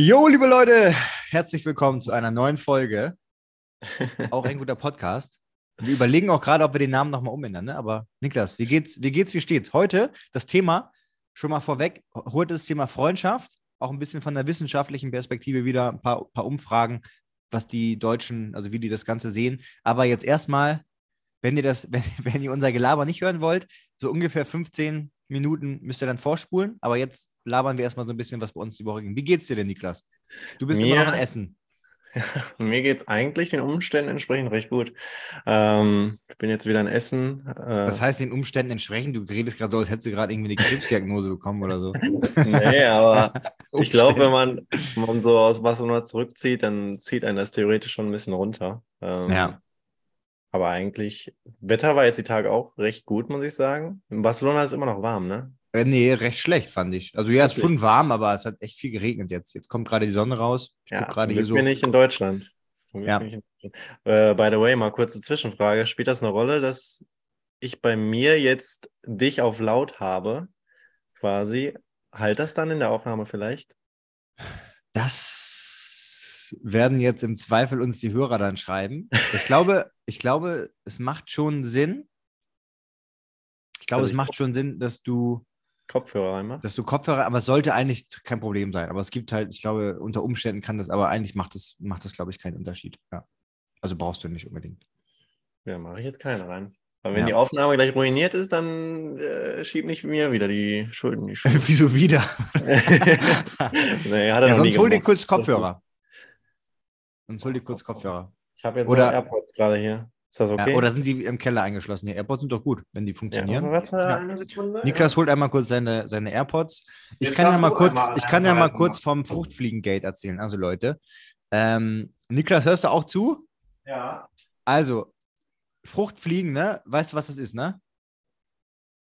Jo, liebe Leute, herzlich willkommen zu einer neuen Folge. Auch ein guter Podcast. Wir überlegen auch gerade, ob wir den Namen nochmal umändern, ne? Aber Niklas, wie geht's, wie geht's, wie steht's? Heute das Thema, schon mal vorweg, heute das Thema Freundschaft, auch ein bisschen von der wissenschaftlichen Perspektive wieder ein paar, paar Umfragen, was die Deutschen, also wie die das Ganze sehen. Aber jetzt erstmal, wenn ihr das, wenn, wenn ihr unser Gelaber nicht hören wollt, so ungefähr 15 Minuten müsst ihr dann vorspulen. Aber jetzt labern wir erstmal so ein bisschen, was bei uns die Woche ging. Wie geht's dir denn, Niklas? Du bist Mir- immer noch in Essen. Mir geht es eigentlich den Umständen entsprechend recht gut. Ähm, ich bin jetzt wieder in Essen. Äh, Das heißt, den Umständen entsprechend, du redest gerade so, als hättest du gerade irgendwie eine Krebsdiagnose bekommen oder so. nee, aber ich glaube, wenn man, man so aus Barcelona zurückzieht, dann zieht einen das theoretisch schon ein bisschen runter. Ähm, Ja. Aber eigentlich, Wetter war jetzt die Tage auch recht gut, muss ich sagen. In Barcelona ist immer noch warm, ne? Äh, Nee, recht schlecht, fand ich. Also ja, es ist schon warm, aber es hat echt viel geregnet jetzt. Jetzt kommt gerade die Sonne raus. Ich Ja, gerade hier so. bin ich in Deutschland. Ja. bin ich in Deutschland. Äh, by the way, mal kurze Zwischenfrage. Spielt das eine Rolle, dass ich bei mir jetzt dich auf laut habe? Quasi. Halt das dann in der Aufnahme vielleicht? Das werden jetzt im Zweifel uns die Hörer dann schreiben. Ich glaube, ich glaube, es macht schon Sinn. Ich glaube, Also es ich- macht schon Sinn, dass du, Kopfhörer einmal. dass du Kopfhörer, aber es sollte eigentlich kein Problem sein. Aber es gibt halt, ich glaube, unter Umständen kann das, aber eigentlich macht das, macht das, glaube ich, keinen Unterschied. Ja. Also brauchst du nicht unbedingt. Ja, mache ich jetzt keinen rein. Aber wenn Ja. die Aufnahme gleich ruiniert ist, dann äh, schieb nicht mir wieder die Schulden. Die Schulden. Wieso wieder? nee, hat er Ja, sonst hol dir kurz Kopfhörer. Sonst hol dir kurz Kopfhörer. Ich habe jetzt Oder- AirPods gerade hier. Ist das okay? Ja, oder sind die im Keller eingeschlossen? Die AirPods sind doch gut, wenn die ja, funktionieren. warte, Ja. eine Sekunde. Niklas holt einmal kurz seine, seine AirPods. Ich Jetzt kann ja mal kurz, einmal ich kann ja mal kurz vom Fruchtfliegengate erzählen. Also Leute, ähm, Niklas, hörst du auch zu? Ja, Also, Fruchtfliegen, ne? Weißt du, was das ist, ne?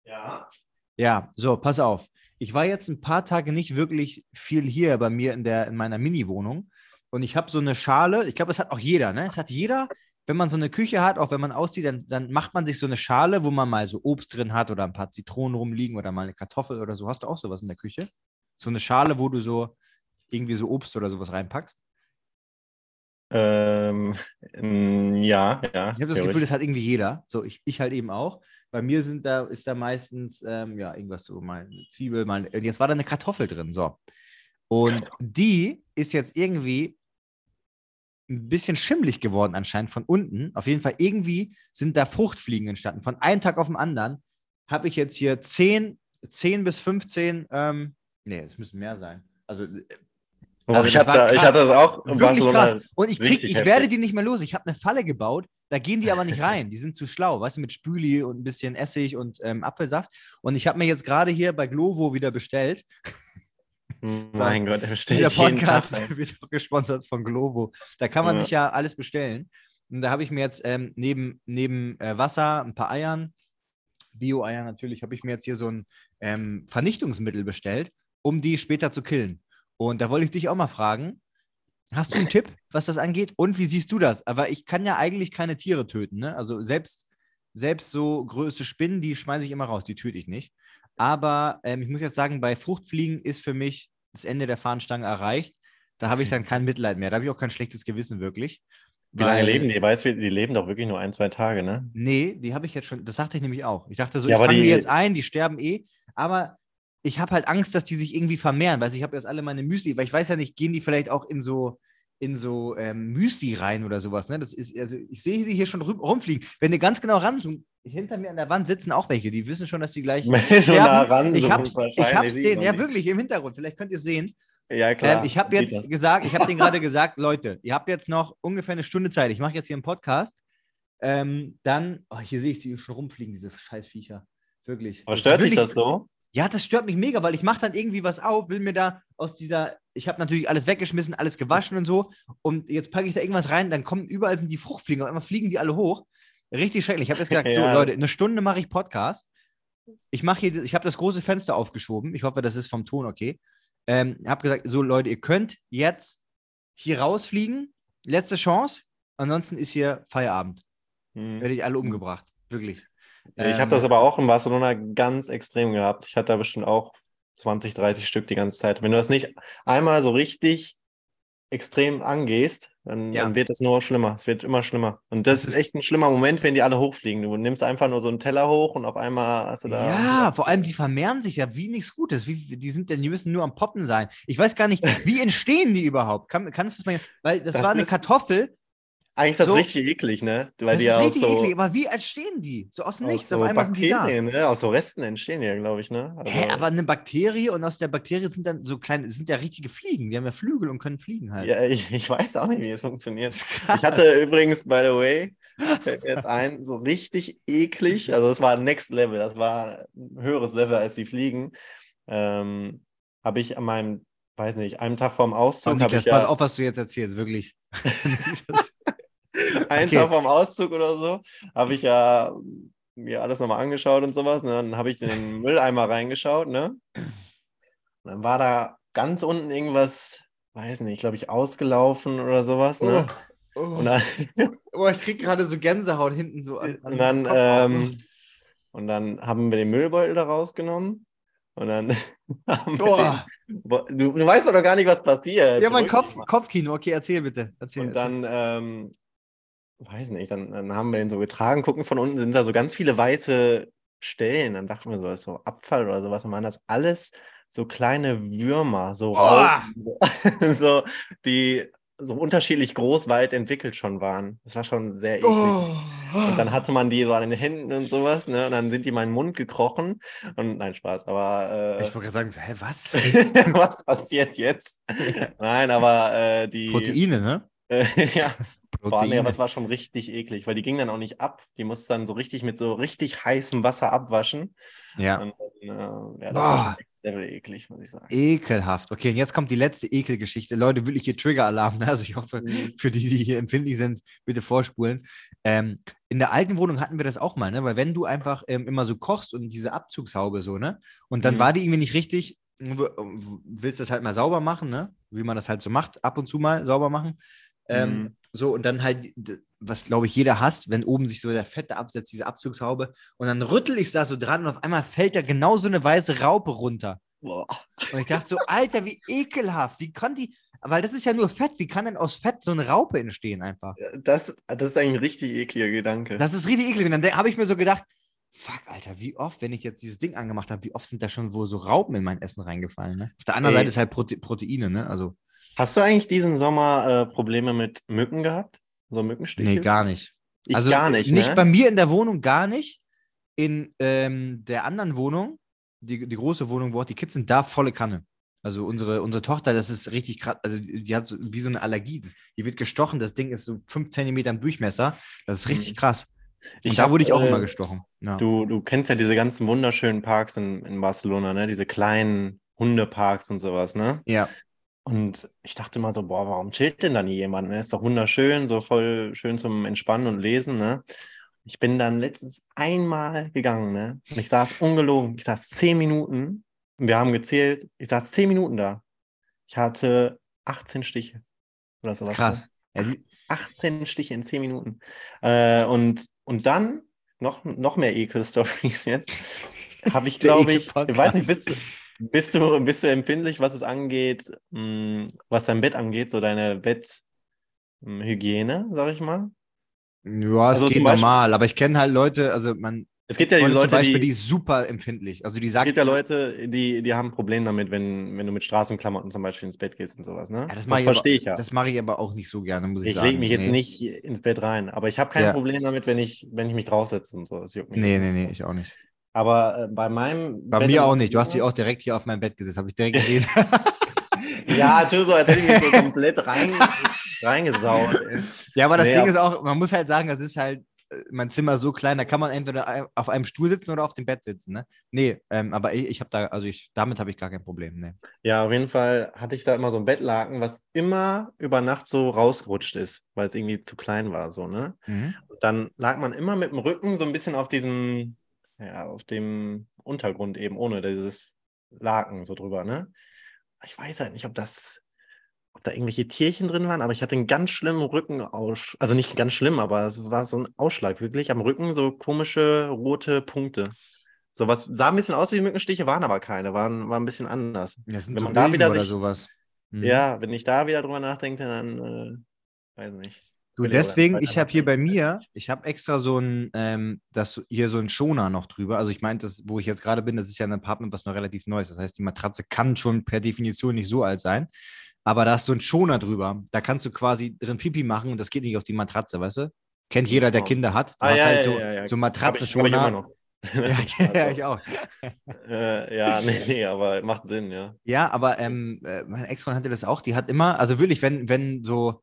ja. Ja, so, pass auf. Ich war jetzt ein paar Tage nicht wirklich viel hier bei mir in, der, in meiner Mini-Wohnung. Und ich habe so eine Schale, ich glaube, das hat auch jeder, ne? Es hat jeder, wenn man so eine Küche hat, auch wenn man auszieht, dann, dann macht man sich so eine Schale, wo man mal so Obst drin hat oder ein paar Zitronen rumliegen oder mal eine Kartoffel oder so. Hast du auch sowas in der Küche? So eine Schale, wo du so irgendwie so Obst oder sowas reinpackst? Ähm, ja, ja. Ich habe das. Gefühl, das hat irgendwie jeder. So, ich, ich halt eben auch. Bei mir sind da, ist da meistens, ähm, ja, irgendwas so, mal eine Zwiebel, mal. Jetzt war da eine Kartoffel drin, so. Und die ist jetzt irgendwie ein bisschen schimmelig geworden, anscheinend von unten. Auf jeden Fall, irgendwie sind da Fruchtfliegen entstanden. Von einem Tag auf den anderen habe ich jetzt hier 10, 10 bis 15, ähm, nee, es müssen mehr sein. Also Oh, Also ich, hatte, ich krass. hatte das auch in Wirklich Barcelona. krass. Und ich, krieg, ich werde die nicht mehr los. Ich habe eine Falle gebaut, da gehen die aber nicht rein. Die sind zu schlau, weißt du, mit Spüli und ein bisschen Essig und ähm, Apfelsaft. Und ich habe mir jetzt gerade hier bei Glovo wieder bestellt. Mein Gott, er bestellt jeden Podcast wird auch gesponsert von Glovo. Da kann man Ja. sich ja alles bestellen. Und da habe ich mir jetzt ähm, neben, neben äh, Wasser, ein paar Eiern, Bio-Eier natürlich, habe ich mir jetzt hier so ein ähm, Vernichtungsmittel bestellt, um die später zu killen. Und da wollte ich dich auch mal fragen, hast du einen Tipp, was das angeht? Und wie siehst du das? Aber ich kann ja eigentlich keine Tiere töten. Ne? Also selbst, selbst so größte Spinnen, die schmeiße ich immer raus, die töte ich nicht. Aber ähm, ich muss jetzt sagen, bei Fruchtfliegen ist für mich das Ende der Fahnenstange erreicht. Da habe ich dann kein Mitleid mehr. Da habe ich auch kein schlechtes Gewissen wirklich. Wie lange leben die? Weißt du, die leben doch wirklich nur ein, zwei Tage, ne? Nee, die habe ich jetzt schon, das sagte ich nämlich auch. Ich dachte so, Ja, ich fange die- jetzt ein, die sterben eh, aber ich habe halt Angst, dass die sich irgendwie vermehren, weil ich habe jetzt alle meine Müsli, weil ich weiß ja nicht, gehen die vielleicht auch in so in so ähm, Müsli rein oder sowas, ne? Das ist, also ich sehe die hier schon rum, rumfliegen. Wenn du ganz genau ranzoomst, hinter mir an der Wand sitzen auch welche, die wissen schon, dass die gleich du nah ran ich hab's, ich hab's den, ja wirklich, im Hintergrund, vielleicht könnt ihr es sehen. Ja, klar. Ähm, ich habe jetzt gesagt, ich habe denen gerade gesagt, Leute, ihr habt jetzt noch ungefähr eine Stunde Zeit. Ich mache jetzt hier einen Podcast. Ähm, dann, oh, hier sehe ich sie schon rumfliegen, diese Scheißviecher. Wirklich. Aber stört dich das so? Ja, das stört mich mega, weil ich mache dann irgendwie was auf, will mir da aus dieser, ich habe natürlich alles weggeschmissen, alles gewaschen und so. Und jetzt packe ich da irgendwas rein, dann kommen überall sind die Fruchtfliegen, auf einmal fliegen die alle hoch. Richtig schrecklich. Ich habe jetzt gesagt, so Ja. Leute, eine Stunde mache ich Podcast. Ich mache hier, ich habe das große Fenster aufgeschoben. Ich hoffe, das ist vom Ton okay. Ähm, habe gesagt, so Leute, ihr könnt jetzt hier rausfliegen. Letzte Chance. Ansonsten ist hier Feierabend. Hm. Werde ich alle umgebracht. Wirklich. Ich Ähm, habe das aber auch in Barcelona ganz extrem gehabt. Ich hatte da bestimmt auch 20, 30 Stück die ganze Zeit. Wenn du das nicht einmal so richtig extrem angehst, dann, Ja. dann wird es nur schlimmer. Es wird immer schlimmer. Und das, Das ist echt ein schlimmer Moment, wenn die alle hochfliegen. Du nimmst einfach nur so einen Teller hoch und auf einmal hast du da. Ja, vor allem die vermehren sich ja wie nichts Gutes. Wie, die sind denn, die müssen nur am Poppen sein. Ich weiß gar nicht, wie entstehen die überhaupt? Kann, kannst du das mal, weil das, Das war eine ist- Eigentlich ist das So- richtig eklig, ne? Weil das die ist ja richtig so, eklig, aber wie entstehen die? So aus dem Nichts, so auf einmal sind die da. Bakterien, ne? Aus so Resten entstehen die ja, glaube ich, ne? Also, Hä, aber eine Bakterie und aus der Bakterie sind dann so kleine, sind ja richtige Fliegen. Die haben ja Flügel und können fliegen halt. Ja, ich, ich weiß auch nicht, wie es funktioniert. Krass. Ich hatte übrigens, by the way, jetzt ein, so richtig eklig. Also, das war Next Level. Das war ein höheres Level als die Fliegen. Ähm, habe ich an meinem, weiß nicht, einem Tag vorm Auszug, habe Niklas, ich pass ja, auf, was du jetzt erzählst, wirklich. einen. Tag vorm Auszug oder so, habe ich ja mir alles nochmal angeschaut und sowas. Ne? Dann habe ich in den Mülleimer reingeschaut, ne? Und dann war da ganz unten irgendwas, weiß nicht, glaube ich, ausgelaufen oder sowas, ne? oh, Und dann, oh, ich krieg gerade so Gänsehaut hinten so an, an Und dann, auch, ne? ähm, und dann haben wir den Müllbeutel da rausgenommen. Und dann Boah. den, du, du weißt doch gar nicht, was passiert. Ja, mein Kopf. Kopfkino. Okay, erzähl bitte. Erzähl, Und erzähl. dann, ähm, weiß nicht, dann, dann haben wir den so getragen, gucken von unten sind da so ganz viele weiße Stellen. Dann dachten wir so, ist so Abfall oder sowas. Und waren das alles so kleine Würmer, so. Raupen, so die so unterschiedlich groß, weit entwickelt schon waren. Das war schon sehr eklig. Oh. Und dann hatte man die so an den Händen und sowas, ne? Und dann sind die in meinen Mund gekrochen. Und nein, Spaß, aber ich äh, wollte gerade sagen, so, hä, was? was passiert jetzt? Nein, aber äh, die. Proteine, ne? Äh, ja, boah, nee, Proteine. aber es war schon richtig eklig, weil die ging dann auch nicht ab. Die musste dann so richtig mit so richtig heißem Wasser abwaschen. ja. Und dann, äh, ja, das war eklig, muss ich sagen. Ekelhaft. Okay, und jetzt kommt die letzte Ekelgeschichte. Leute, wirklich hier Trigger-Alarm. Ne? Also ich hoffe, Mhm. für die, die hier empfindlich sind, bitte vorspulen. Ähm, in der alten Wohnung hatten wir das auch mal, ne? Weil wenn du einfach ähm, immer so kochst und diese Abzugshaube so, ne? Und dann Mhm. war die irgendwie nicht richtig, willst das halt mal sauber machen, ne? Wie man das halt so macht, ab und zu mal sauber machen. Ähm, Mhm. So, und dann halt, was glaube ich jeder hasst, wenn oben sich so der Fette absetzt, diese Abzugshaube. Und dann rüttel ich da so dran und auf einmal fällt da genau so eine weiße Raupe runter. Boah. Und ich dachte so, Alter, wie ekelhaft. Wie kann die, weil das ist ja nur Fett. Wie kann denn aus Fett so eine Raupe entstehen einfach? Das, das ist eigentlich ein richtig ekliger Gedanke. Das ist richtig eklig. Und dann habe ich mir so gedacht, fuck, Alter, wie oft, wenn ich jetzt dieses Ding angemacht habe, wie oft sind da schon wohl so Raupen in mein Essen reingefallen? Ne? Auf der anderen Ey. Seite ist halt Prote Proteine, ne? Also, Hast du eigentlich diesen Sommer äh, Probleme mit Mücken gehabt? So Mückenstiche? nee, gar nicht. Ich also gar nicht. Nicht ne? bei mir in der Wohnung, gar nicht. In ähm, der anderen Wohnung, die, die große Wohnung, wo auch die Kids sind, da volle Kanne. Also unsere, unsere Tochter, das ist richtig krass. Also die hat so, wie so eine Allergie. Die wird gestochen, das Ding ist so fünf Zentimeter im Durchmesser. Das ist richtig Mhm. krass. Und Ich da hab, wurde ich auch äh, immer gestochen. Ja. Du, du kennst ja diese ganzen wunderschönen Parks in, in Barcelona, ne? Diese kleinen Hundeparks und sowas, ne? ja. Und ich dachte mal so, boah, warum chillt denn da nie jemand? Ne? Ist doch wunderschön, so voll schön zum Entspannen und Lesen, ne? Ich bin dann letztens einmal gegangen, ne? Und ich saß ungelogen, ich saß zehn Minuten, und wir haben gezählt, ich saß zehn Minuten da. Ich hatte 18 Stiche. Oder sowas. ist krass. Ne? Ja, die, 18 Stiche in 10 Minuten. Äh, und, und dann noch, noch mehr Ekel-Stories jetzt. Habe ich, glaube ich, ich weiß nicht, bist du, bist, du, bist du empfindlich, was es angeht, mh, was dein Bett angeht, so deine Betthygiene, sag ich mal? ja, es Also geht normal, aber ich kenne halt Leute, also man, Es gibt ja diese Freundin zum Leute, Beispiel, die die, super empfindlich. Also die es sagt, gibt ja Leute, die, die haben ein Problem damit, wenn, wenn du mit Straßenklamotten zum Beispiel ins Bett gehst und sowas, ne? ja, das mache ich, verstehe aber- ich ja. das mache ich aber auch nicht so gerne, muss ich, Ich sagen. lege mich jetzt Nee. nicht ins Bett rein, aber ich habe kein Ja. Problem damit, wenn ich, wenn ich mich draufsetze und so. Das juckt mich Nee, nicht. nee, nee, ich auch nicht. Aber äh, bei meinem Bei Bett mir auch nicht. Du hast dich auch direkt hier auf meinem Bett gesetzt, habe ich direkt gesehen. Ja, tu so, als hätte ich mich so komplett rein, reingesaut. ey. ja, aber das Nee, Ding ist auch, man muss halt sagen, das ist halt, äh, mein Zimmer so klein, da kann man entweder auf einem Stuhl sitzen oder auf dem Bett sitzen. Ne? Nee, ähm, aber ich, ich habe da, also ich, damit habe ich gar kein Problem. Ne? Ja, auf jeden Fall hatte ich da immer so ein Bettlaken, was immer über Nacht so rausgerutscht ist, weil es irgendwie zu klein war, so, ne? Mhm. Dann lag man immer mit dem Rücken so ein bisschen auf diesem, ja, auf dem Untergrund eben, ohne dieses Laken so drüber, ne? Ich weiß halt nicht, ob das, ob da irgendwelche Tierchen drin waren, aber ich hatte einen ganz schlimmen Rückenausschlag, also nicht ganz schlimm, aber es war so ein Ausschlag, wirklich am Rücken so komische rote Punkte. So was sah ein bisschen aus wie Mückenstiche, waren aber keine, waren, waren ein bisschen anders. Das sind Wenn man da wieder sich- sowas. Mhm. Ja, wenn ich da wieder drüber nachdenke, dann äh, weiß nicht. Aber deswegen, weiter ich habe hier bei mir, ich habe extra so ein, ähm, das hier so ein Schoner noch drüber. Also ich meinte, das, wo ich jetzt gerade bin, das ist ja ein Apartment, was noch relativ neu ist. Das heißt, die Matratze kann schon per Definition nicht so alt sein. Aber da ist so ein Schoner drüber. Da kannst du quasi drin Pipi machen und das geht nicht auf die Matratze, weißt du? Kennt jeder, der Oh. Kinder hat. Du Ah, hast ja, halt so, ja, ja. so Matratzenschoner. Ja, ja, ich auch. äh, ja, nee, aber macht Sinn, ja. Ja, aber ähm, äh, meine Ex-Freundin hatte das auch. Die hat immer, also wirklich, wenn, wenn so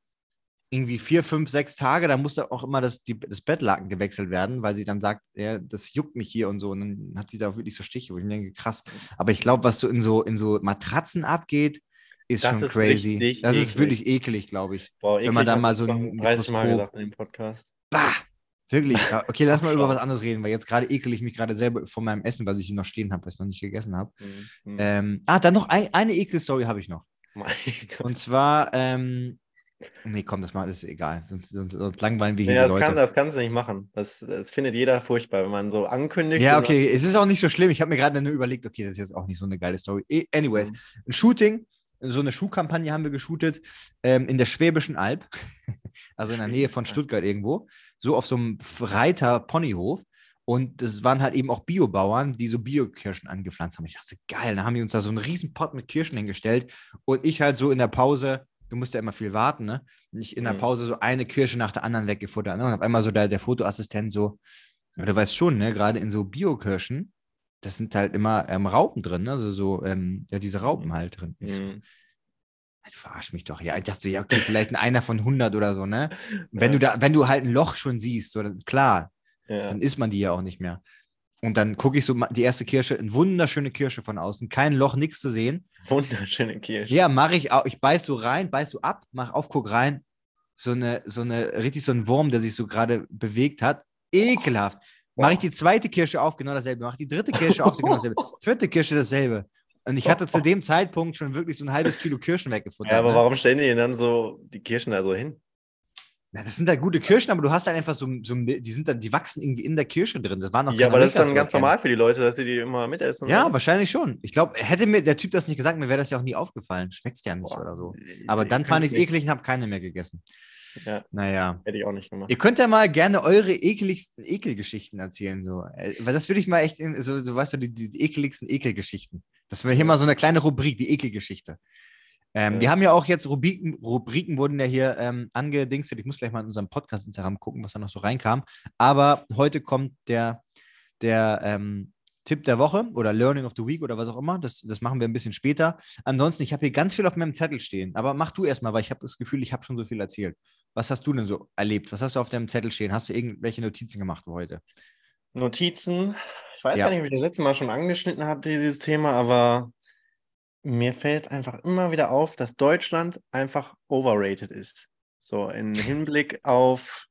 irgendwie vier, fünf, sechs Tage, da auch immer das, die, das Bettlaken gewechselt werden, weil sie dann sagt, ja, das juckt mich hier und so. Und dann hat sie da wirklich so Stiche, wo ich mir denke, krass. Aber ich glaube, was so in so in so Matratzen abgeht, ist Das schon ist crazy. das ist eklig. wirklich eklig, glaube ich. Boah, Wenn man eklig da mal so ein schon 30 Mal gesagt in dem Podcast. Bah, wirklich. Okay, lass mal über was anderes reden, weil jetzt gerade ekel ich mich gerade selber von meinem Essen, was ich hier noch stehen habe, was ich noch nicht gegessen habe. Mhm. Mhm. Ähm, ah, dann noch ein, eine Ekel-Story habe ich noch. Und zwar, ähm, nee, komm, das, mal, ist egal. Sonst, sonst, sonst langweilen wir hier die das, Leute. kann, das kannst du nicht machen. Das, das findet jeder furchtbar, wenn man so ankündigt. ja, okay, es ist auch nicht so schlimm. Ich habe mir gerade nur überlegt, okay, das ist jetzt auch nicht so eine geile Story. Eh, Anyways, Mhm. ein Shooting, so eine Schuhkampagne haben wir geshootet ähm, in der Schwäbischen Alb, also in der Nähe von. Stuttgart irgendwo, so auf so einem Reiter-Ponyhof. Und das waren halt eben auch Biobauern, die so Bio-Kirschen angepflanzt haben. Ich dachte, geil, dann haben die uns da so einen riesen Pot mit Kirschen hingestellt. Und ich halt so in der Pause, du musst ja immer viel warten, ne? Und ich in der Mhm. Pause so eine Kirsche nach der anderen weggefuttert. Ne? Und auf einmal so der, der Fotoassistent so, ja, du weißt schon, ne, gerade in so Bio-Kirschen, das sind halt immer ähm, Raupen drin, ne? Also so, ähm, ja, diese Raupen halt drin. Ich so, Mhm. halt, verarsch mich doch. Ja, ich dachte so, ja, okay, vielleicht ein einer von 100 oder so, ne? Und Wenn Ja. du da, wenn du halt ein Loch schon siehst, so, dann, klar, Ja. dann isst man die ja auch nicht mehr. Und dann gucke ich so die erste Kirsche, eine wunderschöne Kirsche von außen, kein Loch, nichts zu sehen. Wunderschöne Kirche. Ja, mache ich auch. Ich beiß so rein, beiß so ab, mach auf, guck rein. So eine, so eine, richtig so ein Wurm, der sich so gerade bewegt hat. Ekelhaft. Mache ich die zweite Kirsche auf, genau dasselbe. Mache die dritte Kirsche auf, genau dasselbe. Vierte Kirsche dasselbe. Und ich hatte zu dem Zeitpunkt schon wirklich so ein halbes Kilo Kirschen weggefuttert. Ja, aber ne? warum stellen die denn dann so die Kirschen da so hin? Na, das sind halt gute Kirschen, aber du hast halt einfach so, so die sind dann, die wachsen irgendwie in der Kirsche drin. Das war noch Ja, aber das ist dann ganz normal für die Leute, dass sie die immer mitessen. Ja, oder? wahrscheinlich schon. Ich glaube, hätte mir der Typ das nicht gesagt, mir wäre das ja auch nie aufgefallen. Schmeckt's ja nicht Boah, oder so. Aber dann fand ich es eklig und habe keine mehr gegessen. Ja, Naja. hätte ich auch nicht gemacht. Ihr könnt ja mal gerne eure ekeligsten Ekelgeschichten erzählen. So. Äh, Weil das würde ich mal echt, in, so, so weißt du, die, die ekeligsten Ekelgeschichten. Das wäre hier mal so eine kleine Rubrik, die Ekelgeschichte. Ähm, Ja. Wir haben ja auch jetzt Rubriken, Rubriken wurden ja hier ähm, angedingstet. Ich muss gleich mal in unserem Podcast Instagram gucken, was da noch so reinkam. Aber heute kommt der, der ähm, Tipp der Woche oder Learning of the Week oder was auch immer. Das, das machen wir ein bisschen später. Ansonsten, ich habe hier ganz viel auf meinem Zettel stehen. Aber mach du erstmal, weil ich habe das Gefühl, ich habe schon so viel erzählt. Was hast du denn so erlebt? Was hast du auf deinem Zettel stehen? Hast du irgendwelche Notizen gemacht heute? Notizen. Ich weiß Ja. gar nicht, ob ich das letzte Mal schon angeschnitten hatte, dieses Thema, aber mir fällt einfach immer wieder auf, dass Deutschland einfach overrated ist. So im Hinblick auf,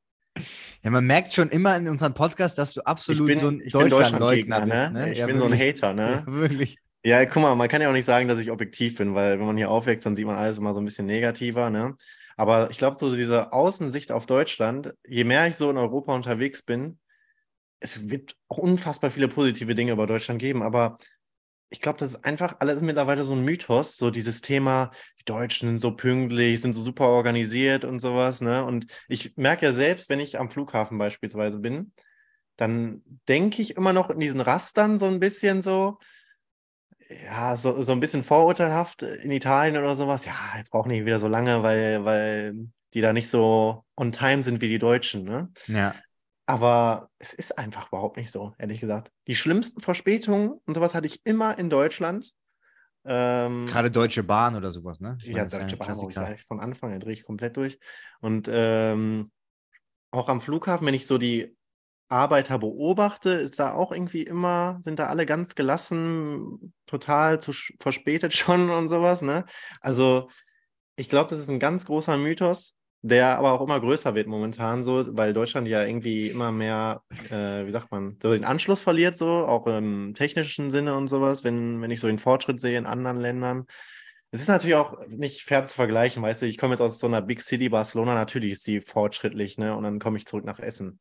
Ja, man merkt schon immer in unserem Podcast, dass du absolut bin, so ein Deutschlandleugner Deutschlandgegner, bist. ne? Ne? Ich ja, bin so ein wirklich. Hater, ne? Ja, wirklich. Ja, guck mal, man kann ja auch nicht sagen, dass ich objektiv bin, weil wenn man hier aufwächst, dann sieht man alles immer so ein bisschen negativer, ne? Aber ich glaube, so diese Außensicht auf Deutschland, je mehr ich so in Europa unterwegs bin, es wird auch unfassbar viele positive Dinge über Deutschland geben, aber ich glaube, das ist einfach alles mittlerweile so ein Mythos, so dieses Thema, die Deutschen sind so pünktlich, sind so super organisiert und sowas, ne? Und ich merke ja selbst, wenn ich am Flughafen beispielsweise bin, dann denke ich immer noch in diesen Rastern so ein bisschen so, ja, so, so ein bisschen vorurteilhaft in Italien oder sowas. Ja, jetzt brauchen die wieder so lange, weil, weil die da nicht so on time sind wie die Deutschen, ne? Ja. Aber es ist einfach überhaupt nicht so, ehrlich gesagt. Die schlimmsten Verspätungen und sowas hatte ich immer in Deutschland. Ähm, Gerade Deutsche Bahn oder sowas, ne? Ich ja, meine, Deutsche ein Bahn ich Klassiker. gleich von Anfang an drehe ich komplett durch. Und ähm, auch am Flughafen, wenn ich so die Arbeiter beobachte, ist da auch irgendwie immer, sind da alle ganz gelassen, total zu verspätet schon und sowas, ne? Also ich glaube, das ist ein ganz großer Mythos, der aber auch immer größer wird momentan so, weil Deutschland ja irgendwie immer mehr, äh, wie sagt man, so den Anschluss verliert, so, auch im technischen Sinne und sowas, wenn, wenn ich so den Fortschritt sehe in anderen Ländern. Es ist natürlich auch nicht fair zu vergleichen, weißt du, ich komme jetzt aus so einer Big City, Barcelona, natürlich ist die fortschrittlich, ne? Und dann komme ich zurück nach Essen.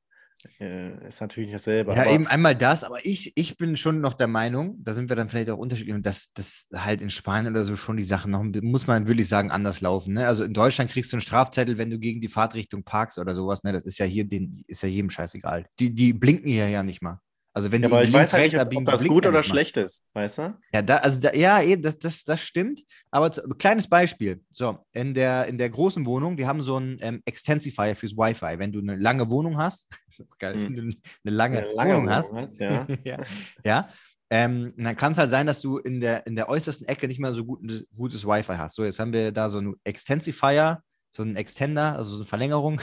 Äh, ist natürlich nicht dasselbe. Ja, eben einmal das, aber ich, ich bin schon noch der Meinung, da sind wir dann vielleicht auch unterschiedlich, dass das halt in Spanien oder so schon die Sachen noch, muss man wirklich sagen, anders laufen. Ne? Also in Deutschland kriegst du einen Strafzettel, wenn du gegen die Fahrtrichtung parkst oder sowas. Ne? Das ist ja hier den, ist ja jedem scheißegal. Die, die blinken hier ja nicht mal. Also wenn ja, die aber ich weiß halt nicht, ob, abbiegen, ob das gut ja oder schlecht ist, weißt du? Ja, da, also da, ja, eh, das, das, das stimmt. Aber zu, kleines Beispiel. So, in der, in der großen Wohnung, wir haben so einen ähm, Extensifier fürs Wi-Fi. Wenn du eine lange Wohnung hast, geil, Hm. wenn du eine lange, Eine lange Wohnung hast, hast, ja. ja, ja ähm, dann kann es halt sein, dass du in der, in der äußersten Ecke nicht mehr so gut, gutes Wi-Fi hast. So, jetzt haben wir da so einen Extensifier, so einen Extender, also so eine Verlängerung.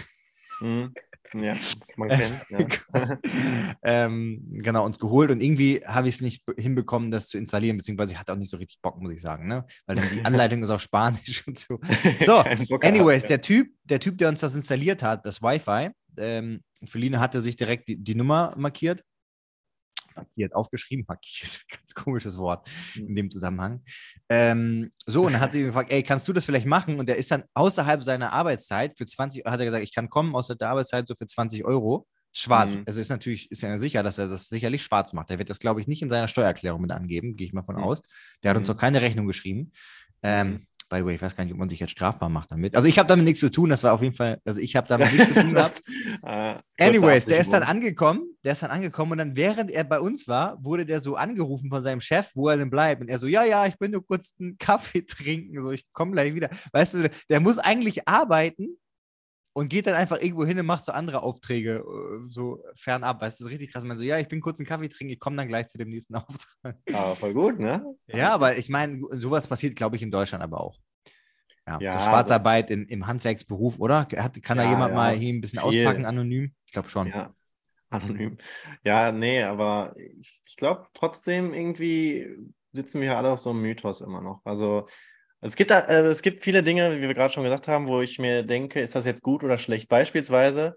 Hm. Ja, man kennt. Ja. ähm, genau, uns geholt und irgendwie habe ich es nicht be- hinbekommen, das zu installieren, beziehungsweise ich hatte auch nicht so richtig Bock, muss ich sagen, ne? Weil dann die Anleitung ist auf Spanisch und so. So, anyways, der Typ, der Typ, der uns das installiert hat, das Wi-Fi, ähm, Feline hatte sich direkt die, die Nummer markiert. Markiert, aufgeschrieben, markiert, ganz komisches Wort in dem Zusammenhang. Ähm, so, und dann hat sie gefragt, ey, kannst du das vielleicht machen? Und der ist dann außerhalb seiner Arbeitszeit für 20, hat er gesagt, ich kann kommen außerhalb der Arbeitszeit so für 20 Euro. Schwarz. Mhm. Es ist natürlich, ist ja sicher, dass er das sicherlich schwarz macht. Er wird das, glaube ich, nicht in seiner Steuererklärung mit angeben, gehe ich mal von Mhm. aus. Der hat uns Mhm. auch keine Rechnung geschrieben. Ähm, Mhm. By the way, ich weiß gar nicht, ob man sich jetzt strafbar macht damit. Also ich habe damit nichts zu tun, das war auf jeden Fall, also ich habe damit nichts zu tun gehabt. Das, äh, Anyways, der ist dann angekommen, der ist dann angekommen und dann, während er bei uns war, wurde der so angerufen von seinem Chef, wo er denn bleibt. Und er so, ja, ja, ich bin nur kurz einen Kaffee trinken, so, ich komme gleich wieder. Weißt du, der muss eigentlich arbeiten und geht dann einfach irgendwo hin und macht so andere Aufträge äh, so fernab. Weißt du, das ist richtig krass. Man so, ja, ich bin kurz einen Kaffee trinken, ich komme dann gleich zu dem nächsten Auftrag. Aber voll gut, ne? Ja, aber ich meine, sowas passiert, glaube ich, in Deutschland aber auch. Ja, Ja, so Schwarzarbeit im, im Handwerksberuf, oder? Hat, kann da Ja, jemand ja, mal hier ein bisschen viel. auspacken, anonym? Ich glaube schon. Ja, anonym. Ja, nee, aber ich, ich glaube trotzdem irgendwie sitzen wir alle auf so einem Mythos immer noch. Also es gibt, äh, es gibt viele Dinge, wie wir gerade schon gesagt haben, wo ich mir denke, ist das jetzt gut oder schlecht? Beispielsweise,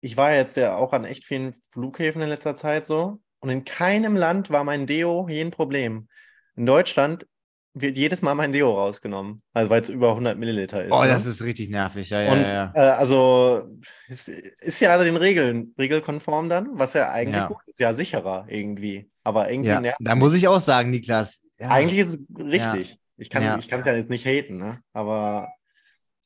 ich war jetzt ja auch an echt vielen Flughäfen in letzter Zeit so und in keinem Land war mein Deo je ein Problem. In Deutschland wird jedes Mal mein Deo rausgenommen, also weil es über 100 Milliliter ist. Oh, ne? das ist richtig nervig. Ja, ja, Und ja. Äh, also es ist ja den Regeln, regelkonform dann, was ja eigentlich Ja. gut ist, ja sicherer irgendwie. Aber irgendwie ja. Da muss ich auch sagen, Niklas. Ja, Eigentlich ist es richtig. Ich kann Ja. es ja jetzt nicht haten, ne? Aber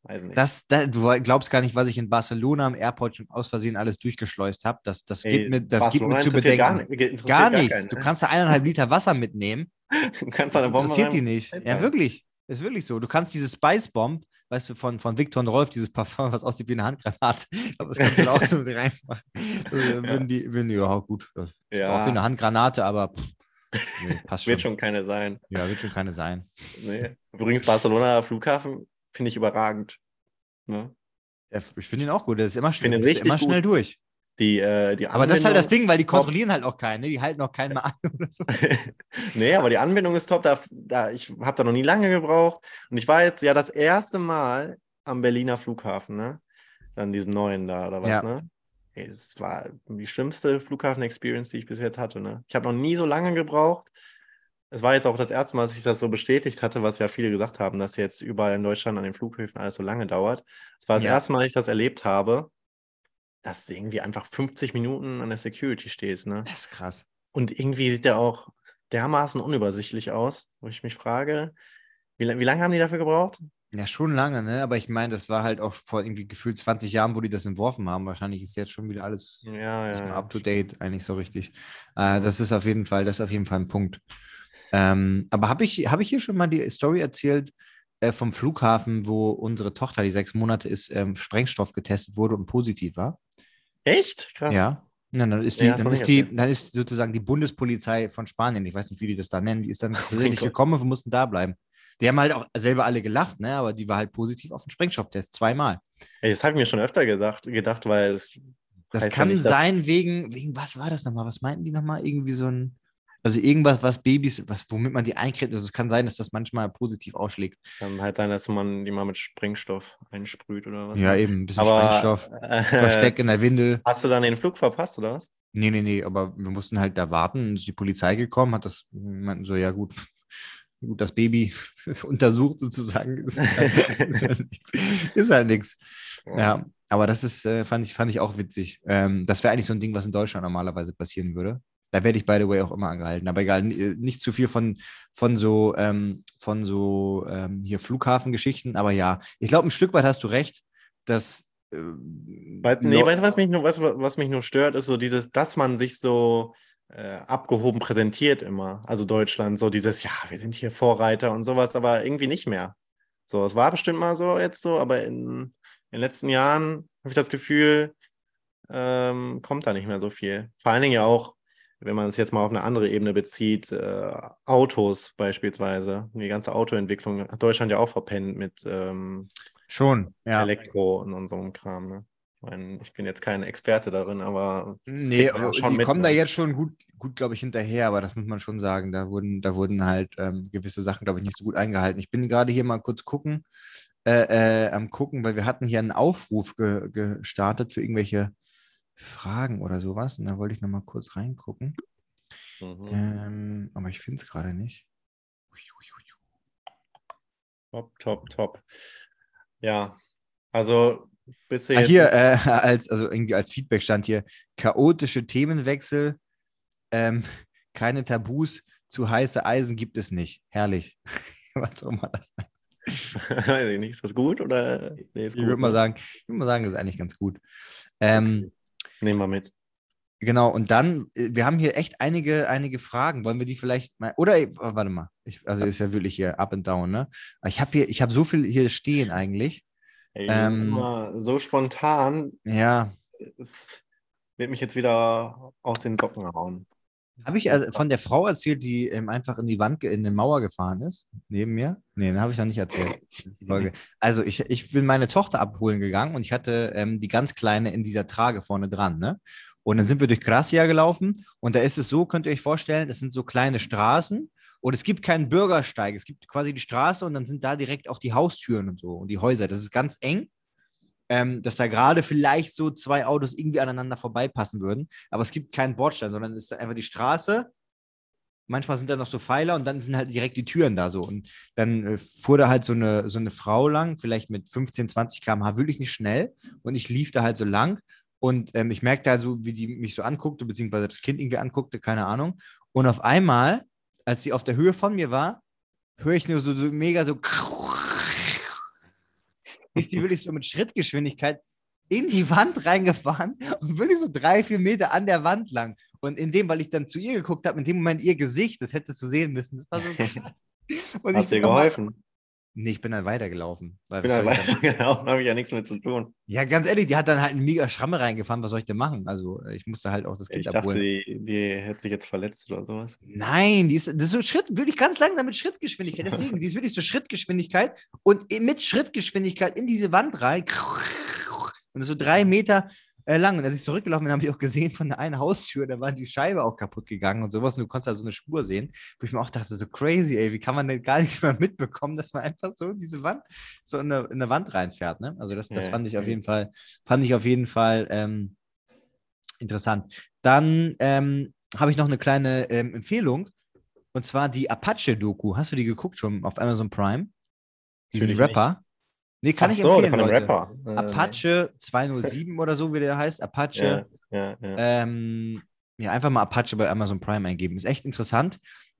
weiß nicht. das, da, du glaubst gar nicht, was ich in Barcelona am Airport schon aus Versehen alles durchgeschleust habe. Das, das, Ey, gibt mir, das gibt mir zu bedenken. Gar, nicht- Gar nichts. keinen, Du ne? kannst da eineinhalb Liter Wasser mitnehmen. du kannst Das da eine Bombe interessiert die rein- nicht. Ja, wirklich. Ist wirklich so. Du kannst diese Spice Bomb, weißt du, von, von Victor und Rolf, dieses Parfum, was aussieht wie eine Handgranate. Ich glaube, das kannst du auch so mit reinmachen. Äh, Würden die, würden die, ja, gut. Das ist Ja. auch wie eine Handgranate, aber pff, nee, passt schon. Wird schon keine sein. Ja, wird schon keine sein. Nee. Übrigens, Barcelona Flughafen finde ich überragend. Ne? Ja, ich finde ihn auch gut. Der ist immer schnell, ist richtig immer schnell gut. durch. Die, äh, die Aber das ist halt das Ding, weil die top. kontrollieren halt auch keinen. Ne? Die halten auch keinen mal an oder so. nee, aber die Anbindung ist top. Da, da, ich habe da noch nie lange gebraucht. Und ich war jetzt ja das erste Mal am Berliner Flughafen, ne? An diesem neuen da, oder was, Ja. ne? Es war die schlimmste Flughafen-Experience, die ich bis jetzt hatte, ne? Ich habe noch nie so lange gebraucht. Es war jetzt auch das erste Mal, dass ich das so bestätigt hatte, was ja viele gesagt haben, dass jetzt überall in Deutschland an den Flughäfen alles so lange dauert. Es war das Ja. erste Mal, dass ich das erlebt habe, dass du irgendwie einfach 50 Minuten an der Security stehst, ne? Das ist krass. Und irgendwie sieht der auch dermaßen unübersichtlich aus, wo ich mich frage, wie, wie lange haben die dafür gebraucht? Ja, schon lange, ne? Aber ich meine, das war halt auch vor irgendwie gefühlt 20 Jahren, wo die das entworfen haben. Wahrscheinlich ist jetzt schon wieder alles Ja, nicht ja. mehr ja. up to date, eigentlich so richtig. Äh, das ist auf jeden Fall, das ist auf jeden Fall ein Punkt. Ähm, aber habe ich, hab ich hier schon mal die Story erzählt äh, vom Flughafen, wo unsere Tochter, die sechs Monate ist, ähm, Sprengstoff getestet wurde und positiv war? Echt? Krass. Ja. Ja, dann ist die, Ja, dann nicht ist die, dann ist sozusagen die Bundespolizei von Spanien, ich weiß nicht, wie die das da nennen, die ist dann tatsächlich Gott. gekommen und wir mussten da bleiben. Die haben halt auch selber alle gelacht, ne? Aber die war halt positiv auf den Sprengstofftest, zweimal. Ey, das habe ich mir schon öfter gedacht, gedacht weil es. Das heißt ja kann nicht, sein wegen, wegen, was war das nochmal? Was meinten die nochmal? Irgendwie so ein, also irgendwas, was Babys, was, womit man die eincremt. Also es kann sein, dass das manchmal positiv ausschlägt. Kann halt sein, dass man die mal mit Sprengstoff einsprüht oder was. Ja, ne? eben, ein bisschen Aber, Sprengstoff. Äh, Versteck in der Windel. Hast du dann den Flug verpasst, oder was? Nee, nee, nee, aber wir mussten halt da warten. Ist die Polizei gekommen, hat das, meinten so, ja gut, gut, das Baby untersucht sozusagen. Ist halt, ist halt, halt. Ja, aber das ist, äh, fand, ich, fand ich auch witzig. Ähm, das wäre eigentlich so ein Ding, was in Deutschland normalerweise passieren würde. Da werde ich, by the way, auch immer angehalten. Aber egal, nicht zu viel von, von so, ähm, von so ähm, hier Flughafengeschichten. Aber ja, ich glaube, ein Stück weit hast du recht, dass. Äh, weißt, nee, weißt du, was mich, nur, was, was mich nur stört, ist so dieses, dass man sich so äh, abgehoben präsentiert immer. Also Deutschland, so dieses, ja, wir sind hier Vorreiter und sowas, aber irgendwie nicht mehr. So, es war bestimmt mal so jetzt so, aber in, in den letzten Jahren habe ich das Gefühl, ähm, kommt da nicht mehr so viel. Vor allen Dingen ja auch, wenn man es jetzt mal auf eine andere Ebene bezieht, äh, Autos beispielsweise. Die ganze Autoentwicklung hat Deutschland ja auch verpennt mit ähm, Schon, ja. Elektro und, und so einem Kram. Ne? Ich meine, ich bin jetzt kein Experte darin, aber. Nee, aber die mit, kommen ne? da jetzt schon gut, gut glaube ich, hinterher, aber das muss man schon sagen. Da wurden, da wurden halt ähm, gewisse Sachen, glaube ich, nicht so gut eingehalten. Ich bin gerade hier mal kurz gucken, äh, äh, am gucken, weil wir hatten hier einen Aufruf ge gestartet für irgendwelche Fragen oder sowas. Und da wollte ich nochmal kurz reingucken. Mhm. Ähm, aber ich finde es gerade nicht. Top, top, top. Ja, also bist du ah, Hier, äh, als, also irgendwie als Feedback stand hier: chaotische Themenwechsel, ähm, keine Tabus, zu heiße Eisen gibt es nicht. Herrlich. Was auch immer das heißt. Weiß ich nicht, ist das gut oder? Nee, ich würde mal, ne? sagen, mal sagen, das ist eigentlich ganz gut. Ähm, okay. Nehmen wir mit. Genau, und dann, äh, wir haben hier echt einige, einige Fragen. Wollen wir die vielleicht mal, oder, oh, warte mal, ich, also ist ja wirklich hier up and down, ne? Ich habe hier, ich habe so viel hier stehen eigentlich. Ey, ähm, so spontan. Ja. Es wird mich jetzt wieder aus den Socken hauen. Habe ich also von der Frau erzählt, die ähm, einfach in die Wand, in die Mauer gefahren ist, neben mir? Nee, den habe ich noch nicht erzählt. Also ich, ich bin meine Tochter abholen gegangen und ich hatte ähm, die ganz Kleine in dieser Trage vorne dran, ne? Und dann sind wir durch Gracia gelaufen und da ist es so, könnt ihr euch vorstellen, es sind so kleine Straßen und es gibt keinen Bürgersteig. Es gibt quasi die Straße und dann sind da direkt auch die Haustüren und so und die Häuser. Das ist ganz eng, ähm, dass da gerade vielleicht so zwei Autos irgendwie aneinander vorbeipassen würden. Aber es gibt keinen Bordstein, sondern es ist einfach die Straße. Manchmal sind da noch so Pfeiler und dann sind halt direkt die Türen da so. Und dann äh, fuhr da halt so eine, so eine Frau lang, vielleicht mit 15, 20 km/h, wirklich nicht schnell. Und ich lief da halt so lang und ähm, ich merkte also, wie die mich so anguckte, beziehungsweise das Kind irgendwie anguckte, keine Ahnung. Und auf einmal, als sie auf der Höhe von mir war, höre ich nur so, so mega so. Ist die wirklich so mit Schrittgeschwindigkeit in die Wand reingefahren und wirklich so drei, vier Meter an der Wand lang. Und in dem, weil ich dann zu ihr geguckt habe, in dem Moment ihr Gesicht, das hättest du sehen müssen. Das war so krass. Und Hast dir geholfen? Nee, ich bin dann weitergelaufen. Weil bin dann weitergelaufen, habe ich ja nichts mehr zu tun. Ja, ganz ehrlich, die hat dann halt einen mega Schramme reingefahren. Was soll ich denn machen? Also, ich musste halt auch das Kind ich dachte, abholen. Die, die hätte sich jetzt verletzt oder sowas. Nein, die ist, das ist so Schritt, wirklich ganz langsam mit Schrittgeschwindigkeit. Deswegen, die ist wirklich so Schrittgeschwindigkeit und mit Schrittgeschwindigkeit in diese Wand rein. Und so drei Meter äh, lang. Und als ich zurückgelaufen bin, habe ich auch gesehen von der einen Haustür, da war die Scheibe auch kaputt gegangen und sowas. Und du konntest da so eine Spur sehen, wo ich mir auch dachte, so crazy, ey, wie kann man denn gar nichts mehr mitbekommen, dass man einfach so diese Wand, so in eine, in eine Wand reinfährt. Ne? Also das, das ja, fand ich auf jeden Fall, fand ich auf jeden Fall ähm, interessant. Dann ähm, habe ich noch eine kleine ähm, Empfehlung. Und zwar die Apache-Doku. Hast du die geguckt schon auf Amazon Prime? Diesen Rapper. Nicht. Nee, kann Ach ich so, empfehlen, von Leute. Rapper. Apache 207 oder so, wie der heißt. Apache. Ja, ja, ja. Ähm, ja, einfach mal Apache bei Amazon Prime eingeben. Ist echt interessant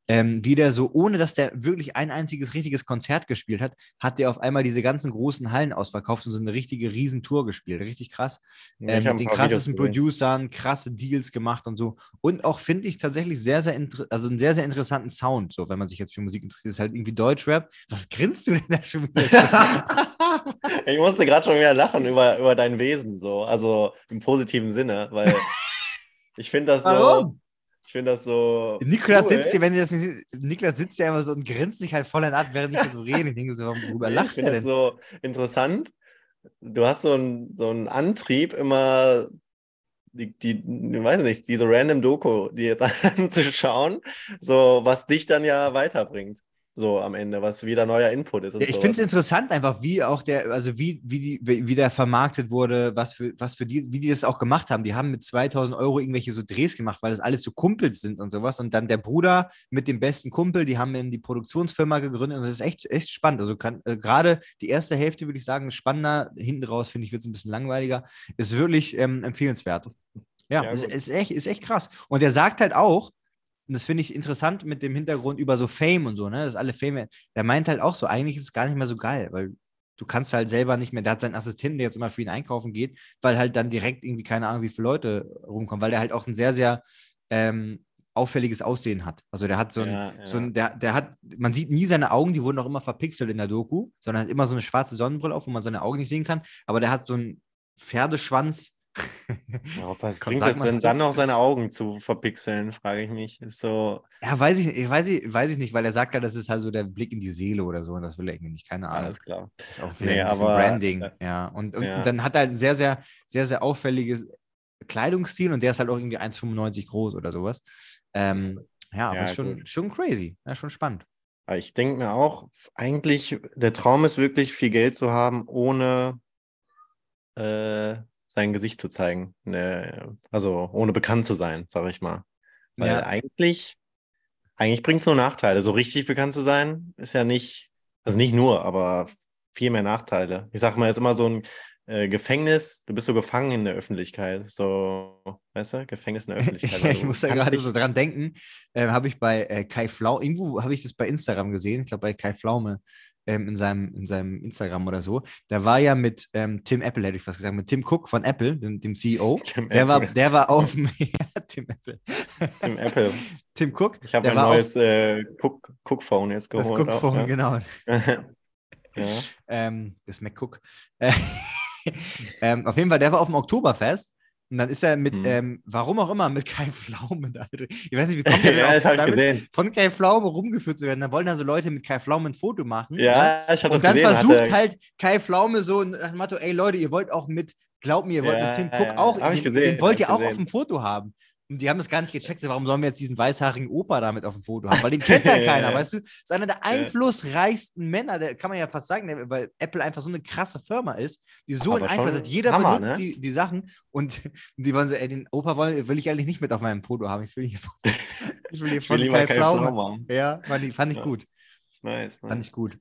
ähm, wie der so, ohne dass der wirklich ein einziges richtiges Konzert gespielt hat, hat der auf einmal diese ganzen großen Hallen ausverkauft und so eine richtige Riesentour gespielt. Richtig krass. Ähm, mit den krassesten Producern, krasse Deals gemacht und so. Und auch finde ich tatsächlich sehr, sehr, also einen sehr, sehr interessanten Sound, so wenn man sich jetzt für Musik interessiert. Ist halt irgendwie Deutschrap. Was grinst du denn da schon wieder? ich musste gerade schon wieder lachen über, über dein Wesen, so. Also im positiven Sinne, weil ich finde das Warum? so ich finde das so. Niklas cool, sitzt hier, wenn ihr das nicht seht, Niklas sitzt ja immer so und grinst sich halt voll an, während ich so rede. Ich denke so, worüber lacht ich er denn? Das so interessant. Du hast so einen so einen Antrieb, immer die, die, ich weiß nicht, diese random Doku, die jetzt anzuschauen, so was dich dann ja weiterbringt. So am Ende, was wieder neuer Input ist. ich finde es interessant einfach, wie auch der, also wie, wie, die, wie wie der vermarktet wurde, was für, was für die, wie die das auch gemacht haben. Die haben mit 2000 Euro irgendwelche so Drehs gemacht, weil das alles so Kumpels sind und sowas. Und dann der Bruder mit dem besten Kumpel, die haben eben die Produktionsfirma gegründet und das ist echt, echt spannend. Also kann, äh, gerade die erste Hälfte würde ich sagen, ist spannender. Hinten raus finde ich, wird es ein bisschen langweiliger. Ist wirklich ähm, empfehlenswert. Ja, Ja, ist, ist, echt, ist echt krass. Und er sagt halt auch, und das finde ich interessant mit dem Hintergrund über so Fame und so, ne, dass alle Fame, der meint halt auch so, eigentlich ist es gar nicht mehr so geil, weil du kannst halt selber nicht mehr, der hat seinen Assistenten, der jetzt immer für ihn einkaufen geht, weil halt dann direkt irgendwie keine Ahnung, wie viele Leute rumkommen, weil der halt auch ein sehr, sehr ähm, auffälliges Aussehen hat. Also der hat so ein, Ja, ja. so ein der, der hat, man sieht nie seine Augen, die wurden auch immer verpixelt in der Doku, sondern hat immer so eine schwarze Sonnenbrille auf, wo man seine Augen nicht sehen kann, aber der hat so einen Pferdeschwanz. Ja, ob was bringt es denn dann noch seine Augen zu verpixeln, frage ich mich. Ist so, Ja, weiß ich, ich weiß, ich, weiß ich nicht, weil er sagt ja, das ist halt so der Blick in die Seele oder so und das will er irgendwie nicht, keine Ahnung. alles klar. Das ist auch Nee, wieder ein bisschen aber, Branding, äh, ja. Und, und, ja. und dann hat er einen sehr, sehr, sehr, sehr auffälliges Kleidungsstil und der ist halt auch irgendwie 1,95 groß oder sowas. Ähm, ja, aber Ja, ist schon, gut. schon crazy, ja, schon spannend. Ich denke mir auch, eigentlich, der Traum ist wirklich, viel Geld zu haben, ohne äh, sein Gesicht zu zeigen. Ne, also ohne bekannt zu sein, sage ich mal. Weil Ja. eigentlich, eigentlich bringt es nur Nachteile. So richtig bekannt zu sein, ist ja nicht, also nicht nur, aber viel mehr Nachteile. Ich sage mal jetzt immer so ein äh, Gefängnis, du bist so gefangen in der Öffentlichkeit. So, weißt du, Gefängnis in der Öffentlichkeit. weil ich muss da gerade so dran denken, äh, habe ich bei äh, Kai Flau, irgendwo habe ich das bei Instagram gesehen, ich glaube bei Kai Flaume ähm, in, seinem, in seinem Instagram oder so. Da war ja mit ähm, Tim Apple, hätte ich fast gesagt, mit Tim Cook von Apple, dem, dem CEO. Tim Der war, Apple. der war auf dem, ja, Tim Apple. Tim Apple. Tim Cook. Ich habe der ein war auf- neues äh, Cook, Cook-Phone jetzt Das geholt. auch, Cook-Phone, ja. genau. ja. Ähm, das McCook. Äh, ähm, auf jeden Fall, der war auf dem Oktoberfest. Und dann ist er mit, Mhm. ähm, warum auch immer, mit Kai Pflaume. da. Ich weiß nicht, wie kommt er denn ja, damit, gesehen. von Kai Pflaume rumgeführt zu werden. Dann wollen also Leute mit Kai Pflaume ein Foto machen. ne? Ja, ich habe Und das dann gesehen. versucht hat er- halt Kai Pflaume so nach dem Motto, ey Leute, ihr wollt auch mit, glaubt mir, ihr wollt Ja, mit Tim Cook ja, auch, den, gesehen, den wollt ihr auch gesehen. auf dem Foto haben. Und die haben das gar nicht gecheckt, warum sollen wir jetzt diesen weißhaarigen Opa damit auf dem Foto haben? Weil den kennt ja keiner, weißt du? Das ist einer der einflussreichsten Männer, der kann man ja fast sagen, der, weil Apple einfach so eine krasse Firma ist, die so einen Einfluss hat. Jeder Hammer, benutzt ne? die, die Sachen und die wollen so, ey, den Opa wollen, will ich eigentlich nicht mit auf meinem Foto haben. Ich will hier, ich will hier Ich will von Kai keine Pflaume. Pflaume haben. Ja, fand ich, fand ich Ja. gut. Nice, Fand nice. ich gut.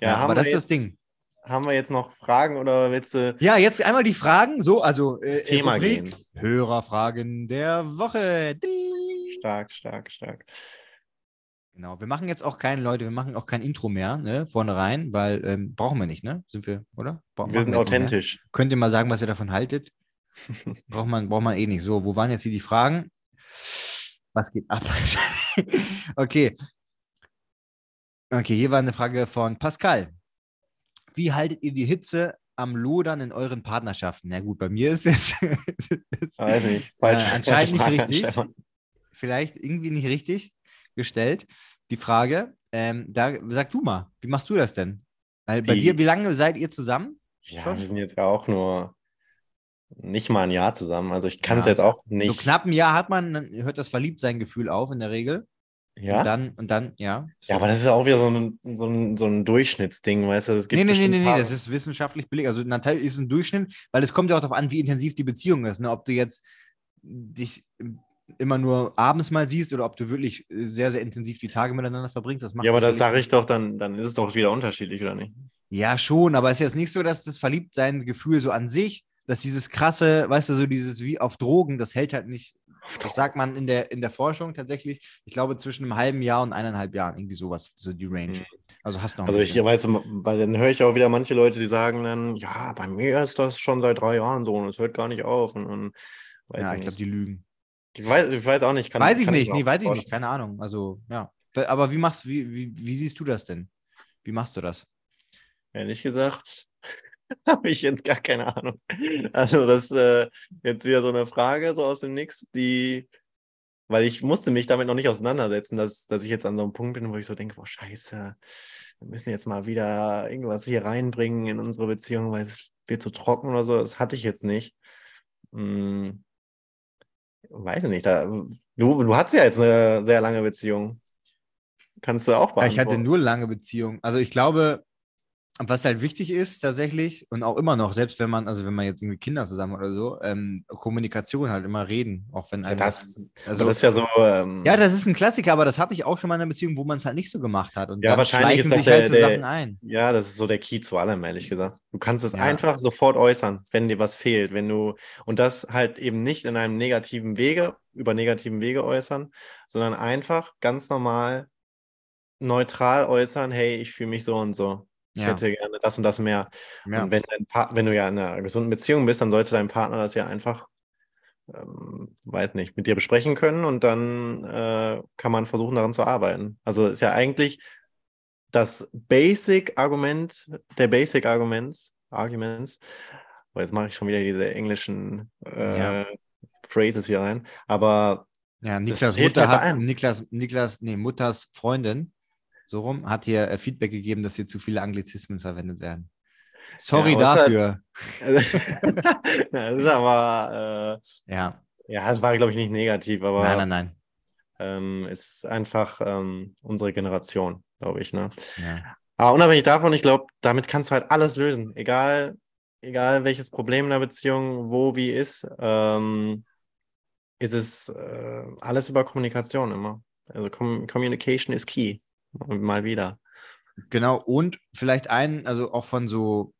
Ja, Ja, aber das ist das Ding. Haben wir jetzt noch Fragen oder willst du Ja, jetzt einmal die Fragen. So, also äh, das Thema Rubrik gehen? Hörerfragen der Woche. Stark, stark, stark. Genau, wir machen jetzt auch kein, Leute, wir machen auch kein Intro mehr, ne, vorne rein, weil ähm, brauchen wir nicht, ne? Sind wir, oder? Bra- Wir sind authentisch. Könnt ihr mal sagen, was ihr davon haltet? braucht, man, braucht man eh nicht. So, wo waren jetzt hier die Fragen? Was geht ab? okay. Okay, hier war eine Frage von Pascal. Wie haltet ihr die Hitze am Lodern in euren Partnerschaften? Na gut, bei mir ist es Weiß nicht. Äh, Falsch, anscheinend nicht richtig. Vielleicht irgendwie nicht richtig gestellt. Die Frage, ähm, da sag du mal, wie machst du das denn? Weil bei Die- dir, wie lange seid ihr zusammen? Ja, Schon? wir sind jetzt ja auch nur nicht mal ein Jahr zusammen. Also ich kann es Ja. jetzt auch nicht. So knapp ein Jahr hat man, dann hört das Verliebtsein-Gefühl auf in der Regel. Ja? Und dann, und dann, ja. ja, aber das ist ja auch wieder so ein, so ein, so ein Durchschnittsding, weißt du? Es gibt Nee, nee, nee, nee, nee, das ist wissenschaftlich billig. Also natürlich ist ein Durchschnitt, weil es kommt ja auch darauf an, wie intensiv die Beziehung ist. Ne? Ob du jetzt dich immer nur abends mal siehst oder ob du wirklich sehr, sehr intensiv die Tage miteinander verbringst. Das macht Ja, aber das sage ich doch, dann, dann ist es doch wieder unterschiedlich, oder nicht? Ja, schon, aber es ist jetzt nicht so, dass das Verliebtsein-Gefühl so an sich, dass dieses krasse, weißt du, so dieses wie auf Drogen, das hält halt nicht, sagt man in der, in der Forschung tatsächlich, ich glaube zwischen einem halben Jahr und eineinhalb Jahren, irgendwie sowas, so die Range. Mhm. Also hast noch ein Also ich weiß, weil dann höre ich auch wieder manche Leute, die sagen dann, ja, bei mir ist das schon seit drei Jahren so und es hört gar nicht auf. Und, und ja, ich glaube, die lügen. ich, weiß, ich weiß auch nicht. Kann, weiß ich kann nicht, nee, weiß ich nicht, keine Ahnung. Also, ja. Aber wie machst wie, wie, wie siehst du das denn? Wie machst du das? Ehrlich gesagt, habe ich jetzt gar keine Ahnung. Also das ist äh, jetzt wieder so eine Frage so aus dem Nix, die, weil ich musste mich damit noch nicht auseinandersetzen, dass, dass ich jetzt an so einem Punkt bin, wo ich so denke, boah, scheiße, wir müssen jetzt mal wieder irgendwas hier reinbringen in unsere Beziehung, weil es wird zu trocken oder so. Das hatte ich jetzt nicht. Hm, weiß ich nicht. Da, du, du hattest ja jetzt eine sehr lange Beziehung. kannst du auch beantworten. ich hatte nur lange Beziehungen. Also ich glaube, was halt wichtig ist tatsächlich und auch immer noch, selbst wenn man, also wenn man jetzt irgendwie Kinder zusammen oder so, ähm, Kommunikation halt immer reden, auch wenn einem das, also das ist ja so. Ähm, ja, das ist ein Klassiker, aber das hatte ich auch schon mal in einer Beziehung, wo man es halt nicht so gemacht hat und Ja, wahrscheinlich ist das sich halt der- so der- Sachen ein. Ja, das ist so der Key zu allem, ehrlich gesagt. Du kannst es Ja. einfach sofort äußern, wenn dir was fehlt. Wenn du, und das halt eben nicht in einem negativen Wege, über negativen Wege äußern, sondern einfach ganz normal neutral äußern, hey, ich fühle mich so und so. Ich Ja, hätte gerne das und das mehr. ja. Und wenn, dein Pa- wenn du ja in einer gesunden Beziehung bist, dann sollte dein Partner das ja einfach, ähm, weiß nicht, mit dir besprechen können und dann äh, kann man versuchen, daran zu arbeiten. Also ist ja eigentlich das Basic-Argument der Basic-Arguments, Arguments, oh, jetzt mache ich schon wieder diese englischen äh, Ja. Phrases hier rein, aber Ja, Niklas Mutter halt hat. Niklas, Niklas, nee, Mutters Freundin, so rum, hat hier äh, Feedback gegeben, dass hier zu viele Anglizismen verwendet werden. Sorry Ja, es dafür. das ist aber, Ja, äh, ja, das war, glaube ich, nicht negativ, aber nein, nein, nein. ähm, es ist einfach ähm, unsere Generation, glaube ich. Ne? Ja. Aber unabhängig davon, ich glaube, damit kannst du halt alles lösen. Egal, egal welches Problem in der Beziehung, wo, wie ist, ähm, ist es äh, alles über Kommunikation immer. Also Com Communication is key. Mal wieder. Genau, und vielleicht ein, also auch von so,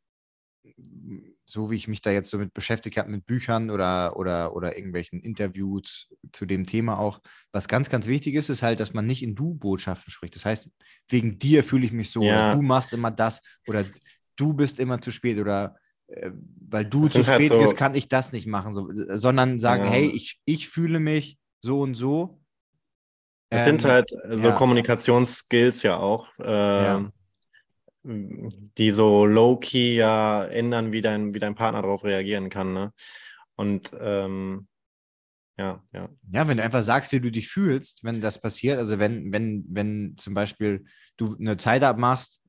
so wie ich mich da jetzt so mit beschäftigt habe, mit Büchern oder, oder, oder irgendwelchen Interviews zu dem Thema auch, was ganz, ganz wichtig ist, ist halt, dass man nicht in Du-Botschaften spricht. Das heißt, wegen dir fühle ich mich so, Ja. oder du machst immer das, oder du bist immer zu spät, oder äh, weil du Das zu halt spät so- bist, kann ich das nicht machen, so, sondern sagen, Ja. hey, ich, ich fühle mich so und so. Es sind Ähm, halt so ja. Kommunikationsskills ja auch, ähm, die so low-key ja ändern, wie dein, wie dein Partner darauf reagieren kann. Ne? Und ähm, ja, ja. Ja, wenn du einfach sagst, wie du dich fühlst, wenn das passiert, also wenn, wenn, wenn zum Beispiel du eine Zeit abmachst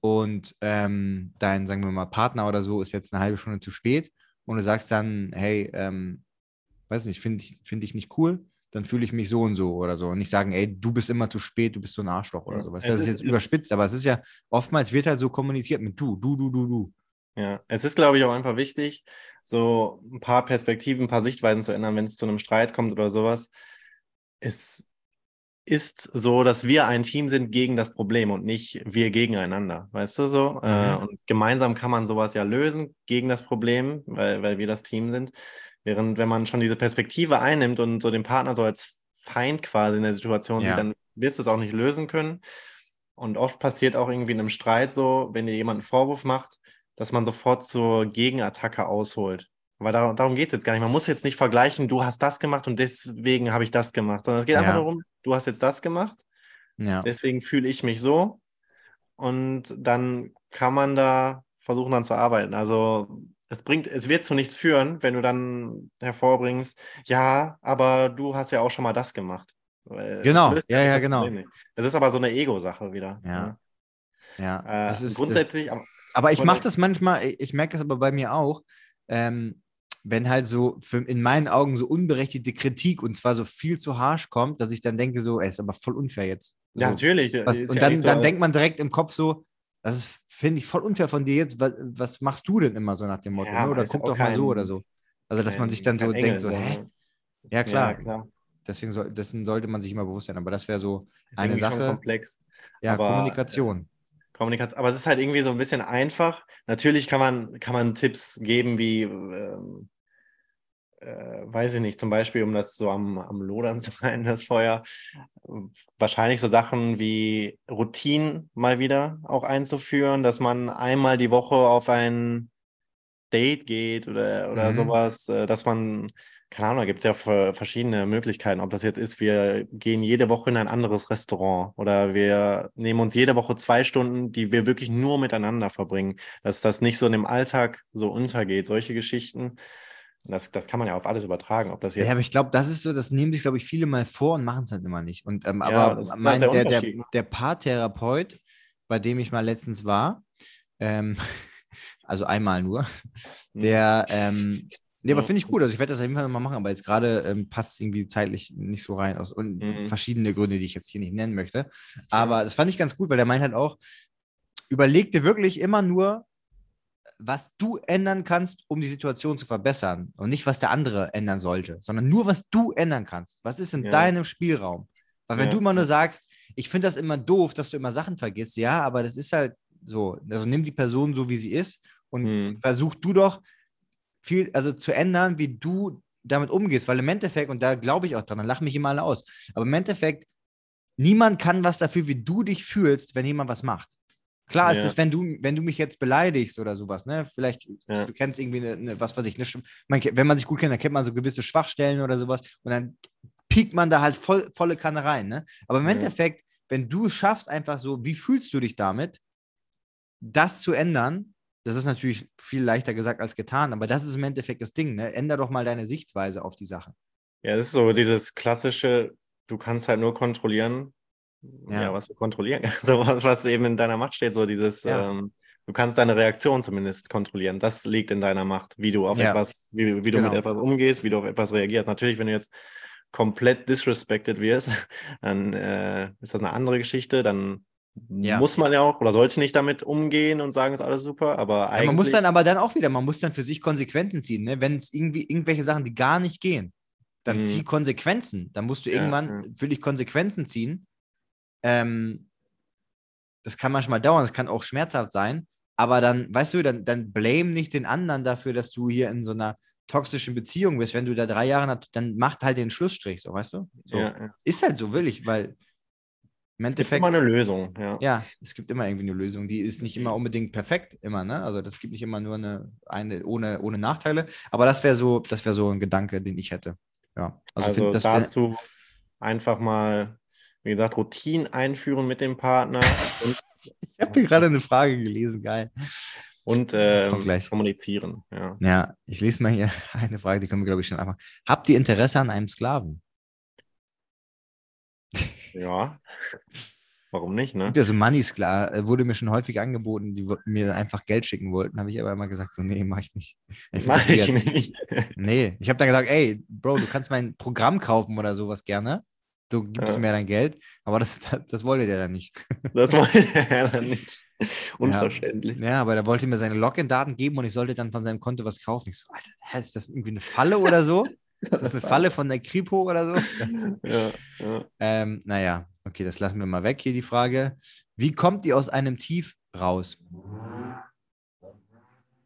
und ähm, dein, sagen wir mal, Partner oder so ist jetzt eine halbe Stunde zu spät und du sagst dann, hey, ähm, weiß nicht, finde ich, find ich nicht cool, dann fühle ich mich so und so oder so. Und nicht sagen, ey, du bist immer zu spät, du bist so ein Arschloch oder sowas. Es Das ist ist- jetzt es- überspitzt, aber es ist ja, oftmals wird halt so kommuniziert mit du, du, du, du, du. Ja, es ist, glaube ich, auch einfach wichtig, so ein paar Perspektiven, ein paar Sichtweisen zu ändern, wenn es zu einem Streit kommt oder sowas. Es ist so, dass wir ein Team sind gegen das Problem und nicht wir gegeneinander, weißt du so? Äh, Mhm. und gemeinsam kann man sowas ja lösen gegen das Problem, weil, weil wir das Team sind. Während wenn man schon diese Perspektive einnimmt und so den Partner so als Feind quasi in der Situation Ja. sieht, dann wirst du es auch nicht lösen können. Und oft passiert auch irgendwie in einem Streit so, wenn dir jemand einen Vorwurf macht, dass man sofort zur Gegenattacke ausholt. Weil dar darum geht es jetzt gar nicht. Man muss jetzt nicht vergleichen, du hast das gemacht und deswegen habe ich das gemacht, sondern es geht einfach Ja. darum, du hast jetzt das gemacht, Ja. deswegen fühle ich mich so. Und dann kann man da versuchen, dann zu arbeiten. Also es bringt, es wird zu nichts führen, wenn du dann hervorbringst, ja, aber du hast ja auch schon mal das gemacht. Es Genau. löst Ja, ja, das genau. Das ist aber so eine Ego-Sache wieder. Ja. ne? Ja. Äh, das ist, das, grundsätzlich, aber Aber ich mache das manchmal, ich, ich merke das aber bei mir auch, ähm, wenn halt so für, in meinen Augen so unberechtigte Kritik und zwar so viel zu harsh kommt, dass ich dann denke so, ey, ist aber voll unfair jetzt. ja, So, natürlich. was, und ja dann, so, dann denkt man direkt im Kopf so, das ist, finde ich, voll unfair von dir jetzt, was, was machst du denn immer so nach dem Motto? Ja, ne? man Oder guck doch mal so kein- oder so. Also, dass man kein- sich dann so kein denkt, so, hä? sondern- Ja, klar. Ja, klar. Deswegen soll, dessen sollte man sich immer bewusst sein. Aber das wäre so Ist eine Sache. komplex. Ja, aber, Kommunikation. Kommunikation, aber es ist halt irgendwie so ein bisschen einfach. Natürlich kann man, kann man Tipps geben, wie, ähm, äh, weiß ich nicht, zum Beispiel, um das so am, am Lodern zu halten, das Feuer, wahrscheinlich so Sachen wie Routinen mal wieder auch einzuführen, dass man einmal die Woche auf ein Date geht oder, oder Mhm. sowas, äh, dass man, keine Ahnung, da gibt es ja ver- verschiedene Möglichkeiten, ob das jetzt ist, wir gehen jede Woche in ein anderes Restaurant oder wir nehmen uns jede Woche zwei Stunden, die wir wirklich nur miteinander verbringen, dass das nicht so in dem Alltag so untergeht, solche Geschichten. Das, das kann man ja auf alles übertragen, ob das jetzt. Ja, aber ich glaube, das ist so, das nehmen sich, glaube ich, viele mal vor und machen es halt immer nicht. Und, ähm, aber ist halt mein, der der, der, ne? der Paartherapeut, bei dem ich mal letztens war, ähm, also einmal nur, Hm. der, ähm, Nee, aber Ja. finde ich gut. Also ich werde das auf jeden Fall mal machen, aber jetzt gerade ähm, passt es irgendwie zeitlich nicht so rein aus und Mhm. verschiedene Gründe, die ich jetzt hier nicht nennen möchte. Aber das fand ich ganz gut, weil der meint halt auch, überleg dir wirklich immer nur, was du ändern kannst, um die Situation zu verbessern und nicht, was der andere ändern sollte, sondern nur, was du ändern kannst. Was ist in Ja. deinem Spielraum? Weil wenn Ja. du immer nur sagst, ich finde das immer doof, dass du immer Sachen vergisst, ja, aber das ist halt so. Also nimm die Person so, wie sie ist und Mhm. versuch du doch viel, also zu ändern, wie du damit umgehst, weil im Endeffekt, und da glaube ich auch dran, dann lachen mich immer alle aus, aber im Endeffekt, niemand kann was dafür, wie du dich fühlst, wenn jemand was macht. Klar, es Ja. ist, wenn du, wenn du mich jetzt beleidigst oder sowas, ne? Vielleicht, Ja. du kennst irgendwie eine, eine was weiß ich, eine, man, wenn man sich gut kennt, dann kennt man so gewisse Schwachstellen oder sowas und dann piekt man da halt voll, volle Kanne rein, ne? Aber im Ja. Endeffekt, wenn du es schaffst, einfach so, wie fühlst du dich damit, das zu ändern, das ist natürlich viel leichter gesagt als getan, aber das ist im Endeffekt das Ding, ne? Änder doch mal deine Sichtweise auf die Sache. Ja, es ist so dieses klassische, du kannst halt nur kontrollieren, ja, Ja. was du kontrollieren kannst, so was, was eben in deiner Macht steht, so dieses, Ja. ähm, du kannst deine Reaktion zumindest kontrollieren. Das liegt in deiner Macht, wie du auf Ja. etwas, wie, wie du mit Genau. etwas umgehst, wie du auf etwas reagierst. Natürlich, wenn du jetzt komplett disrespected wirst, dann äh, ist das eine andere Geschichte, dann Ja. muss man ja auch oder sollte nicht damit umgehen und sagen, ist alles super, aber eigentlich. Ja, man muss dann aber dann auch wieder, man muss dann für sich Konsequenzen ziehen, ne? Wenn es irgendwie irgendwelche Sachen, die gar nicht gehen, dann Mhm. zieh Konsequenzen. Dann musst du Ja, irgendwann für dich Konsequenzen ziehen. Ähm, das kann manchmal dauern, das kann auch schmerzhaft sein, aber dann, weißt du, dann, dann blame nicht den anderen dafür, dass du hier in so einer toxischen Beziehung bist. Wenn du da drei Jahre, nat- dann macht halt den Schlussstrich, so, weißt du? So. ja, ja. Ist halt so, will ich, weil im Es gibt Endeffekt. immer eine Lösung, ja. Ja, es gibt immer irgendwie eine Lösung. Die ist nicht immer unbedingt perfekt, immer, ne? Also das gibt nicht immer nur eine, eine ohne, ohne Nachteile. Aber das wäre so, das wäre so ein Gedanke, den ich hätte. Ja. Also, Also, find, das wär, dazu einfach mal, wie gesagt, Routinen einführen mit dem Partner ich habe hier gerade eine Frage gelesen, geil. und ähm, kommunizieren. Ja. Ja, ich lese mal hier eine Frage, die können wir, glaube ich, schon einfach. Habt ihr Interesse an einem Sklaven? ja. Warum nicht, ne? Gibt ja so Money-Sklaven, wurde mir schon häufig angeboten, die mir einfach Geld schicken wollten. Habe ich aber immer gesagt, so, nee, mach ich nicht. Ich Mach ich nicht. Nee, ich habe dann gesagt, ey, Bro, du kannst mein Programm kaufen oder sowas gerne. Du gibst Ja. mir dein Geld, aber das, das, das wollte der dann nicht. Das wollte er dann nicht. Unverständlich. Ja, aber der wollte mir seine Login-Daten geben und ich sollte dann von seinem Konto was kaufen. Ich so, Alter, hä, ist das irgendwie eine Falle oder so? Ist das eine Falle von der Kripo oder so? Das, Ja, ja. ähm, naja, okay, das lassen wir mal weg hier, die Frage. Wie kommt ihr aus einem Tief raus?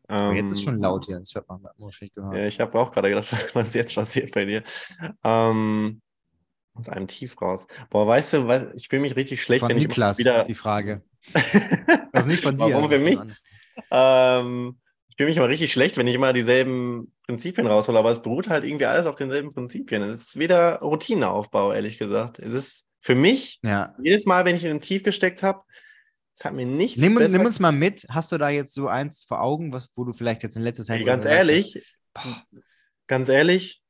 Oh, jetzt ist Ähm, schon laut hier, das hört man wahrscheinlich gehört. Ja, ich habe auch gerade gedacht, was jetzt passiert bei dir. Ähm, aus einem Tief raus. Boah, weißt du, was, ich fühle mich richtig schlecht, Von wenn Niklas, ich immer die wieder. Frage. Also nicht von dir. Warum für mich? Ähm, ich fühle mich immer richtig schlecht, wenn ich immer dieselben Prinzipien raushole, aber es beruht halt irgendwie alles auf denselben Prinzipien. Es ist wieder Routineaufbau, ehrlich gesagt. Es ist für mich, Ja. jedes Mal, wenn ich in einem Tief gesteckt habe, es hat mir nichts Nimm, nimm uns mal mit. Hast du da jetzt so eins vor Augen, was, wo du vielleicht jetzt in letzter Zeit. Ey, ganz ehrlich, ganz ehrlich,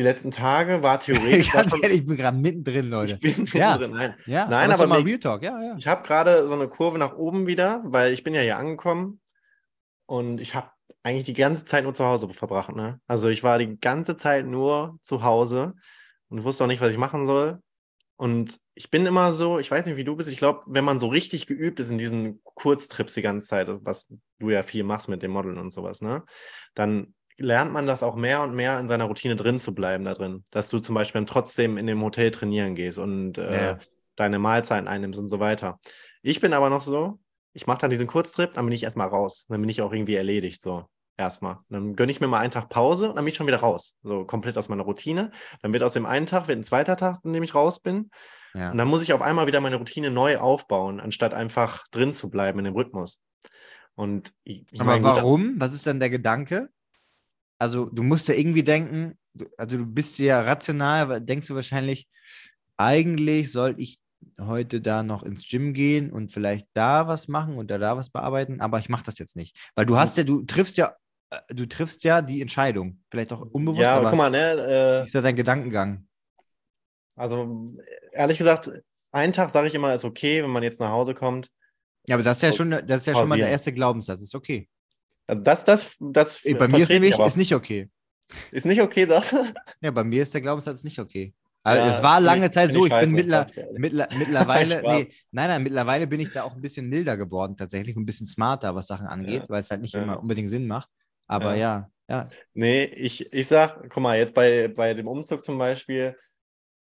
die letzten Tage war theoretisch. Ganz ehrlich, ich bin gerade mittendrin, Leute. ich bin Ja. drin. Nein. Ja, Nein, doch aber mal Real Talk, ja, ja. Ich habe gerade so eine Kurve nach oben wieder, weil ich bin ja hier angekommen und ich habe eigentlich die ganze Zeit nur zu Hause verbracht. Ne? Also ich war die ganze Zeit nur zu Hause und wusste auch nicht, was ich machen soll. Und ich bin immer so, ich weiß nicht, wie du bist, ich glaube, wenn man so richtig geübt ist in diesen Kurztrips die ganze Zeit, also was du ja viel machst mit dem Modeln und sowas, ne, dann lernt man das auch mehr und mehr in seiner Routine drin zu bleiben da drin. Dass du zum Beispiel dann trotzdem in dem Hotel trainieren gehst und äh, Ja. deine Mahlzeiten einnimmst und so weiter. Ich bin aber noch so, ich mache dann diesen Kurztrip, dann bin ich erstmal raus. Dann bin ich auch irgendwie erledigt, so erstmal. Dann gönne ich mir mal einen Tag Pause und dann bin ich schon wieder raus. So komplett aus meiner Routine. Dann wird aus dem einen Tag, wird ein zweiter Tag, an dem ich raus bin. ja. Und dann muss ich auf einmal wieder meine Routine neu aufbauen, anstatt einfach drin zu bleiben in dem Rhythmus. Und ich, ich Aber meine, gut, warum? Was ist dann der Gedanke? Also, du musst ja irgendwie denken, also du bist ja rational, aber denkst du wahrscheinlich, eigentlich sollte ich heute da noch ins Gym gehen und vielleicht da was machen und da, da was bearbeiten, aber ich mache das jetzt nicht. Weil du hast ja, du triffst ja, äh, du triffst ja die Entscheidung. Vielleicht auch unbewusst, Ja, aber aber guck mal, ne, äh, wie ist da dein Gedankengang? also ehrlich gesagt, einen Tag sage ich immer, ist okay, wenn man jetzt nach Hause kommt. Ja, aber das ist ja schon, das ist ja schon mal der erste Glaubenssatz, ist okay. Also das, das, das Bei mir ist nämlich, ist nicht okay. Ist nicht okay, sagst du? Ja, bei mir ist der Glaubenssatz nicht okay. Also Ja, es war lange ich- Zeit so, ich ich bin mittler, mittler, mittlerweile, nee, nein, nein, mittlerweile bin ich da auch ein bisschen milder geworden tatsächlich und ein bisschen smarter, was Sachen angeht, Ja. weil es halt nicht Ja. immer unbedingt Sinn macht. Aber ja, ja, Nee, ich, ich sag, guck mal, jetzt bei, bei dem Umzug zum Beispiel,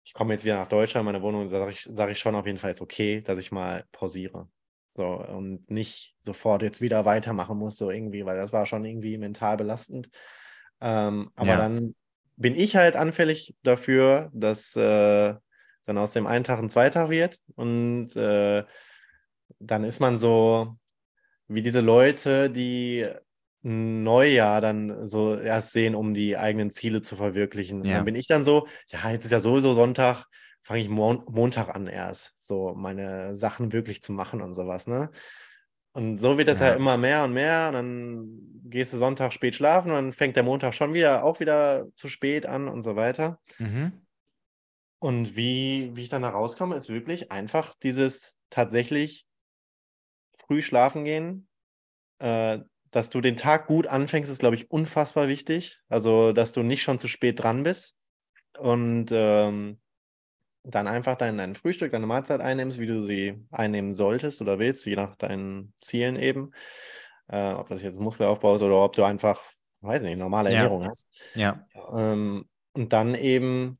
ich komme jetzt wieder nach Deutschland, meine Wohnung, sage ich, sag ich schon auf jeden Fall, ist okay, dass ich mal pausiere. So, und nicht sofort jetzt wieder weitermachen muss, so irgendwie, weil das war schon irgendwie mental belastend. Ähm, aber Ja. dann bin ich halt anfällig dafür, dass äh, dann aus dem einen Tag ein Zweitag wird und äh, dann ist man so wie diese Leute, die ein Neujahr dann so erst sehen, um die eigenen Ziele zu verwirklichen. Ja. dann bin ich dann so, ja, jetzt ist ja sowieso Sonntag, fange ich Mon Montag an erst, so meine Sachen wirklich zu machen und sowas, ne? Und so wird das Ja. ja immer mehr und mehr. Und dann gehst du Sonntag spät schlafen und dann fängt der Montag schon wieder auch wieder zu spät an und so weiter. mhm. Und wie, wie ich dann da rauskomme, ist wirklich einfach dieses tatsächlich früh schlafen gehen. Äh, dass du den Tag gut anfängst, ist, glaube ich, unfassbar wichtig. Also, dass du nicht schon zu spät dran bist und ähm, dann einfach dein, dein Frühstück, deine Mahlzeit einnimmst, wie du sie einnehmen solltest oder willst, je nach deinen Zielen eben. Äh, ob das jetzt Muskelaufbau ist oder ob du einfach, weiß nicht, normale Ja. Ernährung hast. ja, Ähm, und dann eben,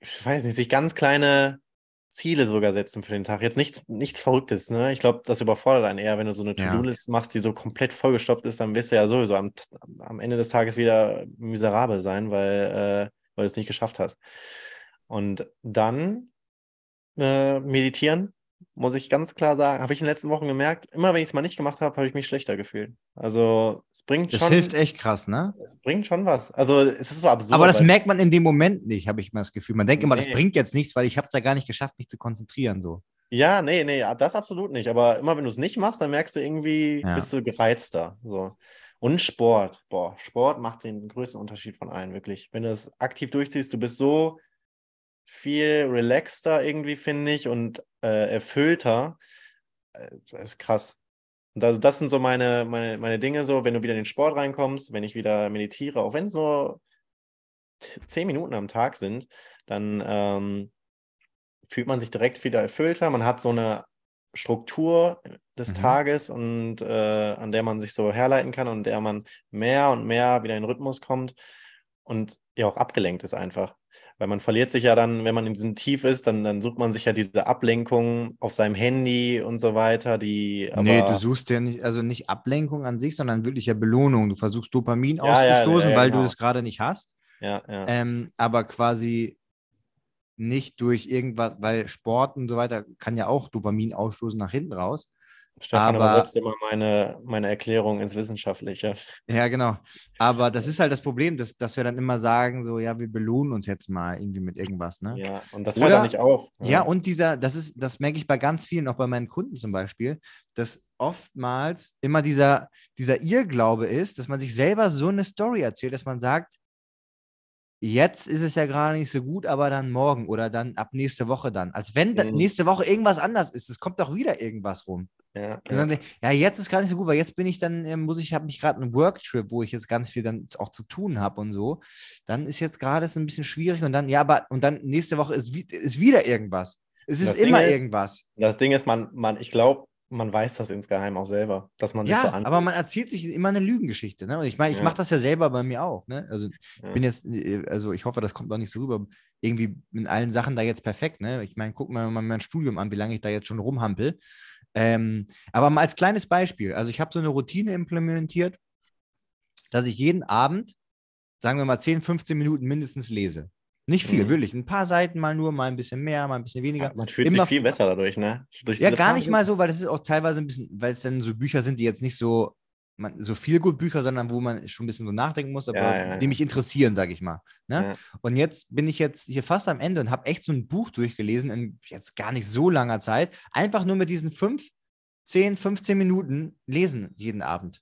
ich weiß nicht, sich ganz kleine Ziele sogar setzen für den Tag. Jetzt nichts, nichts Verrücktes, ne? Ich glaube, das überfordert einen eher, wenn du so eine Ja. To-Do-List machst, die so komplett vollgestopft ist, dann wirst du ja sowieso am, am Ende des Tages wieder miserabel sein, weil, äh, weil du es nicht geschafft hast. Und dann äh, meditieren, muss ich ganz klar sagen, habe ich in den letzten Wochen gemerkt, immer wenn ich es mal nicht gemacht habe, habe ich mich schlechter gefühlt. Also es bringt das schon. hilft echt krass, ne? Es bringt schon was. Also es ist so absurd. Aber das merkt man in dem Moment nicht, habe ich mal das Gefühl. Man denkt immer, das Nee. bringt jetzt nichts, weil ich habe es ja gar nicht geschafft, mich zu konzentrieren. So. Ja, nee, nee, das absolut nicht. Aber immer wenn du es nicht machst, dann merkst du irgendwie, Ja. bist du gereizter. So. Und Sport. Boah, Sport macht den größten Unterschied von allen, wirklich. Wenn du es aktiv durchziehst, du bist so viel relaxter irgendwie, finde ich, und äh, erfüllter. Äh, Das ist krass. Und also das sind so meine, meine, meine Dinge, so, wenn du wieder in den Sport reinkommst, wenn ich wieder meditiere, auch wenn es nur zehn Minuten am Tag sind, dann ähm, fühlt man sich direkt wieder erfüllter. Man hat so eine Struktur des Mhm. Tages und äh, an der man sich so herleiten kann und der man mehr und mehr wieder in den Rhythmus kommt und ja auch abgelenkt ist einfach. Weil man verliert sich ja dann, wenn man in diesem Tief ist, dann, dann sucht man sich ja diese Ablenkung auf seinem Handy und so weiter, die nee, du suchst ja nicht, also nicht Ablenkung an sich, sondern wirklich ja Belohnung. Du versuchst Dopamin Ja, ja, auszustoßen, ja, weil genau. du es gerade nicht hast. ja, ja. Ähm, aber quasi nicht durch irgendwas, weil Sport und so weiter kann ja auch Dopamin ausstoßen nach hinten raus. Stefan aber- übersetzt immer meine, meine Erklärung ins Wissenschaftliche. Ja, genau. Aber das ist halt das Problem, dass, dass wir dann immer sagen, so, ja, wir belohnen uns jetzt mal irgendwie mit irgendwas, ne? Ja, und das Oder- hört er nicht auf. Ja, und dieser, das ist, das merke ich bei ganz vielen, auch bei meinen Kunden zum Beispiel, dass oftmals immer dieser, dieser Irrglaube ist, dass man sich selber so eine Story erzählt, dass man sagt, jetzt ist es ja gerade nicht so gut, aber dann morgen oder dann ab nächste Woche dann. Als wenn Mhm. nächste Woche irgendwas anders ist. Es kommt doch wieder irgendwas rum. Ja, ich, ja, jetzt ist gar nicht so gut, weil jetzt bin ich dann, äh, muss ich, habe mich gerade einen Worktrip, wo ich jetzt ganz viel dann auch zu tun habe und so. Dann ist jetzt gerade es ein bisschen schwierig und dann, ja, aber und dann nächste Woche ist, ist wieder irgendwas. Es ist Das immer ist, irgendwas. Das Ding ist, man, man, ich glaube, man weiß das insgeheim auch selber, dass man sich Ja, so aber anfühlt. man erzählt sich immer eine Lügengeschichte. Ne? Und ich meine, ich Ja. mache das ja selber bei mir auch. Ne? Also Ja. bin jetzt, äh, also ich hoffe, das kommt auch nicht so rüber. Irgendwie in allen Sachen da jetzt perfekt. Ne? Ich meine, guck mal mein Studium an, wie lange ich da jetzt schon rumhampel. Ähm, aber mal als kleines Beispiel. Also ich habe so eine Routine implementiert, dass ich jeden Abend, sagen wir mal 10, 15 Minuten mindestens lese. Nicht viel, Mhm. wirklich. Ein paar Seiten mal nur, mal ein bisschen mehr, mal ein bisschen weniger. Ja, man fühlt immer- sich viel besser dadurch, ne? Durch Ja, gar Phase. nicht mal so, weil das ist auch teilweise ein bisschen, weil es dann so Bücher sind, die jetzt nicht so, man, so viel gut Bücher, sondern wo man schon ein bisschen so nachdenken muss, aber Ja, ja, die mich interessieren, sage ich mal. Ne? Und jetzt bin ich jetzt hier fast am Ende und habe echt so ein Buch durchgelesen in jetzt gar nicht so langer Zeit. Einfach nur mit diesen fünf, 10, 15 Minuten lesen jeden Abend.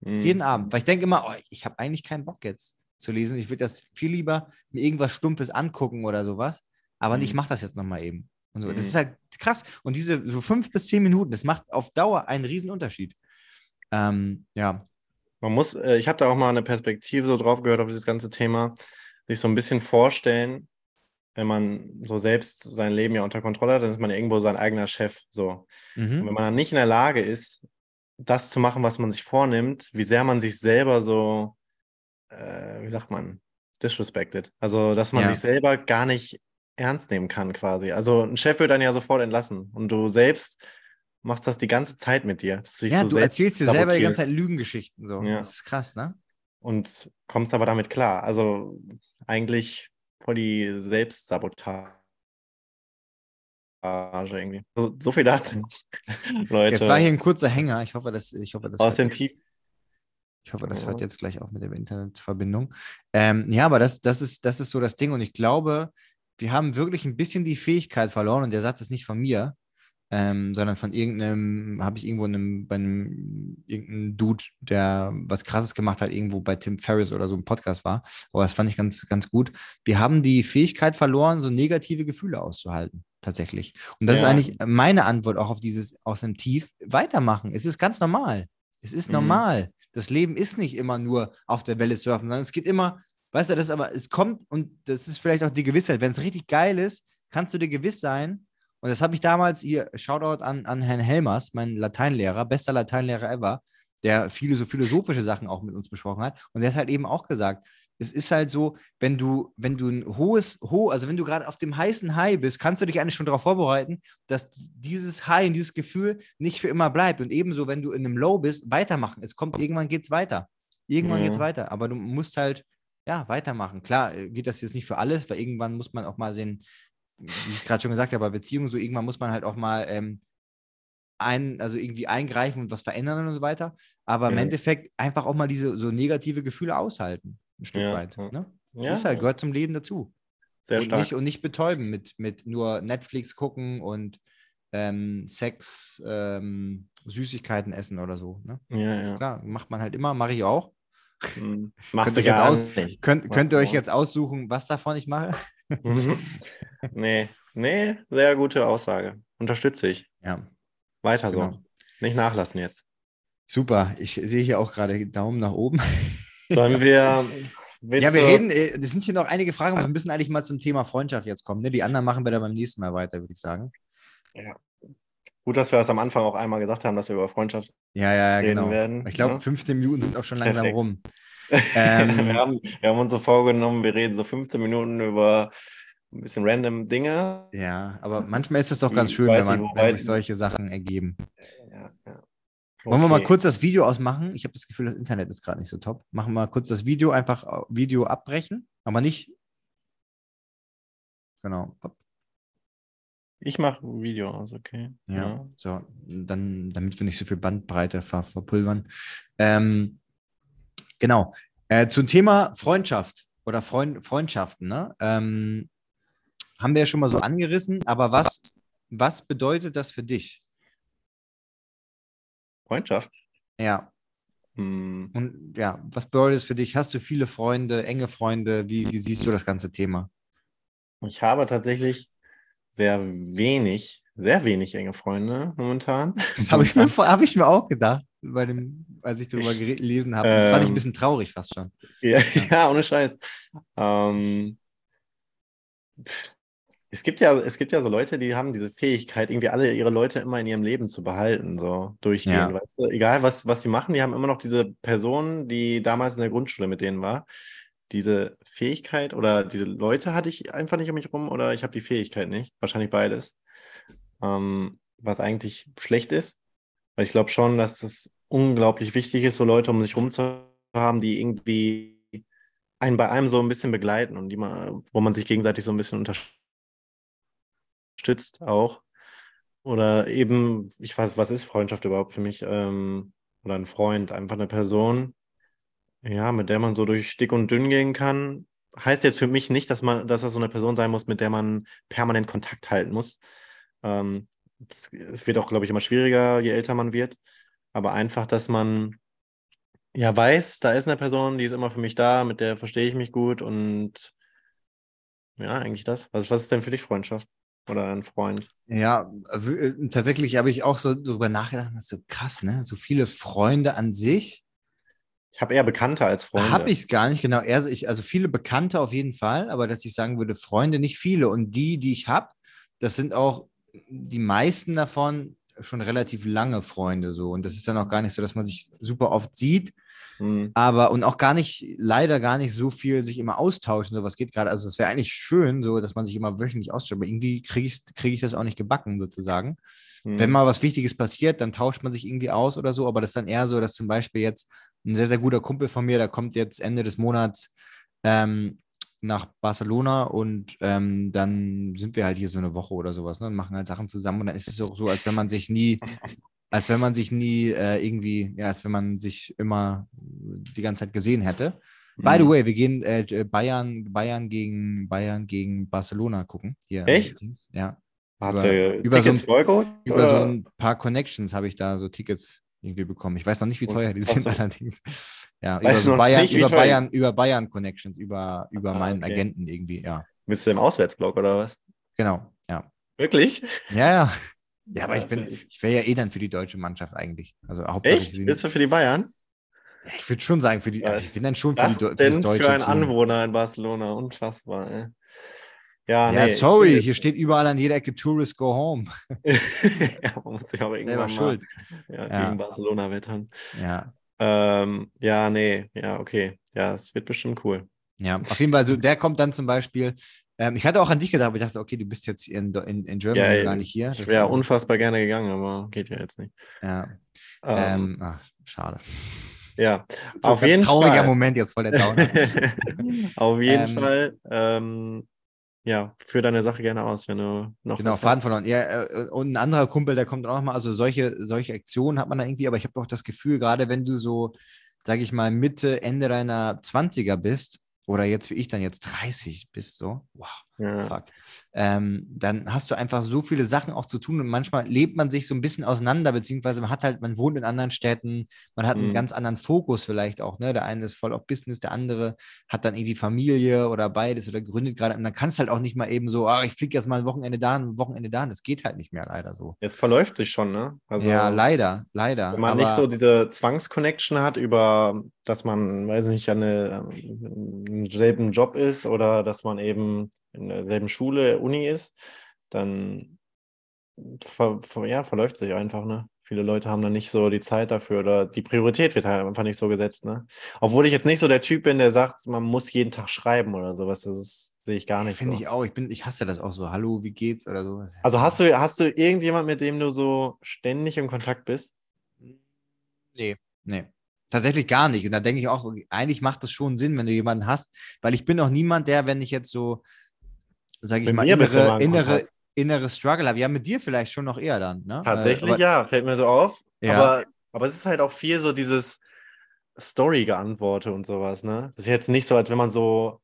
Mhm. Jeden Abend. Weil ich denke immer, oh, ich habe eigentlich keinen Bock jetzt zu lesen. Ich würde das viel lieber mir irgendwas Stumpfes angucken oder sowas. Aber Mhm. ich mache das jetzt nochmal eben. Und so. Das Mhm. ist halt krass. Und diese so fünf bis zehn Minuten, das macht auf Dauer einen riesen Unterschied. Ähm, ja. Man muss, äh, ich habe da auch mal eine Perspektive so drauf gehört auf dieses ganze Thema, sich so ein bisschen vorstellen, wenn man so selbst sein Leben ja unter Kontrolle hat, dann ist man ja irgendwo sein eigener Chef. So. Und Mhm. wenn man dann nicht in der Lage ist, das zu machen, was man sich vornimmt, wie sehr man sich selber so, äh, wie sagt man, disrespected. Also, dass man Ja. sich selber gar nicht ernst nehmen kann, quasi. Also, ein Chef wird dann ja sofort entlassen und du selbst machst das die ganze Zeit mit dir. Dass Ja, so du erzählst dir selber die ganze Zeit Lügengeschichten. So. Ja. Das ist krass, ne? und kommst aber damit klar. Also, eigentlich voll die Selbstsabotage irgendwie. So, so viel dazu. Leute, Jetzt war hier ein kurzer Hänger. Ich hoffe, dass, ich hoffe, das aus hört dem Tief. Ich hoffe, das hört jetzt gleich auf mit der Internetverbindung. Ähm, ja, aber das, das, ist, das ist so das Ding. Und ich glaube, wir haben wirklich ein bisschen die Fähigkeit verloren. Und der Satz ist nicht von mir, ähm, sondern von irgendeinem, habe ich irgendwo in einem, bei einem irgendeinem Dude, der was krasses gemacht hat, irgendwo bei Tim Ferriss oder so im Podcast war. Aber das fand ich ganz, ganz gut. Wir haben die Fähigkeit verloren, so negative Gefühle auszuhalten, tatsächlich. Und das ist Ja. eigentlich meine Antwort auch auf dieses aus dem Tief. Weitermachen. Es ist ganz normal. Es ist Mhm. normal. Das Leben ist nicht immer nur auf der Welle surfen, sondern es geht immer, weißt du, das ist aber, es kommt und das ist vielleicht auch die Gewissheit. Wenn es richtig geil ist, kannst du dir gewiss sein. Und das habe ich damals hier, Shoutout an, an Herrn Helmers, mein Lateinlehrer, bester Lateinlehrer ever, der viele so philosophische Sachen auch mit uns besprochen hat. Und der hat halt eben auch gesagt, es ist halt so, wenn du, wenn du ein hohes, ho, also wenn du gerade auf dem heißen High bist, kannst du dich eigentlich schon darauf vorbereiten, dass dieses High und dieses Gefühl nicht für immer bleibt. Und ebenso, wenn du in einem Low bist, weitermachen. Es kommt, irgendwann geht es weiter. Irgendwann Ja. geht es weiter. Aber du musst halt, ja, weitermachen. Klar, äh, geht das jetzt nicht für alles, weil irgendwann muss man auch mal sehen, wie ich gerade schon gesagt habe, bei Beziehungen so, irgendwann muss man halt auch mal ähm, ein, also irgendwie eingreifen und was verändern und so weiter. Aber im Ja. Endeffekt einfach auch mal diese so negative Gefühle aushalten. Ein Stück Ja, weit. ja. Ne? Das Ja, ist halt, gehört zum Leben dazu. sehr und, stark. nicht, und nicht betäuben mit, mit nur Netflix gucken und ähm, Sex, ähm, Süßigkeiten essen oder so. Ne? ja, ja. Klar, macht man halt immer, mache ich auch. Hm. Könnt Machst du ihr jetzt gar aus- nicht. Könnt, könnt ihr euch jetzt aussuchen, was davon ich mache? Mhm. nee, nee, sehr gute Aussage. Unterstütze ich. Ja, Weiter so. genau. Nicht nachlassen jetzt. Super. Ich sehe hier auch gerade Daumen nach oben. Sollen wir. ja, wir reden, äh, es sind hier noch einige Fragen, aber wir müssen eigentlich mal zum Thema Freundschaft jetzt kommen. Ne? Die anderen machen wir dann beim nächsten Mal weiter, würde ich sagen. Gut, dass wir das am Anfang auch einmal gesagt haben, dass wir über Freundschaft Ja, ja, ja, reden genau. werden. Ich glaube, ne? 15 Minuten sind auch schon langsam rum. Ähm, wir, haben, wir haben uns so vorgenommen, wir reden so 15 Minuten über ein bisschen random Dinge. Ja, aber manchmal ist es doch ganz schön, wenn, man, nicht, wenn sich solche Sachen ergeben. Ja, ja. Wollen wir mal Okay. kurz das Video ausmachen? Ich habe das Gefühl, das Internet ist gerade nicht so top. Machen wir mal kurz das Video, einfach äh, Video abbrechen, aber nicht. Genau. Ich mache ein Video aus, okay. Ja, so, dann, damit wir nicht so viel Bandbreite ver verpulvern. Ähm, genau. Äh, zum Thema Freundschaft oder Freund Freundschaften, ne? Ähm, haben wir ja schon mal so angerissen, aber was, was bedeutet das für dich? Freundschaft. Ja, Hm. und ja, was bedeutet es für dich? Hast du viele Freunde, enge Freunde? Wie, wie siehst du das ganze Thema? Ich habe tatsächlich sehr wenig, sehr wenig enge Freunde momentan. Das habe ich, mir hab ich mir auch gedacht, bei dem, als ich darüber gelesen habe. Das fand ich ein Ähm, bisschen traurig fast schon. Ja, ja, ohne Scheiß. Ähm, es gibt ja, es gibt ja so Leute, die haben diese Fähigkeit, irgendwie alle ihre Leute immer in ihrem Leben zu behalten, so durchgehend, Ja. weißt du? Egal was, was sie machen, die haben immer noch diese Person, die damals in der Grundschule mit denen war. Diese Fähigkeit oder diese Leute hatte ich einfach nicht um mich rum oder ich habe die Fähigkeit nicht. Wahrscheinlich beides. Ähm, was eigentlich schlecht ist. Weil ich glaube schon, dass es unglaublich wichtig ist, so Leute um sich rum zu haben, die irgendwie einen bei einem so ein bisschen begleiten und die man, wo man sich gegenseitig so ein bisschen unterstützt auch. Oder eben, ich weiß, was ist Freundschaft überhaupt für mich? Ähm, oder ein Freund, einfach eine Person, ja, mit der man so durch dick und dünn gehen kann. Heißt jetzt für mich nicht, dass man, dass das so eine Person sein muss, mit der man permanent Kontakt halten muss. Ähm, wird auch, glaube ich, immer schwieriger, je älter man wird. Aber einfach, dass man ja weiß, da ist eine Person, die ist immer für mich da, mit der verstehe ich mich gut und ja, eigentlich das. Was, was ist denn für dich Freundschaft oder ein Freund? Ja, äh, tatsächlich habe ich auch so darüber nachgedacht, das ist so krass, ne? So viele Freunde an sich. Ich habe eher Bekannte als Freunde. Habe ich gar nicht, genau. Eher, ich, also viele Bekannte auf jeden Fall, aber dass ich sagen würde, Freunde nicht viele. Und die, die ich habe, das sind auch die meisten davon schon relativ lange Freunde so. Und das ist dann auch gar nicht so, dass man sich super oft sieht, Hm. aber und auch gar nicht, leider gar nicht so viel sich immer austauschen, sowas geht gerade. Also es wäre eigentlich schön, so dass man sich immer wöchentlich austauscht, aber irgendwie kriege ich, krieg ich das auch nicht gebacken, sozusagen. Hm. Wenn mal was Wichtiges passiert, dann tauscht man sich irgendwie aus oder so, aber das ist dann eher so, dass zum Beispiel jetzt ein sehr, sehr guter Kumpel von mir, der kommt jetzt Ende des Monats ähm, nach Barcelona und ähm, dann sind wir halt hier so eine Woche oder sowas ne, und machen halt Sachen zusammen und dann ist es auch so, als wenn man sich nie, als wenn man sich nie äh, irgendwie, ja, als wenn man sich immer die ganze Zeit gesehen hätte. By the Hm. way, wir gehen äh, Bayern, Bayern gegen Bayern gegen Barcelona gucken. Hier Echt? Ja. Hast über- du über so Tickets ein- vollgeholt? Über so ein paar Connections habe ich da so Tickets irgendwie bekommen. Ich weiß noch nicht, wie teuer die so. sind allerdings. Ja, über, so Bayern, nicht, über? Bayern, über Bayern Connections, über, über Ah, meinen okay. Agenten irgendwie, ja. Bist du im Auswärtsblock oder was? Genau, ja. Wirklich? Ja, ja. Ja, aber Ja, ich bin, ich. wäre ja eh dann für die deutsche Mannschaft eigentlich. Also Hauptsache, ich, Echt? Bist du für die Bayern? ja, ich würde schon sagen, für die, also ich bin dann schon für, die, für das deutsche für ein Team. Anwohner in Barcelona? Unfassbar, ey. Ja, Ja, nee, sorry, hier steht überall an jeder Ecke Tourist Go Home. ja, man muss sich auch Selber irgendwann mal schuld. ja, Ja. gegen Barcelona wettern. Ja. Ähm, ja, nee, ja, okay. Ja, es wird bestimmt cool. Ja, auf jeden Fall, so, der kommt dann zum Beispiel. Ähm, ich hatte auch an dich gedacht, aber ich dachte, okay, du bist jetzt in, in, in Germany Ja, gar nicht hier. Ich wäre unfassbar gerne gegangen, aber geht ja jetzt nicht. Ja, Ähm, ähm, ach, schade. ja, So auf jeden trauriger Fall. Moment jetzt voll der Downer. auf jeden Ähm, Fall. Ähm, ja, führ deine Sache gerne aus, wenn du noch Genau, Faden hast. verloren. Ja, äh, und ein anderer Kumpel, der kommt auch noch mal. Also solche, solche Aktionen hat man da irgendwie, aber ich habe auch das Gefühl, gerade wenn du so, sage ich mal, Mitte, Ende deiner 20er bist, oder jetzt wie ich dann jetzt 30 bist, so, wow, Ja. fuck, ähm, dann hast du einfach so viele Sachen auch zu tun und manchmal lebt man sich so ein bisschen auseinander, beziehungsweise man hat halt, man wohnt in anderen Städten, man hat einen Mhm. ganz anderen Fokus vielleicht auch, ne? Der eine ist voll auf Business, der andere hat dann irgendwie Familie oder beides oder gründet gerade und dann kannst du halt auch nicht mal eben so, ah, ich fliege jetzt mal ein Wochenende da, ein Wochenende da, das geht halt nicht mehr leider so. Jetzt verläuft sich schon, ne? Also, ja, leider, leider. Wenn man aber, nicht so diese Zwangsconnection hat über, dass man, weiß nicht, an eine, im selben Job ist oder dass man eben in derselben Schule, Uni ist, dann ver, ver, ja, verläuft sich einfach, ne? Viele Leute haben dann nicht so die Zeit dafür oder die Priorität wird halt einfach nicht so gesetzt, ne? Obwohl ich jetzt nicht so der Typ bin, der sagt, man muss jeden Tag schreiben oder sowas. Das ist, sehe ich gar nicht Finde so. ich auch, ich bin, ich hasse das auch so, hallo, wie geht's oder so. Also hast du, hast du irgendjemand, mit dem du so ständig in Kontakt bist? Nee, nee. Tatsächlich gar nicht. Und da denke ich auch, eigentlich macht das schon Sinn, wenn du jemanden hast, weil ich bin auch niemand, der, wenn ich jetzt so, sage ich Mit mal, innere, mal in innere, innere Struggle habe. Ja, mit dir vielleicht schon noch eher dann. Ne? Tatsächlich, Äh, ja, fällt mir so auf. Ja. Aber, aber es ist halt auch viel so dieses Story-Geantworte und sowas, ne? Das ist jetzt nicht so, als wenn man so,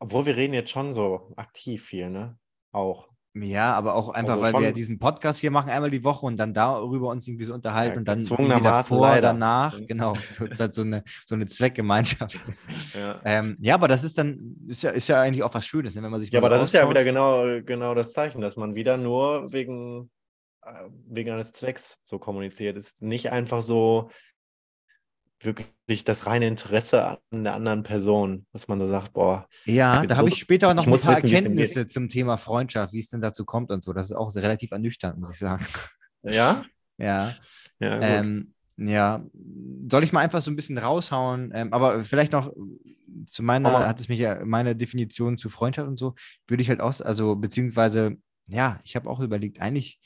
obwohl wir reden jetzt schon so aktiv viel, ne? Auch. Ja, aber auch einfach, Also weil wir diesen Podcast hier machen, einmal die Woche und dann darüber uns irgendwie so unterhalten Ja, und dann irgendwie davor, leider. danach. Genau, so ist halt so eine, so eine Zweckgemeinschaft. Ja, ähm, ja, aber das ist dann, ist ja, ist ja eigentlich auch was Schönes, ne, wenn man sich ja aber so das ist ja wieder austauscht. genau, genau das Zeichen, dass man wieder nur wegen, äh, wegen eines Zwecks so kommuniziert. Es ist nicht einfach so wirklich das reine Interesse an der anderen Person, dass man so sagt, boah, Ja, da habe so- ich später noch ich ein paar wissen, Erkenntnisse zum Thema Freundschaft, wie es denn dazu kommt und so. Das ist auch relativ ernüchternd, muss ich sagen. ja? Ja. Ja. Ähm, ja, soll ich mal einfach so ein bisschen raushauen? Ähm, aber vielleicht noch zu meiner, mal. hat es mich ja meine Definition zu Freundschaft und so, würde ich halt auch, also beziehungsweise, ja, ich habe auch überlegt, eigentlich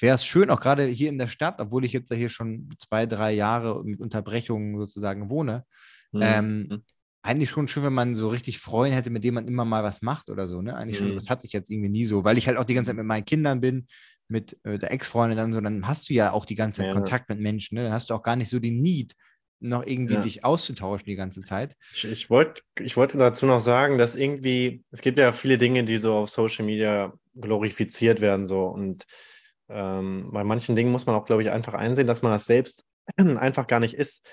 wäre es schön, auch gerade hier in der Stadt, obwohl ich jetzt ja hier schon zwei, drei Jahre mit Unterbrechungen sozusagen wohne, Mhm. ähm, eigentlich schon schön, wenn man so richtig Freunde hätte, mit denen man immer mal was macht oder so, ne? Eigentlich schon, Mhm. das hatte ich jetzt irgendwie nie so, weil ich halt auch die ganze Zeit mit meinen Kindern bin, mit äh, der Ex-Freundin dann so, dann hast du ja auch die ganze Zeit Ja. Kontakt mit Menschen, ne? Dann hast du auch gar nicht so die Need, noch irgendwie Ja. dich auszutauschen die ganze Zeit. Ich, ich, wollt, ich wollte dazu noch sagen, dass irgendwie, es gibt ja viele Dinge, die so auf Social Media glorifiziert werden, so und ähm, bei manchen Dingen muss man auch, glaube ich, einfach einsehen, dass man das selbst einfach gar nicht ist.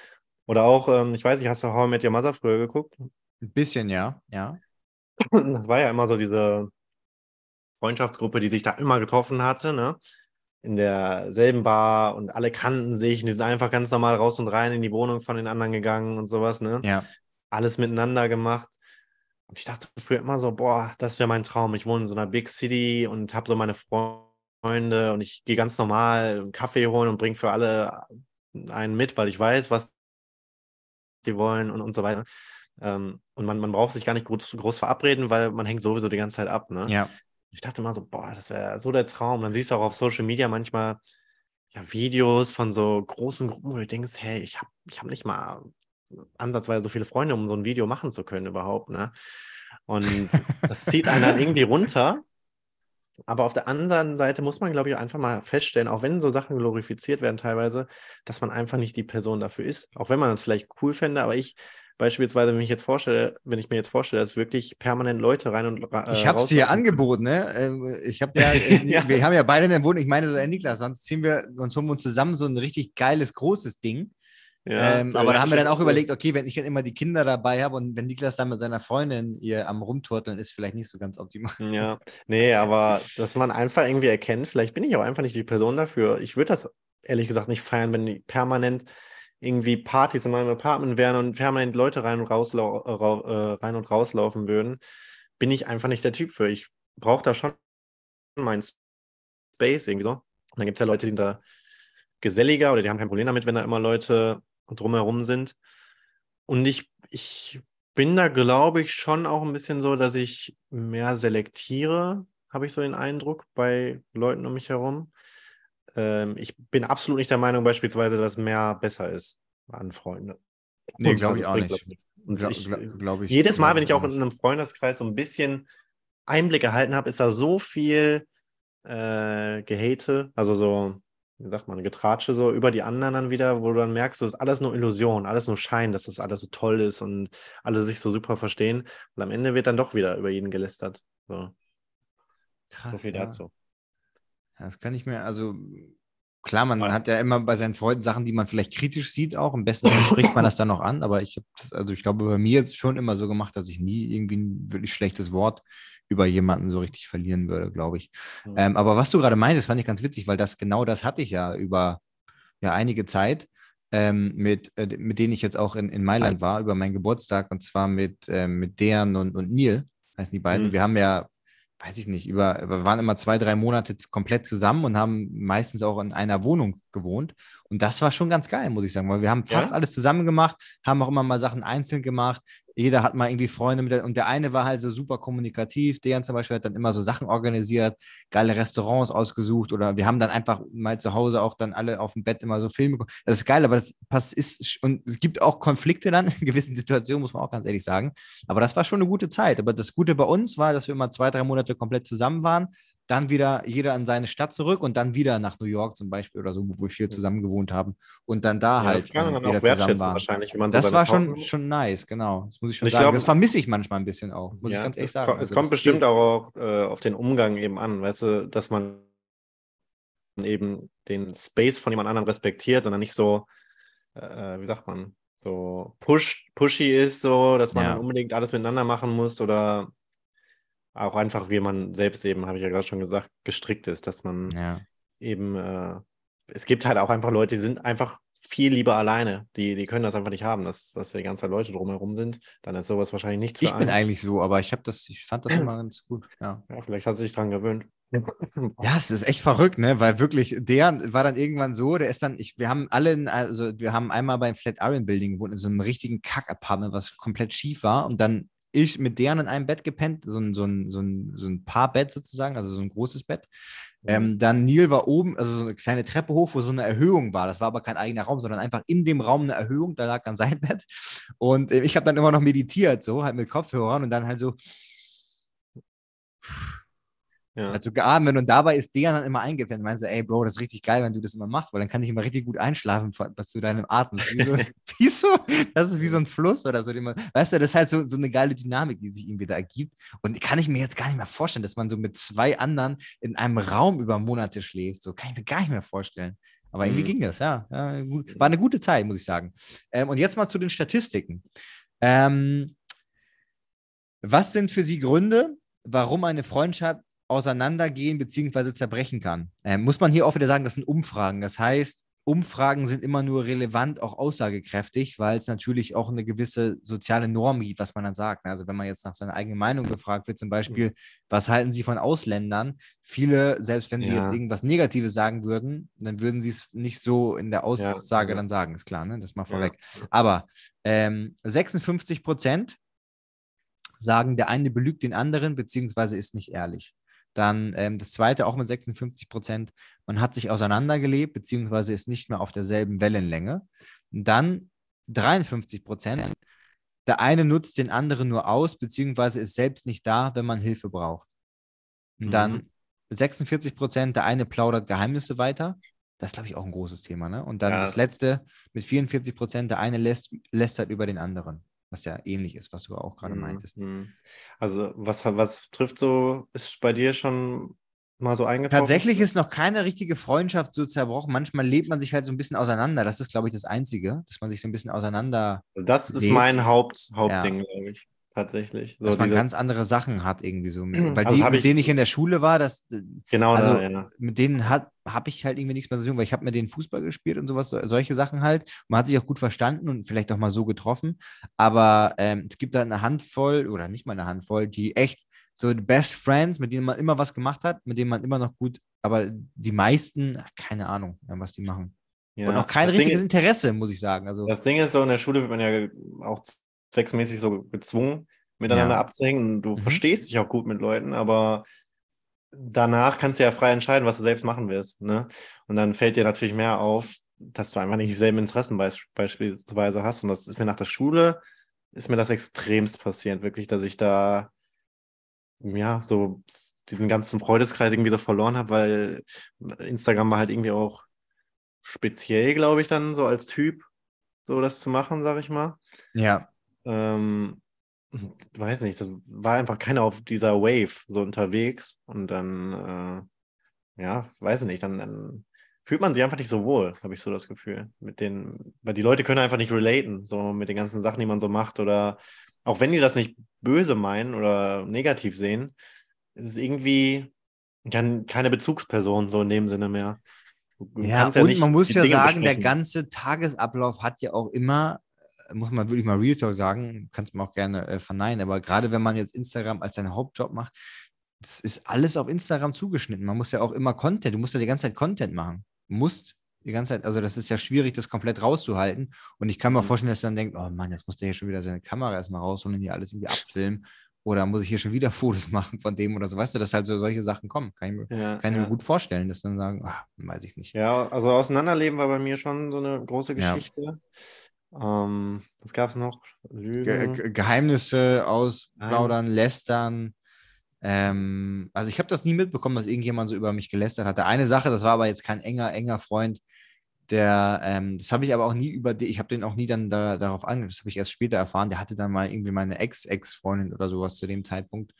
Oder auch, ähm, ich weiß nicht, hast du How I Met Your Mother früher geguckt? Ein bisschen, ja, ja. Das war ja immer so diese Freundschaftsgruppe, die sich da immer getroffen hatte, ne? in derselben Bar und alle kannten sich und die sind einfach ganz normal raus und rein in die Wohnung von den anderen gegangen und sowas, ne? Ja. Alles miteinander gemacht. Und ich dachte früher immer so, boah, das wäre mein Traum. Ich wohne in so einer Big City und habe so meine Freunde und ich gehe ganz normal einen Kaffee holen und bringe für alle einen mit, weil ich weiß, was die wollen und, und so weiter. Ähm, und man, man braucht sich gar nicht groß, groß verabreden, weil man hängt sowieso die ganze Zeit ab. Ne? Ja. Ich dachte immer so, boah, das wäre so der Traum. Dann siehst du auch auf Social Media manchmal ja, Videos von so großen Gruppen, wo du denkst, hey, ich habe ich hab nicht mal ansatzweise so viele Freunde, um so ein Video machen zu können überhaupt. Ne? Und das zieht einen dann irgendwie runter. Aber auf der anderen Seite muss man, glaube ich, einfach mal feststellen, auch wenn so Sachen glorifiziert werden teilweise, dass man einfach nicht die Person dafür ist. Auch wenn man es vielleicht cool fände, aber ich beispielsweise, wenn ich jetzt vorstelle, wenn ich mir jetzt vorstelle, dass wirklich permanent Leute rein und äh, Ich habe es dir angeboten, ne? Ähm, ich habe ja, äh, ja, wir haben ja beide in der Wohnung, ich meine so, Niklas, sonst ziehen wir uns holen wir uns zusammen so ein richtig geiles, großes Ding. Ja, ähm, aber da haben wir dann auch cool. überlegt, okay, wenn ich dann immer die Kinder dabei habe und wenn Niklas dann mit seiner Freundin ihr am Rumturteln ist, vielleicht nicht so ganz optimal. Ja, nee, aber dass man einfach irgendwie erkennt, vielleicht bin ich auch einfach nicht die Person dafür. Ich würde das ehrlich gesagt nicht feiern, wenn die permanent irgendwie Partys in meinem Apartment wären und permanent Leute rein und, rauslau äh, rein und rauslaufen würden, bin ich einfach nicht der Typ für. Ich brauche da schon mein Space irgendwie so. Und dann gibt es ja Leute, die sind da geselliger oder die haben kein Problem damit, wenn da immer Leute drumherum sind. Und ich, ich bin da, glaube ich, schon auch ein bisschen so, dass ich mehr selektiere, habe ich so den Eindruck, bei Leuten um mich herum. Ähm, ich bin absolut nicht der Meinung, beispielsweise, dass mehr besser ist an Freunde. Nee, glaube ich auch nicht. Und Gla ich, glaub ich, jedes Mal, wenn ich auch in einem Freundeskreis so ein bisschen Einblick erhalten habe, ist da so viel äh, Gehate, also so wie sagt man, Getratsche so über die anderen dann wieder, wo du dann merkst, das ist alles nur Illusion, alles nur Schein, dass das alles so toll ist und alle sich so super verstehen. Und am Ende wird dann doch wieder über jeden gelästert. So, Krass, so viel ja. dazu. Das kann ich mir, also klar, man ja. hat ja immer bei seinen Freunden Sachen, die man vielleicht kritisch sieht, auch. Am besten spricht man das dann noch an, aber ich habe also ich glaube, bei mir jetzt schon immer so gemacht, dass ich nie irgendwie ein wirklich schlechtes Wort über jemanden so richtig verlieren würde, glaube ich. Mhm. Ähm, aber was du gerade meintest, fand ich ganz witzig, weil das genau das hatte ich ja über ja einige Zeit. Ähm, mit, äh, mit denen ich jetzt auch in, in Mailand war, über meinen Geburtstag, und zwar mit, äh, mit Dejan und, und Neil, heißen die beiden. Mhm. Wir haben ja, weiß ich nicht, über, wir waren immer zwei, drei Monate komplett zusammen und haben meistens auch in einer Wohnung gewohnt. Und das war schon ganz geil, muss ich sagen, weil wir haben fast ja? alles zusammen gemacht, haben auch immer mal Sachen einzeln gemacht. Jeder hat mal irgendwie Freunde mit der, und der eine war halt so super kommunikativ. Der zum Beispiel hat dann immer so Sachen organisiert, geile Restaurants ausgesucht oder wir haben dann einfach mal zu Hause auch dann alle auf dem Bett immer so Filme. Das ist geil, aber das passt ist und es gibt auch Konflikte dann in gewissen Situationen, muss man auch ganz ehrlich sagen. Aber das war schon eine gute Zeit. Aber das Gute bei uns war, dass wir immer zwei, drei Monate komplett zusammen waren dann wieder jeder an seine Stadt zurück und dann wieder nach New York zum Beispiel oder so, wo wir viel zusammen gewohnt haben und dann da ja, halt das kann man dann wieder zusammen waren. Wahrscheinlich, wenn man das so war schon, schon nice, genau. Das muss ich schon ich sagen. Glaub, das vermisse ich manchmal ein bisschen auch, muss ja, ich ganz ehrlich sagen. Es also, kommt bestimmt auch äh, auf den Umgang eben an, weißt du, dass man eben den Space von jemand anderem respektiert und dann nicht so, äh, wie sagt man, so push, pushy ist, so, dass man ja. unbedingt alles miteinander machen muss oder auch einfach, wie man selbst eben, habe ich ja gerade schon gesagt, gestrickt ist, dass man ja. eben, äh, es gibt halt auch einfach Leute, die sind einfach viel lieber alleine. Die, die können das einfach nicht haben, dass, dass die ganze Zeit Leute drumherum sind. Dann ist sowas wahrscheinlich nicht Ich bin eigentlich so, aber ich habe das, ich fand das immer ganz gut. Ja, ja vielleicht hast du dich dran gewöhnt. Ja, es ist echt verrückt, ne? Weil wirklich, der war dann irgendwann so, der ist dann, ich, wir haben alle, in, also wir haben einmal beim Flatiron Building gewohnt, in so einem richtigen Kack-Apartment, was komplett schief war. Und dann ich mit deren in einem Bett gepennt, so ein, so ein, so ein, so ein Paarbett sozusagen, also so ein großes Bett. Mhm. Ähm, dann Neil war oben, also so eine kleine Treppe hoch, wo so eine Erhöhung war. Das war aber kein eigener Raum, sondern einfach in dem Raum eine Erhöhung. Da lag dann sein Bett. Und äh, ich habe dann immer noch meditiert, so halt mit Kopfhörern und dann halt so ja. Also geatmet und dabei ist der dann immer eingepennt. Meinst du, ey Bro, das ist richtig geil, wenn du das immer machst, weil dann kann ich immer richtig gut einschlafen zu deinem Atem. Wie so, wie so, das ist wie so ein Fluss oder so. Man, weißt du, das ist halt so, so eine geile Dynamik, die sich ihm wieder ergibt. Und kann ich mir jetzt gar nicht mehr vorstellen, dass man so mit zwei anderen in einem Raum über Monate schläft. So kann ich mir gar nicht mehr vorstellen. Aber irgendwie mhm. ging das, ja. ja. War eine gute Zeit, muss ich sagen. Ähm, und jetzt mal zu den Statistiken. Ähm, was sind für Sie Gründe, warum eine Freundschaft auseinandergehen bzw. zerbrechen kann. Ähm, muss man hier auch wieder sagen, das sind Umfragen. Das heißt, Umfragen sind immer nur relevant, auch aussagekräftig, weil es natürlich auch eine gewisse soziale Norm gibt, was man dann sagt. Also wenn man jetzt nach seiner eigenen Meinung gefragt wird, zum Beispiel, was halten Sie von Ausländern? Viele, selbst wenn sie Ja. jetzt irgendwas Negatives sagen würden, dann würden sie es nicht so in der Aussage ja. dann sagen, ist klar, ne? Das mal Ja. vorweg. Aber ähm, 56 Prozent sagen, der eine belügt den anderen, beziehungsweise ist nicht ehrlich. Dann ähm, das zweite auch mit 56 Prozent, man hat sich auseinandergelebt, beziehungsweise ist nicht mehr auf derselben Wellenlänge. Und dann 53 Prozent, der eine nutzt den anderen nur aus, beziehungsweise ist selbst nicht da, wenn man Hilfe braucht. Und dann Mhm. 46 Prozent, der eine plaudert Geheimnisse weiter. Das ist, glaube ich, auch ein großes Thema. Ne? Und dann Ja, das letzte mit 44 Prozent, der eine lässt, lästert über den anderen. Was ja ähnlich ist, was du auch gerade Mhm, meintest. mhm. Also, was, was trifft so, ist bei dir schon mal so eingetroffen? Tatsächlich ist noch keine richtige Freundschaft so zerbrochen. Manchmal lebt man sich halt so ein bisschen auseinander. Das ist, glaube ich, das Einzige, dass man sich so ein bisschen auseinander, Das ist lebt. mein Haupt, Hauptding, glaube ich. Tatsächlich. So dass man dieses, ganz andere Sachen hat irgendwie so. Mhm. Weil Also die, mit ich- denen ich in der Schule war, das, genau also- da, ja. mit denen habe ich halt irgendwie nichts mehr zu tun, weil ich habe mit denen Fußball gespielt und sowas, so, solche Sachen halt. Man hat sich auch gut verstanden und vielleicht auch mal so getroffen. Aber ähm, es gibt da eine Handvoll oder nicht mal eine Handvoll, die echt so die Best Friends, mit denen man immer was gemacht hat, mit denen man immer noch gut, aber die meisten, keine Ahnung, was die machen. ja. Und auch kein das richtiges ist, Interesse, muss ich sagen. Also, Das Ding ist so, in der Schule wird man ja auch zwecksmäßig so gezwungen, miteinander Ja. abzuhängen. Du Mhm. verstehst dich auch gut mit Leuten, aber danach kannst du ja frei entscheiden, was du selbst machen willst. Ne? Und dann fällt dir natürlich mehr auf, dass du einfach nicht dieselben Interessen beis beispielsweise hast. Und das ist mir nach der Schule, ist mir das extremst passiert, wirklich, dass ich da, ja, so diesen ganzen Freundeskreis irgendwie so verloren habe, weil Instagram war halt irgendwie auch speziell, glaube ich, dann so als Typ, so das zu machen, sag ich mal. ja, Ähm, weiß nicht, das war einfach keiner auf dieser Wave so unterwegs und dann, äh, ja, weiß nicht, dann, dann fühlt man sich einfach nicht so wohl, habe ich so das Gefühl, mit den, weil die Leute können einfach nicht relaten, so mit den ganzen Sachen, die man so macht oder auch wenn die das nicht böse meinen oder negativ sehen, ist es irgendwie ja, keine Bezugsperson so in dem Sinne mehr. Du ja, und nicht man muss ja Dinge sagen, der besprechen. ganze Tagesablauf hat ja auch immer, muss man wirklich mal Real Talk sagen, kannst du mir auch gerne äh, verneinen, aber gerade wenn man jetzt Instagram als seinen Hauptjob macht, das ist alles auf Instagram zugeschnitten. Man muss ja auch immer Content, du musst ja die ganze Zeit Content machen. Du musst die ganze Zeit, also das ist ja schwierig, das komplett rauszuhalten. Und ich kann mir Mhm. vorstellen, dass er dann denkt, oh Mann, jetzt muss der hier schon wieder seine Kamera erstmal rausholen und hier alles irgendwie abfilmen. Oder muss ich hier schon wieder Fotos machen von dem oder so, weißt du, dass halt so solche Sachen kommen. Kann ich mir, Ja, kann ich ja. mir gut vorstellen, dass dann sagen, ah, weiß ich nicht. Ja, also Auseinanderleben war bei mir schon so eine große Ja. Ähm, was gab es noch? Ge Lügen. Ge Geheimnisse ausplaudern, lästern. Ähm, also ich habe das nie mitbekommen, dass irgendjemand so über mich gelästert hatte. Eine Sache, das war aber jetzt kein enger, enger Freund, der, ähm, das habe ich aber auch nie über, ich habe den auch nie dann da, darauf angefangen, das habe ich erst später erfahren, der hatte dann mal irgendwie meine Ex-Ex-Freundin oder sowas zu dem Zeitpunkt,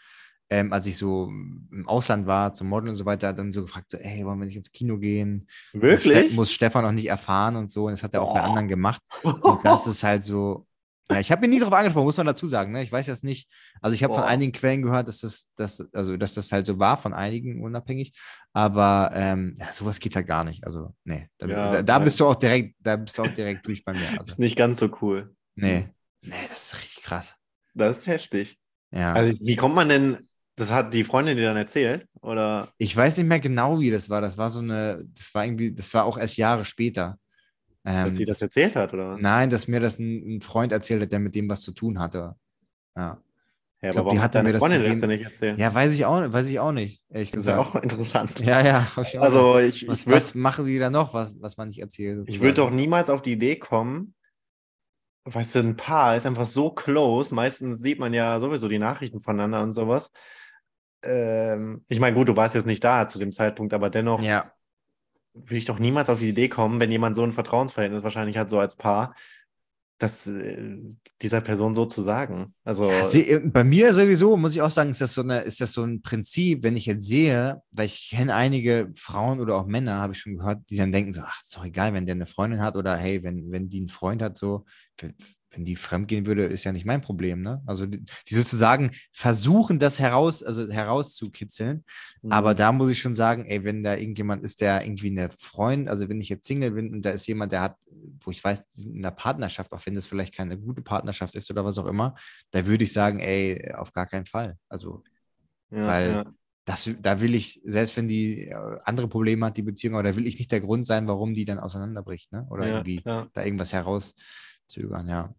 ähm, als ich so im Ausland war, zum Modeln und so weiter, dann so gefragt, so, ey, wollen wir nicht ins Kino gehen? Muss Wirklich? Ste- Muss Stefan auch nicht erfahren und so, und das hat er auch bei Boah. anderen gemacht. Und das ist halt so. Ja, ich habe ihn nie darauf angesprochen, muss man dazu sagen. Ne? Ich weiß jetzt nicht. Also ich habe von einigen Quellen gehört, dass das, dass, also, dass das halt so war, von einigen unabhängig. Aber ähm, ja, sowas geht halt gar nicht. Also, nee. Da, Ja, da, da bist du auch direkt, da bist du auch direkt durch bei mir. Also, ist nicht ganz so cool. nee. Nee, das ist richtig krass. Das ist heftig. Ja. Also, wie kommt man denn? Das hat die Freundin dir dann erzählt? Oder? ich weiß nicht mehr genau, wie das war. Das war so eine, das war irgendwie, das war auch erst Jahre später. Ähm, Dass sie das erzählt hat, oder? Nein, dass mir das ein, ein Freund erzählt hat, der mit dem was zu tun hatte. Ja. Ja, glaub, aber die hat mir das Freundin dem- nicht erzählt? Ja, weiß ich auch, weiß ich auch nicht, ehrlich das ist ja gesagt. auch interessant. Ja, ja. ich Also, ich, was, ich würde was machen die da noch, was, was man nicht erzählt? ich würd doch niemals auf die Idee kommen, weißt du, ein Paar ist einfach so close. Meistens sieht man ja sowieso die Nachrichten voneinander und sowas. Ähm, ich meine, gut, du warst jetzt nicht da zu dem Zeitpunkt, aber dennoch Ja, würde ich doch niemals auf die Idee kommen, wenn jemand so ein Vertrauensverhältnis wahrscheinlich hat, so als Paar, das äh, dieser Person so zu sagen. Also, Ja, seh- bei mir sowieso, muss ich auch sagen, ist das, so eine, ist das so ein Prinzip, wenn ich jetzt sehe, weil ich kenne einige Frauen oder auch Männer, habe ich schon gehört, die dann denken so, ach, ist doch egal, wenn der eine Freundin hat oder hey, wenn, wenn die einen Freund hat, so, wenn die fremdgehen würde, ist ja nicht mein Problem, ne? Also die, die sozusagen versuchen, das heraus, also herauszukitzeln. Mhm. Aber da muss ich schon sagen, ey, wenn da irgendjemand ist, der irgendwie eine Freund, also wenn ich jetzt Single bin und da ist jemand, der hat, wo ich weiß, die sind in einer Partnerschaft, auch wenn das vielleicht keine gute Partnerschaft ist oder was auch immer, da würde ich sagen, ey, auf gar keinen Fall. Also, ja, weil ja. Das, da will ich, selbst wenn die äh, andere Probleme hat, die Beziehung, aber da will ich nicht der Grund sein, warum die dann auseinanderbricht, ne? Oder ja, irgendwie da irgendwas herauszögern, ja.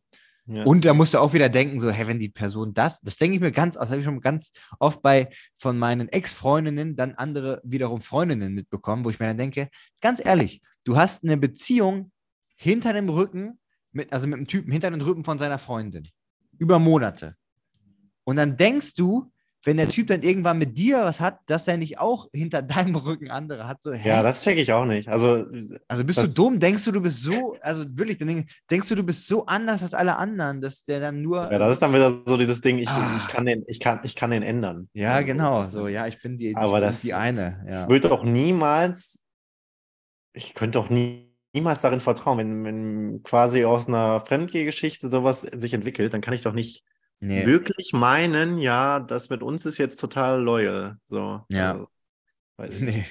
Ja, und da musst du auch wieder denken, so, hey, wenn die Person das, das denke ich mir ganz, das habe ich schon ganz oft bei von meinen Ex-Freundinnen dann andere wiederum Freundinnen mitbekommen, wo ich mir dann denke, ganz ehrlich, du hast eine Beziehung hinter dem Rücken, mit, also mit einem Typen hinter dem Rücken von seiner Freundin, über Monate. Und dann denkst du, wenn der Typ dann irgendwann mit dir was hat, dass er nicht auch hinter deinem Rücken andere hat. So, hä? Ja, das checke ich auch nicht. Also, also bist du dumm? Denkst du, du bist so, also wirklich, denkst du, du bist so anders als alle anderen, dass der dann nur. Ja, das ist dann wieder so dieses Ding, ich, ah. ich, kann, den, ich, kann, ich kann den ändern. Ja, genau. So, ja, ich bin die, aber das, die eine. Ja. Ich würde doch niemals, ich könnte doch nie niemals darin vertrauen, wenn, wenn quasi aus einer Fremdgehgeschichte sowas sich entwickelt, dann kann ich doch nicht nee. wirklich meinen, ja, das mit uns ist jetzt total loyal. So. Ja. Also, nee.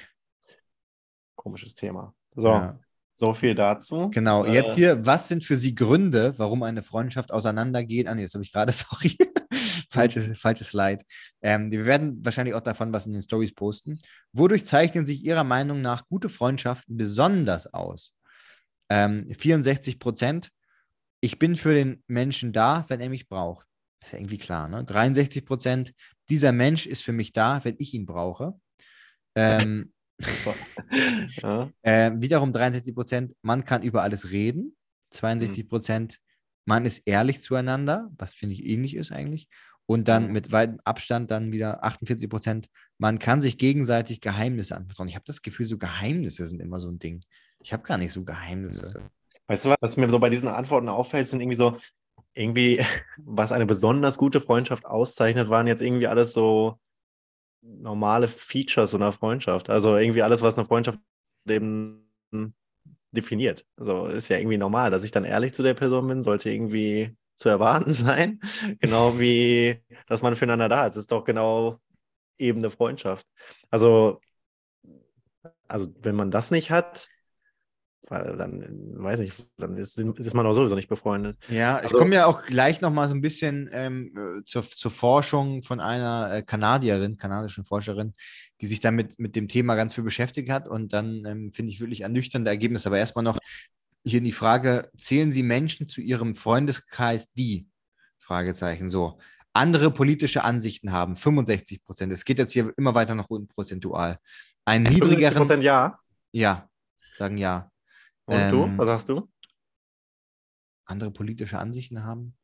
Komisches Thema. So. Ja. So viel dazu. Genau, äh, jetzt hier, was sind für Sie Gründe, warum eine Freundschaft auseinandergeht? Ah, nee, das habe ich gerade, sorry. falsches, falsches Slide. Ähm, wir werden wahrscheinlich auch davon was in den Stories posten. Wodurch zeichnen sich Ihrer Meinung nach gute Freundschaften besonders aus? Ähm, 64 Prozent. Ich bin für den Menschen da, wenn er mich braucht. Ist ja irgendwie klar, ne? 63 Prozent, dieser Mensch ist für mich da, wenn ich ihn brauche. Ähm, ja. äh, wiederum 63 Prozent, man kann über alles reden. 62 Prozent, man ist ehrlich zueinander, was finde ich ähnlich ist eigentlich. Und dann mhm. mit weitem Abstand dann wieder 48 Prozent, man kann sich gegenseitig Geheimnisse anvertrauen. Ich habe das Gefühl, so Geheimnisse sind immer so ein Ding. Ich habe gar nicht so Geheimnisse. Weißt du, was mir so bei diesen Antworten auffällt, sind irgendwie so, irgendwie, was eine besonders gute Freundschaft auszeichnet, waren jetzt irgendwie alles so normale Features einer Freundschaft. Also irgendwie alles, was eine Freundschaft eben definiert. Also ist ja irgendwie normal, dass ich dann ehrlich zu der Person bin, sollte irgendwie zu erwarten sein. Genau wie, dass man füreinander da ist. Ist doch genau eben eine Freundschaft. Also, also wenn man das nicht hat, dann, weiß ich, dann ist, ist man auch sowieso nicht befreundet. Ja, ich also, komme ja auch gleich nochmal so ein bisschen ähm, äh, zur, zur Forschung von einer äh, Kanadierin, kanadischen Forscherin, die sich damit mit dem Thema ganz viel beschäftigt hat und dann ähm, finde ich wirklich ernüchternde Ergebnisse. Aber erstmal noch hier die Frage: Zählen Sie Menschen zu Ihrem Freundeskreis, die? Fragezeichen. So. Andere politische Ansichten haben, 65 Prozent. Es geht jetzt hier immer weiter nach unten prozentual. Ein niedrigeren. Prozent ja? Ja, sagen ja. Und ähm, du? Was sagst du? Andere politische Ansichten haben?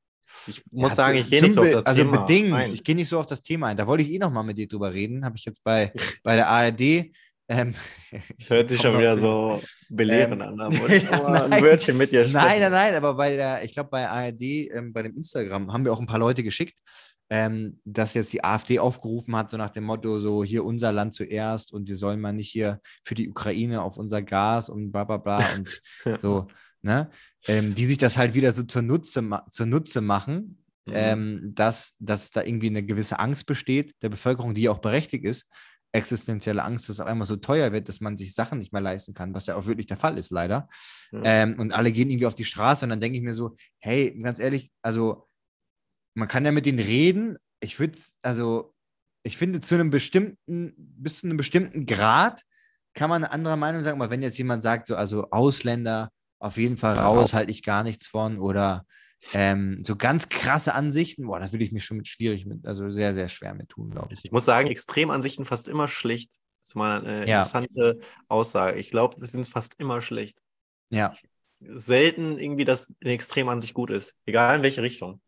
Ich muss ja, sagen, ich gehe nicht so auf das also Thema. Also bedingt, ein. ich gehe nicht so auf das Thema ein. Da wollte ich eh noch mal mit dir drüber reden. Habe ich jetzt bei, bei der ARD. Ähm, Hört sich schon wieder so belehrend ähm, an. Aber ja, ein Wörtchen mit dir sprechen. Nein, nein, nein, aber bei der, ich glaube, bei ARD, ähm, bei dem Instagram, haben wir auch ein paar Leute geschickt, ähm, dass jetzt die AfD aufgerufen hat, so nach dem Motto, so hier unser Land zuerst und wir sollen mal nicht hier für die Ukraine auf unser Gas und bla bla bla und so, ne? Ähm, die sich das halt wieder so zur Nutze, zur Nutze machen, mhm. ähm, dass, dass da irgendwie eine gewisse Angst besteht der Bevölkerung, die auch berechtigt ist, existenzielle Angst, dass es auf einmal so teuer wird, dass man sich Sachen nicht mehr leisten kann, was ja auch wirklich der Fall ist, leider. Mhm. Ähm, und alle gehen irgendwie auf die Straße und dann denke ich mir so, hey, ganz ehrlich, also man kann ja mit denen reden. Ich würde, also, ich finde, zu einem bestimmten, bis zu einem bestimmten Grad kann man eine andere Meinung sagen. Aber wenn jetzt jemand sagt, so, also Ausländer auf jeden Fall raus, halte ich gar nichts von oder ähm, so ganz krasse Ansichten, boah, da würde ich mich schon mit schwierig mit, also sehr, sehr schwer mit tun, glaube ich. Ich muss sagen, Extremansichten fast immer schlecht. Das ist mal eine ja. interessante Aussage. Ich glaube, es sind fast immer schlecht. Ja. Selten irgendwie, dass eine Extremansicht gut ist, egal in welche Richtung.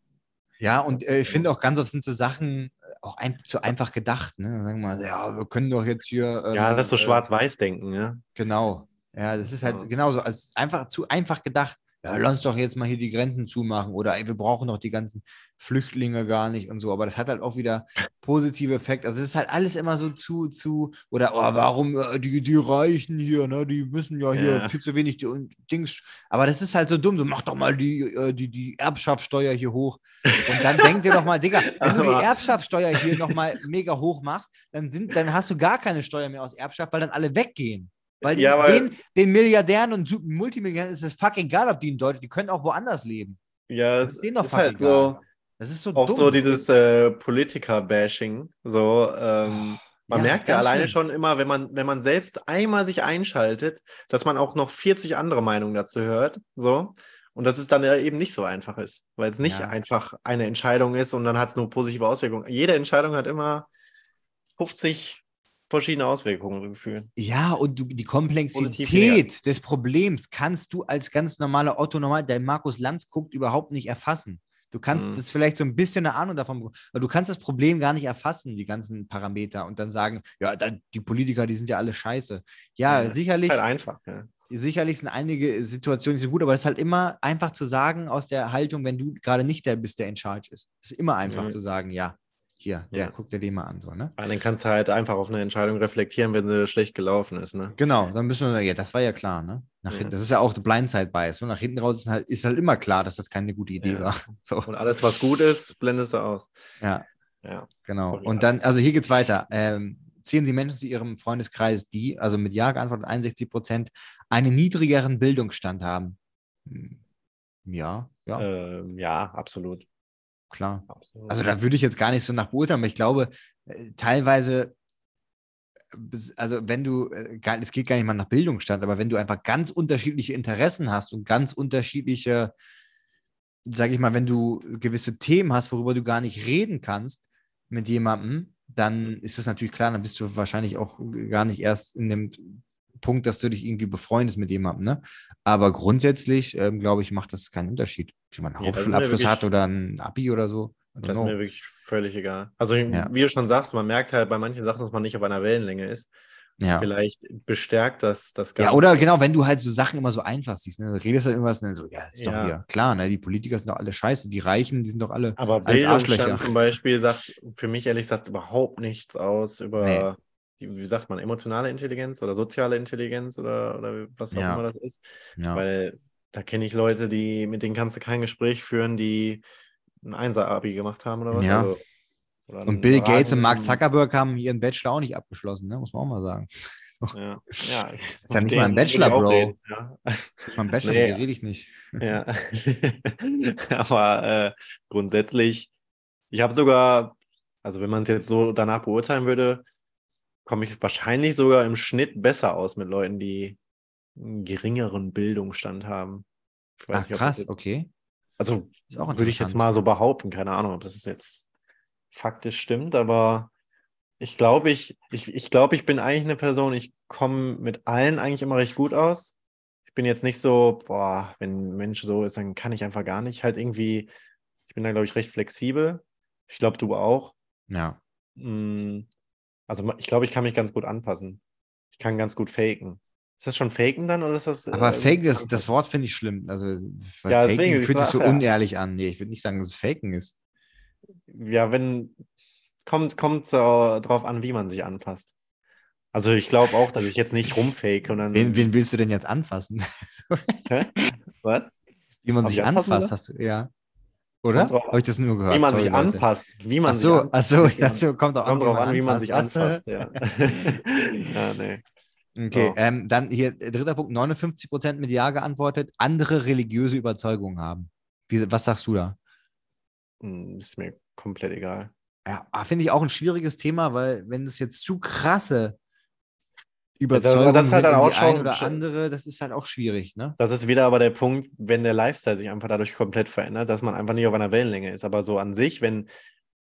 Ja, und äh, ich finde auch ganz oft sind so Sachen äh, auch ein, zu einfach gedacht. Ne? Sagen wir mal, ja, wir können doch jetzt hier. Ähm, ja, das ist so äh, schwarz-weiß denken, ja. Genau. Ja, das ist halt ja. genauso. Also einfach zu einfach gedacht. Ja, lass doch jetzt mal hier die Grenzen zumachen oder ey, wir brauchen doch die ganzen Flüchtlinge gar nicht und so. Aber das hat halt auch wieder positive Effekte. Also es ist halt alles immer so zu, zu, oder oh, warum äh, die, die Reichen hier, ne, die müssen ja hier Ja. viel zu wenig die, und Dings. Aber das ist halt so dumm. Du mach doch mal die, äh, die, die Erbschaftssteuer hier hoch. Und dann denk dir doch mal, Digga, wenn du die Erbschaftssteuer hier nochmal mega hoch machst, dann, sind, dann hast du gar keine Steuer mehr aus Erbschaft, weil dann alle weggehen. Weil Ja, aber- den, den Milliardären und Multimilliardären ist es fuck egal, ob die in Deutschland, die können auch woanders leben. Ja, Das ist ist halt egal. so, Das ist so auch dumm. so dieses äh, Politiker-Bashing. So, ähm, man Ja, merkt ja alleine schlimm. schon immer, wenn man, wenn man selbst einmal sich einschaltet, dass man auch noch 40 andere Meinungen dazu hört. So. Und dass es dann ja eben nicht so einfach ist, weil es nicht Ja. einfach eine Entscheidung ist und dann hat es nur positive Auswirkungen. Jede Entscheidung hat immer 50 verschiedene Auswirkungen gefühlt. Ja, und du, die Komplexität des Problems kannst du als ganz normaler Otto normal, der Markus Lanz guckt, überhaupt nicht erfassen. Du kannst Mhm. das vielleicht so ein bisschen eine Ahnung davon bekommen, aber du kannst das Problem gar nicht erfassen, die ganzen Parameter, und dann sagen, ja, die Politiker, die sind ja alle scheiße. Ja, Ja, sicherlich, Halt einfach. Ja. sicherlich sind einige Situationen nicht so gut, aber es ist halt immer einfach zu sagen aus der Haltung, wenn du gerade nicht der bist, der in charge ist. Es ist immer einfach Ja. zu sagen, ja, hier, der Ja. guckt dir den mal an, so, ne? Aber dann kannst du halt einfach auf eine Entscheidung reflektieren, wenn sie schlecht gelaufen ist. Ne? Genau, dann müssen wir, ja, das war ja klar, ne? Nach Ja. hinten, das ist ja auch der Blindside-Bias. Ne? Nach hinten raus ist halt, ist halt immer klar, dass das keine gute Idee Ja. war. So, Und alles, was gut ist, blendest du aus. ja, Ja. genau. Und dann, also hier geht's weiter. Ähm, zählen Sie Menschen zu Ihrem Freundeskreis, die, also mit Ja geantwortet 61 Prozent, einen niedrigeren Bildungsstand haben. Hm, Ja, ja, Ähm, ja, absolut. Klar. absolut. Also da würde ich jetzt gar nicht so nach beurteilen, aber ich glaube, äh, teilweise, also wenn du, äh, es geht gar nicht mal nach Bildungsstand, aber wenn du einfach ganz unterschiedliche Interessen hast und ganz unterschiedliche, sage ich mal, wenn du gewisse Themen hast, worüber du gar nicht reden kannst mit jemandem, dann ist das natürlich klar, dann bist du wahrscheinlich auch gar nicht erst in dem Punkt, dass du dich irgendwie befreundest mit jemandem, ne? Aber grundsätzlich, ähm, glaube ich, macht das keinen Unterschied, ob jemand einen Ja, ist Hauptschulabschluss hat oder ein Abi oder so. Das ist know. mir wirklich völlig egal. Also, Ja. wie du schon sagst, man merkt halt bei manchen Sachen, dass man nicht auf einer Wellenlänge ist. Ja. Vielleicht bestärkt das das ja, Ganze. oder genau, wenn du halt so Sachen immer so einfach siehst, ne? Du redest halt irgendwas und dann so, ja, ist doch Ja. hier klar, ne? Die Politiker sind doch alle scheiße, die Reichen, die sind doch alle Aber als Arschlöcher. Zum Beispiel sagt für mich ehrlich gesagt überhaupt nichts aus über, Nee. Die, wie sagt man, emotionale Intelligenz oder soziale Intelligenz oder, oder was auch Ja. immer das ist. Ja. Weil da kenne ich Leute, die, mit denen kannst du kein Gespräch führen, die ein Einser-Abi gemacht haben oder was. Ja. Also, oder Und Bill Gates und Mark Zuckerberg haben ihren Bachelor auch nicht abgeschlossen, ne? Muss man auch mal sagen. Ja, ja. Ist ja nicht mal ein Bachelor, Bro. reden, Ja. Meinem Bachelor Nee. rede ich nicht. Ja. Aber äh, grundsätzlich, ich habe sogar, also wenn man es jetzt so danach beurteilen würde, komme ich wahrscheinlich sogar im Schnitt besser aus mit Leuten, die einen geringeren Bildungsstand haben. Ich Ach, das krass, jetzt- okay. Also würde ich jetzt mal so behaupten, keine Ahnung, ob das jetzt faktisch stimmt, aber ich glaube, ich, ich, ich glaube, ich bin eigentlich eine Person, ich komme mit allen eigentlich immer recht gut aus. Ich bin jetzt nicht so, boah, wenn ein Mensch so ist, dann kann ich einfach gar nicht. Halt irgendwie, ich bin da, glaube ich, recht flexibel. Ich glaube, du auch. Ja. Mm, Also ich glaube, ich kann mich ganz gut anpassen. Ich kann ganz gut faken. Ist das schon faken dann oder ist das. Aber äh, Fake, das, das Wort finde ich schlimm. Also, weil Ja, Faken fühlt sich so unehrlich an. Nee, ich würde nicht sagen, dass es Faken ist. Ja, wenn. Kommt, kommt so drauf an, wie man sich anpasst. Also ich glaube auch, dass ich jetzt nicht rumfake und dann. Wen, wen willst du denn jetzt anfassen? Hä? Was? Wie man Ob sich anfasst, hast du, ja. Oder? Habe ich das nur gehört? Wie man Sorry, sich Leute. anpasst. Wie man Ach sich so, anpasst. ach so, Ja. so, kommt auch Kommt an, drauf wie an, wie man sich Was? anfasst, ja. ja, nee. Okay, So. ähm, dann hier dritter Punkt, 59 Prozent mit Ja geantwortet, andere religiöse Überzeugungen haben. Wie, was sagst du da? Hm, Ist mir komplett egal. Ja, ah, finde ich auch ein schwieriges Thema, weil wenn es jetzt zu krasse das Überzeugungen ist halt dann auch schon- oder andere, das ist halt auch schwierig, ne? Das ist wieder aber der Punkt, wenn der Lifestyle sich einfach dadurch komplett verändert, dass man einfach nicht auf einer Wellenlänge ist. Aber so an sich, wenn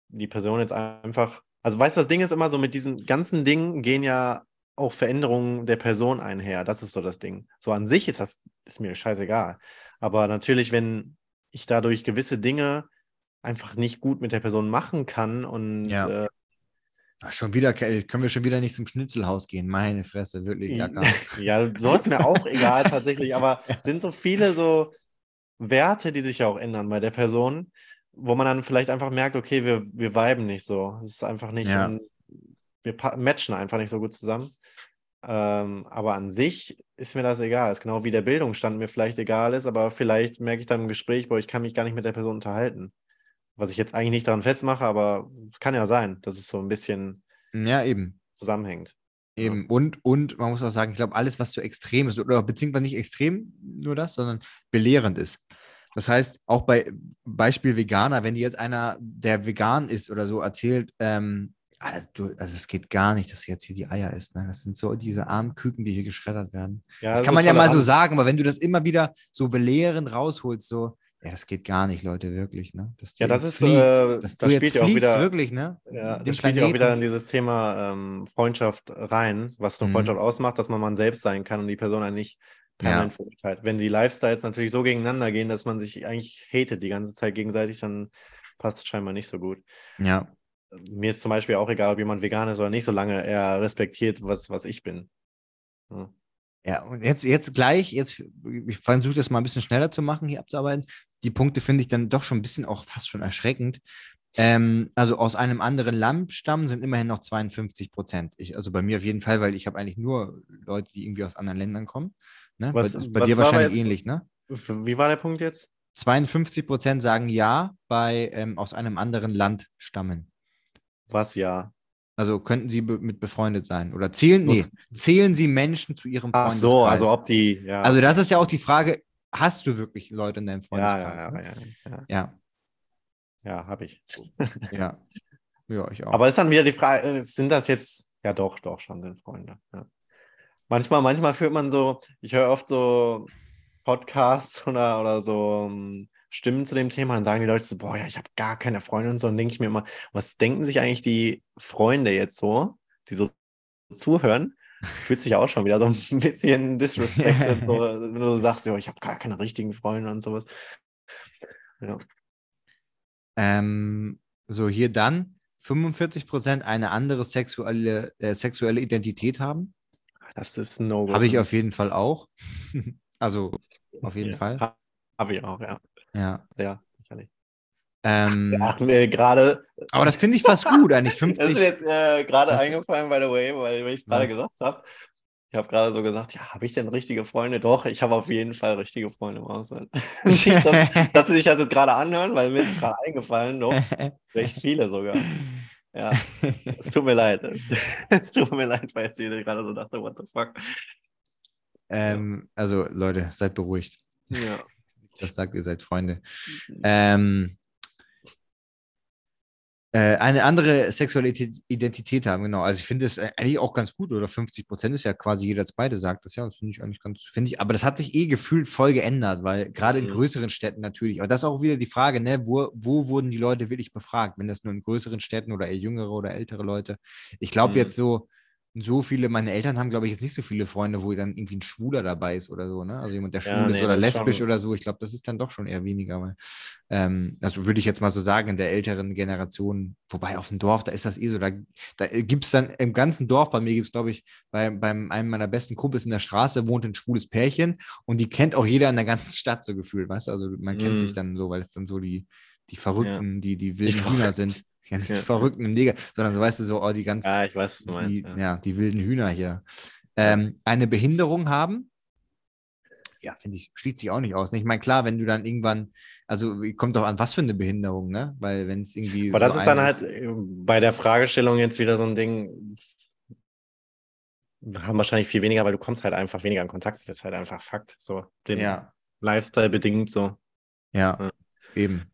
die Person jetzt einfach, also weißt du, das Ding ist immer so, mit diesen ganzen Dingen gehen ja auch Veränderungen der Person einher. Das ist so das Ding. So an sich ist das, ist mir scheißegal. Aber natürlich, wenn ich dadurch gewisse Dinge einfach nicht gut mit der Person machen kann und Ja. äh, Ach, schon wieder, können wir schon wieder nicht zum Schnitzelhaus gehen. Meine Fresse, wirklich. Ja, gar. Ja, so ist mir auch egal tatsächlich, aber sind so viele so, Werte, die sich ja auch ändern bei der Person, wo man dann vielleicht einfach merkt, okay, wir, wir viben nicht so. Es ist einfach nicht, Ja. ein, wir matchen einfach nicht so gut zusammen. Ähm, aber an sich ist mir das egal. Es ist genau wie der Bildungsstand mir vielleicht egal ist, aber vielleicht merke ich dann im Gespräch, boah, ich kann mich gar nicht mit der Person unterhalten. Was ich jetzt eigentlich nicht daran festmache, aber es kann ja sein, dass es so ein bisschen Ja, eben. zusammenhängt. Ja. Eben. Und, und man muss auch sagen, ich glaube, alles, was so extrem ist, oder beziehungsweise nicht extrem nur das, sondern belehrend ist. Das heißt, auch bei Beispiel Veganer, wenn dir jetzt einer, der vegan ist oder so, erzählt, ähm, ah, also es geht gar nicht, dass du jetzt hier die Eier isst. Ne? Das sind so diese armen Küken, die hier geschreddert werden. Ja, das kann man ja mal so tolerant. sagen, aber wenn du das immer wieder so belehrend rausholst, so, ja, das geht gar nicht, Leute, wirklich, ne? Dass Ja, das ist, fliegst, äh, dass da du spielt ja auch wieder- wirklich, ne? Ja, das spielt ja auch wieder in dieses Thema ähm, Freundschaft rein, was so Mhm. Freundschaft ausmacht, dass man man selbst sein kann und die Person einen nicht permanent verurteilt. Wenn die Lifestyles natürlich so gegeneinander gehen, dass man sich eigentlich hatet die ganze Zeit gegenseitig, dann passt es scheinbar nicht so gut. Ja, Mir ist zum Beispiel auch egal, ob jemand vegan ist oder nicht, solange er respektiert, was, was ich bin. Ja. Ja, und jetzt, jetzt gleich, jetzt, ich versuche das mal ein bisschen schneller zu machen, hier abzuarbeiten. Die Punkte finde ich dann doch schon ein bisschen auch fast schon erschreckend. Ähm, also aus einem anderen Land stammen sind immerhin noch 52 Prozent. Ich, also bei mir auf jeden Fall, weil ich habe eigentlich nur Leute, die irgendwie aus anderen Ländern kommen. Ne? Was- bei bei was dir wahrscheinlich jetzt- ähnlich, ne? Wie war der Punkt jetzt? 52 Prozent sagen ja, bei ähm, aus einem anderen Land stammen. Was ja. Also könnten sie be mit befreundet sein. Oder zählen, nee, zählen sie Menschen zu ihrem Ach Freundeskreis? so, also ob die, ja. Also das ist ja auch die Frage, hast du wirklich Leute in deinem Freundeskreis? ja, ja, ne? ja, ja, ja, ja, habe ich. ja. Ja, ich auch. Aber ist dann wieder die Frage, äh, sind das jetzt, ja doch, doch, schon sind Freunde. Ja. Manchmal, manchmal fühlt man so, ich höre oft so Podcasts oder, oder so ähm, Stimmen zu dem Thema und sagen die Leute so, boah, ja, ich habe gar keine Freunde und so. Und denke ich mir immer, was denken sich eigentlich die Freunde jetzt so, die so zuhören? Fühlt sich auch schon wieder so ein bisschen disrespected, so, wenn du sagst, ja, ich habe gar keine richtigen Freunde und sowas. Ja. ähm, so, hier dann 45 Prozent eine andere sexuelle, äh, sexuelle Identität haben. Das ist ein No-Go. Habe ich auf jeden Fall auch. also, auf jeden Ja, Fall. ha- Habe ich auch, ja. Ja. Ja. Ähm, Ach, mir gerade, aber das finde ich fast gut, eigentlich das ist 50. jetzt äh, gerade eingefallen, by the way, weil, ich es gerade gesagt habe. Ich habe gerade so gesagt, ja, habe ich denn richtige Freunde? Doch, ich habe auf jeden Fall richtige Freunde im Ausland. Dass, dass sie sich das jetzt gerade anhören, weil mir ist gerade eingefallen, doch, recht viele sogar. Ja, es tut mir leid. Es, es tut mir leid, weil jetzt jeder gerade so dachte, what the fuck. ähm, also, Leute, seid beruhigt. Ja. Das sagt, ihr seid Freunde. Ähm, äh, eine andere sexuelle Ident- Identität haben, genau. Also ich finde es eigentlich auch ganz gut, oder 50 Prozent ist ja quasi jeder zweite sagt das, ja, das finde ich eigentlich ganz, finde ich, aber das hat sich eh gefühlt voll geändert, weil gerade in Mhm. größeren Städten natürlich, aber das ist auch wieder die Frage, ne, wo, wo wurden die Leute wirklich befragt, wenn das nur in größeren Städten oder eher jüngere oder ältere Leute. Ich glaube Mhm. jetzt so, so viele, meine Eltern haben, glaube ich, jetzt nicht so viele Freunde, wo dann irgendwie ein Schwuler dabei ist oder so, ne? Also jemand, der schwul Ja, ist nee, oder ist lesbisch schon- oder so. Ich glaube, das ist dann doch schon eher weniger. Weil, ähm, also würde ich jetzt mal so sagen, in der älteren Generation, wobei auf dem Dorf, da ist das eh so, da, da gibt es dann im ganzen Dorf, bei mir gibt es, glaube ich, bei, beim einem meiner besten Kumpels in der Straße wohnt ein schwules Pärchen und die kennt auch jeder in der ganzen Stadt so gefühlt, weißt du? Also man kennt Mhm. sich dann so, weil es dann so die, die Verrückten, die, die wilden. Hühner sind. Ja, nicht die Verrückten Neger, sondern so weißt du so, oh, die ganz, ja, ich weiß, was du meinst. die, ja. ja. die wilden Hühner hier. Ähm, eine Behinderung haben, ja, finde ich, schließt sich auch nicht aus. ne? Ich meine, klar, wenn du dann irgendwann, also kommt doch an, was für eine Behinderung, ne? Weil wenn es irgendwie. Aber das so ist dann halt äh, bei der Fragestellung jetzt wieder so ein Ding. Wir haben wahrscheinlich viel weniger, weil du kommst halt einfach weniger in Kontakt. Das ist halt einfach Fakt. So, den Ja, Lifestyle bedingt so. ja, Ja. eben.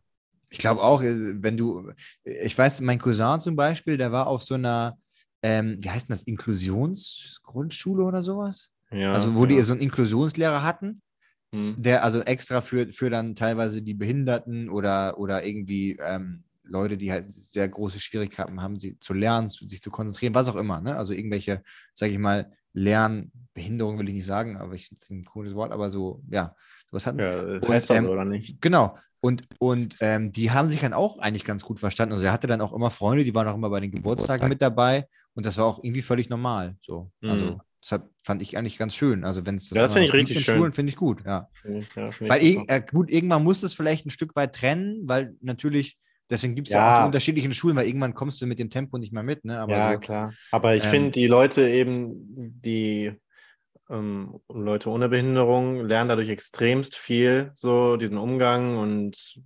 Ich glaube auch, äh, wenn du, ich weiß, mein Cousin zum Beispiel, der war auf so einer, ähm, wie heißt denn das, Inklusionsgrundschule oder sowas? Ja, also, wo ja. die so einen Inklusionslehrer hatten. Hm. der also extra für, für dann teilweise die Behinderten oder, oder irgendwie ähm, Leute, die halt sehr große Schwierigkeiten haben, sie zu lernen, zu, sich zu konzentrieren, was auch immer. Ne? Also irgendwelche, sage ich mal, Lernbehinderung will ich nicht sagen, aber ich ist ein cooles Wort, aber so, ja, sowas hatten. Ja, Und, heißt doch ähm, so, oder nicht? Genau. Und, und ähm, die haben sich dann auch eigentlich ganz gut verstanden. Also er hatte dann auch immer Freunde, die waren auch immer bei den Geburtstagen mit dabei und das war auch irgendwie völlig normal. So. Also Mhm. Deshalb fand ich eigentlich ganz schön. Also wenn es Ja, das finde ich richtig schön. Schulen, finde ich gut, ja. Ja, finde Weil ich äh, gut, irgendwann muss es vielleicht ein Stück weit trennen, weil natürlich, deswegen gibt es ja. Ja. auch die unterschiedlichen Schulen, weil irgendwann kommst du mit dem Tempo nicht mehr mit, ne? Aber ja, so, klar. Aber ich ähm, finde, die Leute eben, die ähm, Leute ohne Behinderung lernen dadurch extremst viel, so diesen Umgang und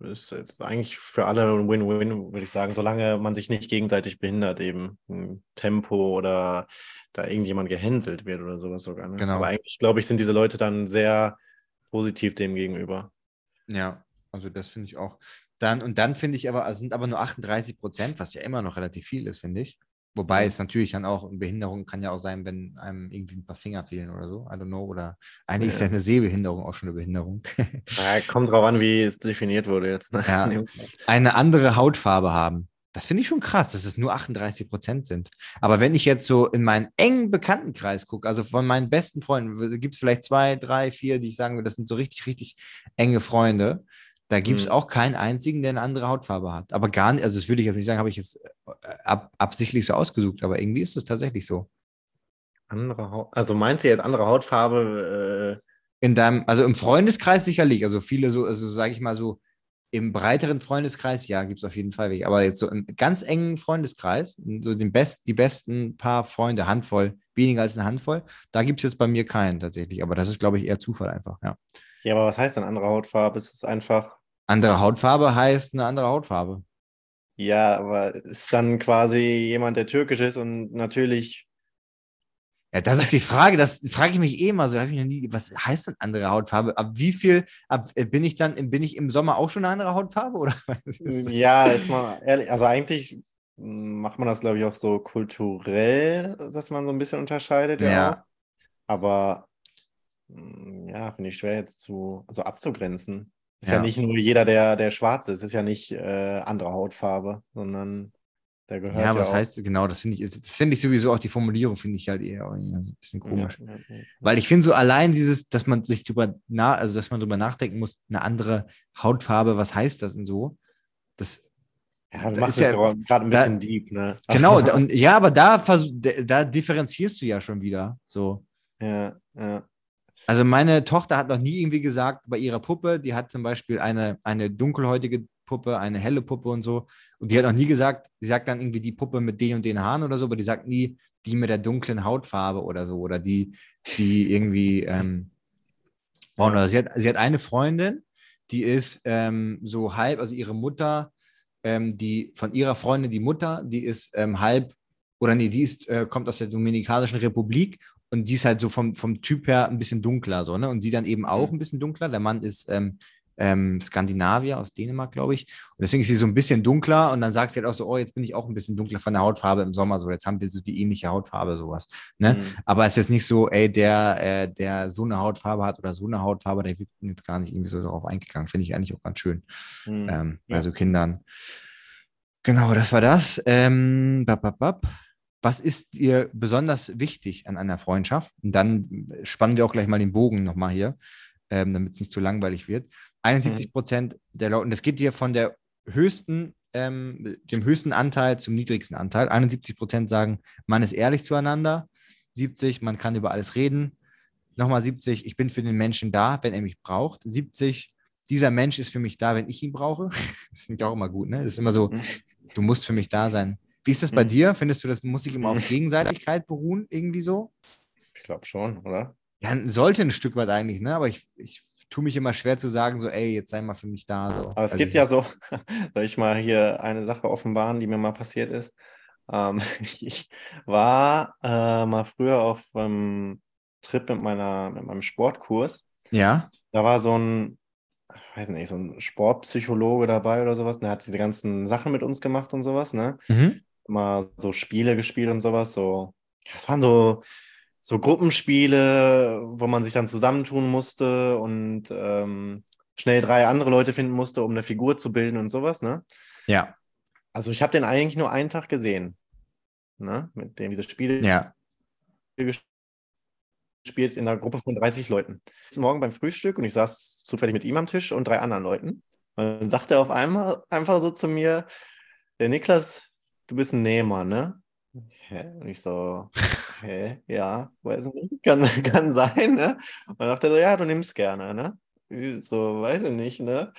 ist eigentlich für alle ein Win-Win, würde ich sagen, solange man sich nicht gegenseitig behindert, eben im Tempo oder da irgendjemand gehänselt wird oder sowas sogar. Ne? Genau. Aber eigentlich, glaube ich, sind diese Leute dann sehr positiv dem gegenüber. Ja, also das finde ich auch. Dann, und dann finde ich aber, sind aber nur 38 Prozent, was ja immer noch relativ viel ist, finde ich. Wobei Mhm. es natürlich dann auch, Behinderung kann ja auch sein, wenn einem irgendwie ein paar Finger fehlen oder so. I don't know. Oder eigentlich ist ja Ja. eine Sehbehinderung auch schon eine Behinderung. Ja, kommt drauf an, wie es definiert wurde jetzt. Ne? Ja. eine andere Hautfarbe haben. Das finde ich schon krass, dass es nur 38 Prozent sind. Aber wenn ich jetzt so in meinen engen Bekanntenkreis gucke, also von meinen besten Freunden, gibt es vielleicht zwei, drei, vier, die ich sagen würde, das sind so richtig, richtig enge Freunde. Da gibt es Mhm. auch keinen einzigen, der eine andere Hautfarbe hat. Aber gar nicht, also das würde ich jetzt nicht sagen, habe ich jetzt äh, ab, absichtlich so ausgesucht, aber irgendwie ist es tatsächlich so. Andere Haut. Also meinst du jetzt andere Hautfarbe? Äh, In deinem, also im Freundeskreis sicherlich, also viele so, also sage ich mal so, im breiteren Freundeskreis, ja, gibt es auf jeden Fall welche. Aber jetzt so im ganz engen Freundeskreis, so den best, die besten paar Freunde, Handvoll, weniger als eine Handvoll, da gibt es jetzt bei mir keinen tatsächlich. Aber das ist, glaube ich, eher Zufall einfach, ja. ja, aber was heißt denn andere Hautfarbe? Es ist einfach, Andere Hautfarbe heißt eine andere Hautfarbe. ja, aber es ist dann quasi jemand, der türkisch ist und natürlich, Ja, das ist die Frage, das frage ich mich eh mal so, hab ich noch nie, was heißt denn andere Hautfarbe? Ab wie viel, ab, äh, bin ich dann, bin ich im Sommer auch schon eine andere Hautfarbe? Oder? ja, jetzt mal ehrlich, also eigentlich macht man das, glaube ich, auch so kulturell, dass man so ein bisschen unterscheidet, ja. Ja. Aber mm, ja, finde ich schwer jetzt zu, also abzugrenzen. Ist ja, Ja. nicht nur jeder, der, der schwarz ist, ist ja nicht äh, andere Hautfarbe, sondern der gehört Ja, was auch. heißt, genau, das finde ich, das finde ich sowieso auch die Formulierung, finde ich halt eher ein bisschen komisch. Ja, ja, ja. Weil ich finde so allein dieses, dass man sich drüber na, also dass man drüber nachdenken muss, eine andere Hautfarbe, was heißt das und so? Das, Ja, Da du machst ist es ja- ja gerade ein da- bisschen deep, ne? genau, da, und ja, aber da, da, da differenzierst du ja schon wieder. So. ja, ja. Also meine Tochter hat noch nie irgendwie gesagt, bei ihrer Puppe, die hat zum Beispiel eine, eine dunkelhäutige Puppe, eine helle Puppe und so. Und die hat noch nie gesagt, sie sagt dann irgendwie die Puppe mit den und den Haaren oder so, aber die sagt nie die mit der dunklen Hautfarbe oder so. Oder die, die irgendwie ähm, oder sie hat, sie hat eine Freundin, die ist ähm, so halb, also ihre Mutter, ähm, die von ihrer Freundin, die Mutter, die ist ähm, halb, oder nee, die ist, äh, kommt aus der Dominikanischen Republik und die ist halt so vom, vom Typ her ein bisschen dunkler, so, ne? Und sie dann eben auch ein bisschen dunkler. Der Mann ist ähm, ähm, Skandinavier aus Dänemark, glaube ich. Und deswegen ist sie so ein bisschen dunkler und dann sagt sie halt auch so, oh, jetzt bin ich auch ein bisschen dunkler von der Hautfarbe im Sommer, so, jetzt haben wir so die ähnliche Hautfarbe, sowas. Ne? Mhm. Aber es ist jetzt nicht so, ey, der, äh, der so eine Hautfarbe hat oder so eine Hautfarbe, der wird jetzt gar nicht irgendwie so darauf eingegangen. Finde ich eigentlich auch ganz schön. Mhm. Ähm, Ja. Also Kindern. Genau, das war das. Ähm, bap, bap, bap. Was ist dir besonders wichtig an einer Freundschaft? Und dann spannen wir auch gleich mal den Bogen nochmal hier, ähm, damit es nicht zu langweilig wird. 71 Prozent der Leute, und das geht hier von der höchsten, ähm, dem höchsten Anteil zum niedrigsten Anteil. 71 Prozent sagen, man ist ehrlich zueinander. 70, man kann über alles reden. Nochmal 70, ich bin für den Menschen da, wenn er mich braucht. 70, dieser Mensch ist für mich da, wenn ich ihn brauche. Das finde ich auch immer gut, ne? Das ist immer so, Mhm. du musst für mich da sein. Wie ist das bei Mhm. dir? Findest du, das muss sich immer auf Gegenseitigkeit beruhen, irgendwie so? Ich glaube schon, oder? Ja, sollte ein Stück weit eigentlich, ne? Aber ich, ich tue mich immer schwer zu sagen, so, ey, jetzt sei mal für mich da. So. Aber es Also gibt ja so, soll ich mal hier eine Sache offenbaren, die mir mal passiert ist. Ähm, ich war äh, mal früher auf einem Trip mit, meiner, mit meinem Sportkurs. Ja, Da war so ein, ich weiß nicht, so ein Sportpsychologe dabei oder sowas. Der hat diese ganzen Sachen mit uns gemacht und sowas, ne? mhm. Immer so Spiele gespielt und sowas. So, ja, es waren so, so Gruppenspiele, wo man sich dann zusammentun musste und ähm, schnell drei andere Leute finden musste, um eine Figur zu bilden und sowas, ne? ja, Also ich habe den eigentlich nur einen Tag gesehen, ne? Mit dem diese Spiele ja. gespielt in einer Gruppe von 30 Leuten. Morgen beim Frühstück und ich saß zufällig mit ihm am Tisch und drei anderen Leuten. Und dann sagte er auf einmal einfach so zu mir, der Niklas, du bist ein Nehmer, ne? Hä? Und ich so, hä, ja, weiß nicht, kann, kann sein, ne? Und dann dachte er so, ja, du nimmst gerne, ne? So, weiß ich nicht, ne?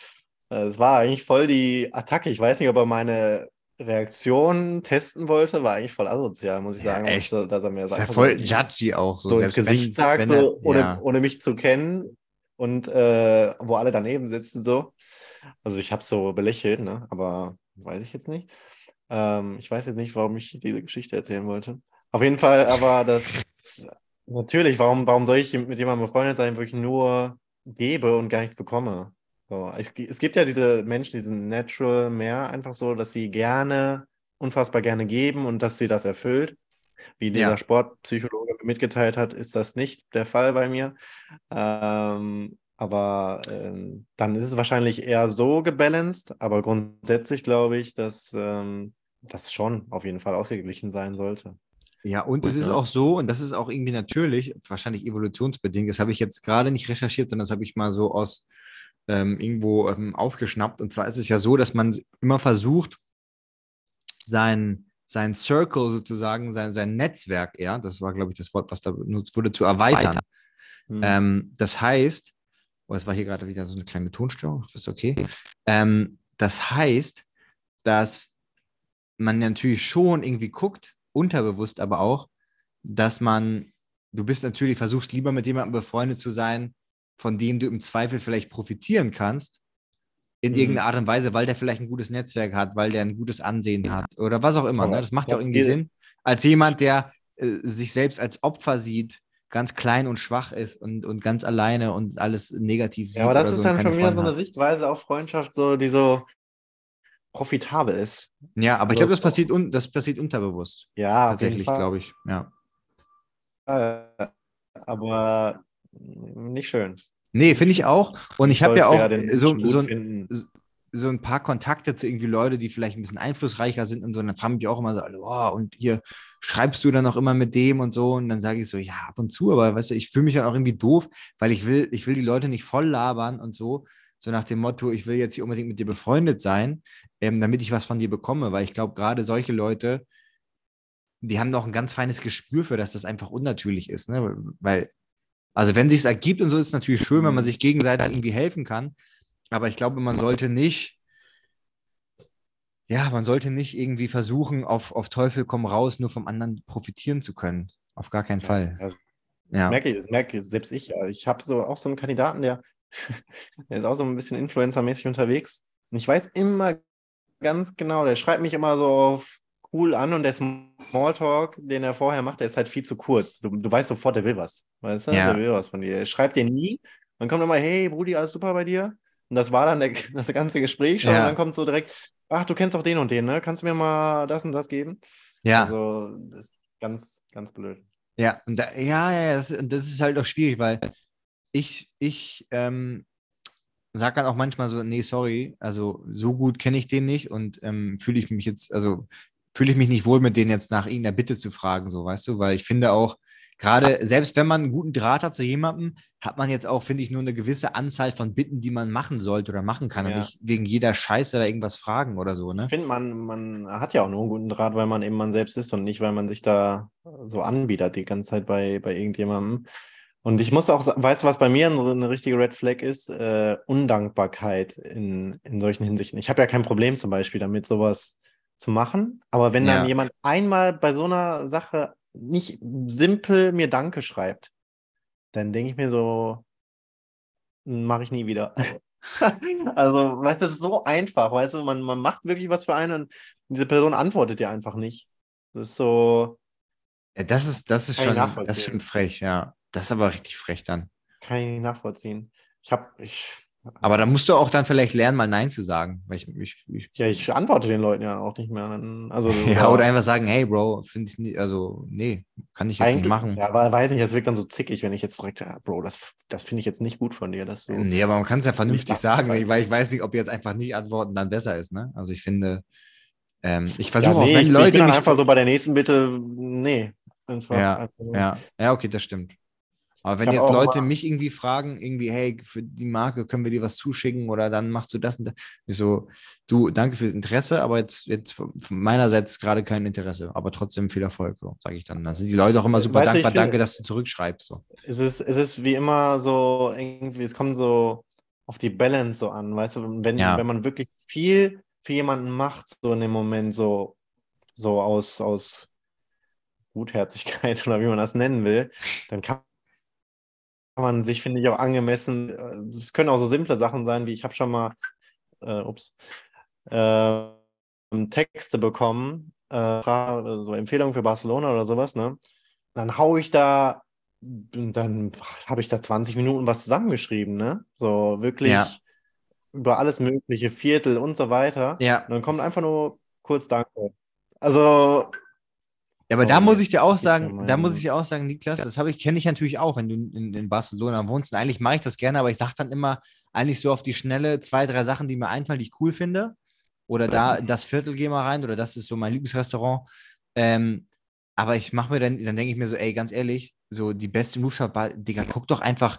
Es war eigentlich voll die Attacke. Ich weiß nicht, ob er meine Reaktion testen wollte, war eigentlich voll asozial, muss ich sagen. Ja, echt? Dass, dass er mir ja sagt, voll so, judgy auch. So, so ins Gesicht sagt, so, er- ohne, ja. ohne mich zu kennen und äh, wo alle daneben sitzen, so. Also ich habe so belächelt, ne? aber weiß ich jetzt nicht. Ähm, ich weiß jetzt nicht, warum ich diese Geschichte erzählen wollte. Auf jeden Fall, aber das natürlich, warum, warum soll ich mit jemandem befreundet sein, wo ich nur gebe und gar nichts bekomme? So, es, es gibt ja diese Menschen, die sind natural mehr einfach so, dass sie gerne, unfassbar gerne geben und dass sie das erfüllt. Wie dieser Ja. Sportpsychologe mir mitgeteilt hat, ist das nicht der Fall bei mir. Ähm, aber ähm, dann ist es wahrscheinlich eher so gebalanced, aber grundsätzlich glaube ich, dass ähm, das schon auf jeden Fall ausgeglichen sein sollte. Ja, und es ist ja. auch so, und das ist auch irgendwie natürlich, wahrscheinlich evolutionsbedingt, das habe ich jetzt gerade nicht recherchiert, sondern das habe ich mal so aus ähm, irgendwo ähm, aufgeschnappt. Und zwar ist es ja so, dass man immer versucht, sein, sein Circle sozusagen, sein, sein Netzwerk, ja, das war, glaube ich, das Wort, was da benutzt wurde, zu erweitern. Hm. Ähm, das heißt, oh, es war hier gerade wieder so eine kleine Tonstörung, das ist okay. Ähm, das heißt, dass man natürlich schon irgendwie guckt, unterbewusst aber auch, dass man, du bist natürlich, versuchst lieber mit jemandem befreundet zu sein, von dem du im Zweifel vielleicht profitieren kannst, in Mhm. irgendeiner Art und Weise, weil der vielleicht ein gutes Netzwerk hat, weil der ein gutes Ansehen hat oder was auch immer. Ne? Das macht ja auch irgendwie Sinn. Als jemand, der äh, sich selbst als Opfer sieht, ganz klein und schwach ist und, und ganz alleine und alles negativ sieht. Ja, aber das ist so dann schon wieder so eine hat. Sichtweise auf Freundschaft, so, die so profitabel ist. Ja, aber ich Also- glaube, das passiert, un das passiert unterbewusst. Ja, Tatsächlich, glaube ich. Ja. ich. Aber nicht schön. Nee, finde ich auch. Und ich habe ja auch den so, Menschen gut so, ein, so ein paar Kontakte zu irgendwie Leute, die vielleicht ein bisschen einflussreicher sind und so. Und dann fragen mich auch immer so, oh, und hier schreibst du dann auch immer mit dem und so. Und dann sage ich so, ja, ab und zu, aber weißt du, ich fühle mich dann auch irgendwie doof, weil ich will, ich will die Leute nicht voll labern und so. So nach dem Motto, ich will jetzt hier unbedingt mit dir befreundet sein, ähm, damit ich was von dir bekomme, weil ich glaube, gerade solche Leute, die haben noch ein ganz feines Gespür für, dass das einfach unnatürlich ist, ne? Weil, also wenn sich ergibt und so, ist es natürlich schön, wenn man Mhm. sich gegenseitig irgendwie helfen kann. Aber ich glaube, man sollte nicht, ja, man sollte nicht irgendwie versuchen, auf, auf Teufel komm raus, nur vom anderen profitieren zu können. Auf gar keinen Fall. Das, Ja. das merke ich, das merke ich, selbst ich. ja. Ich habe so auch so einen Kandidaten, der, der ist auch so ein bisschen Influencer-mäßig unterwegs. Und ich weiß immer ganz genau, der schreibt mich immer so auf cool an und der Smalltalk, den er vorher macht, der ist halt viel zu kurz. Du, du weißt sofort, der will was. Weißt du? Ja. Der will was von dir. Er schreibt dir nie. Dann kommt immer, hey Brudi, alles super bei dir? Und das war dann der, das ganze Gespräch schon. Ja. Und dann kommt so direkt, ach, du kennst doch den und den, ne? Kannst du mir mal das und das geben? Ja. Also, das ist ganz, ganz blöd. Ja, und da, ja, ja, das, und das ist halt auch schwierig, weil ich, ich ähm, sage dann auch manchmal so, nee, sorry, also so gut kenne ich den nicht und ähm, fühle ich mich jetzt, also fühle ich mich nicht wohl mit denen jetzt nach irgendeiner Bitte zu fragen, so, weißt du, weil ich finde auch, gerade selbst wenn man einen guten Draht hat zu jemandem, hat man jetzt auch, finde ich, nur eine gewisse Anzahl von Bitten, die man machen sollte oder machen kann und Ja. nicht wegen jeder Scheiße da irgendwas fragen oder so, ne? Ich finde, man, man hat ja auch nur einen guten Draht, weil man eben man selbst ist und nicht, weil man sich da so anbietet die ganze Zeit bei, bei irgendjemandem. Und ich muss auch, sa- weißt du, was bei mir eine, richtige Red Flag ist? Äh, Undankbarkeit in, in solchen Hinsichten. Ich habe ja kein Problem zum Beispiel damit, sowas zu machen. Aber wenn dann Ja. jemand einmal bei so einer Sache nicht simpel mir Danke schreibt, dann denke ich mir so, mache ich nie wieder. also, weißt du, das ist so einfach, weißt du, man, man macht wirklich was für einen und diese Person antwortet dir einfach nicht. Das ist so, Ja, das ist, das ist schon, das ist schon frech, ja. Das ist aber richtig frech dann. kann ich nicht nachvollziehen. Ich habe, ich, Aber da musst du auch dann vielleicht lernen, mal Nein zu sagen. Weil ich, ich, ich, ja, ich antworte den Leuten ja auch nicht mehr. Also, ja, oder einfach sagen, hey Bro, finde ich nicht, also nee, kann ich jetzt nicht machen. ja, aber weiß nicht, es wirkt dann so zickig, wenn ich jetzt direkt, ja, Bro, das, das finde ich jetzt nicht gut von dir, dass du. Nee, aber man kann es ja vernünftig sagen, weil- ich weiß nicht, ob jetzt einfach nicht antworten dann besser ist, ne? Also ich finde, ähm, ich ja, versuche auch, nee, wenn ich, ich Leute bin dann einfach so bei der nächsten Bitte, nee. Einfach, Ja, einfach so. ja, ja, okay, das stimmt. Aber wenn jetzt Leute mich irgendwie fragen, irgendwie, hey, für die Marke können wir dir was zuschicken oder dann machst du das und das. Ich so, du, danke fürs Interesse, aber jetzt, jetzt von meinerseits gerade kein Interesse, aber trotzdem viel Erfolg, so sage ich dann. Dann sind die Leute auch immer super Weißt dankbar, finde- danke, dass du zurückschreibst. So. Es ist, es ist wie immer so, irgendwie, es kommt so auf die Balance so an, weißt du, wenn, Ja. wenn man wirklich viel für jemanden macht, so in dem Moment, so, so aus, aus Gutherzigkeit oder wie man das nennen will, dann kann man sich, finde ich, auch angemessen, äh, es können auch so simple Sachen sein, wie ich habe schon mal, äh, ups, äh, Texte bekommen, äh, so Empfehlungen für Barcelona oder sowas, ne? Dann hau ich da, dann habe ich da 20 Minuten was zusammengeschrieben, ne? So wirklich Ja. über alles mögliche, Viertel und so weiter. Ja, Und dann kommt einfach nur kurz Danke. Also, Ja, aber So, da muss ich dir auch sagen, da muss ich dir auch sagen, Niklas, das habe ich, kenne ich natürlich auch, wenn du in, in Barcelona wohnst. Und eigentlich mache ich das gerne, aber ich sage dann immer eigentlich so auf die Schnelle zwei, drei Sachen, die mir einfallen, die ich cool finde. Oder da in das Viertel geh mal rein oder das ist so mein Lieblingsrestaurant. Ähm, aber ich mache mir dann, dann denke ich mir so, ey, ganz ehrlich, so die beste Bar, Digga, guck doch einfach,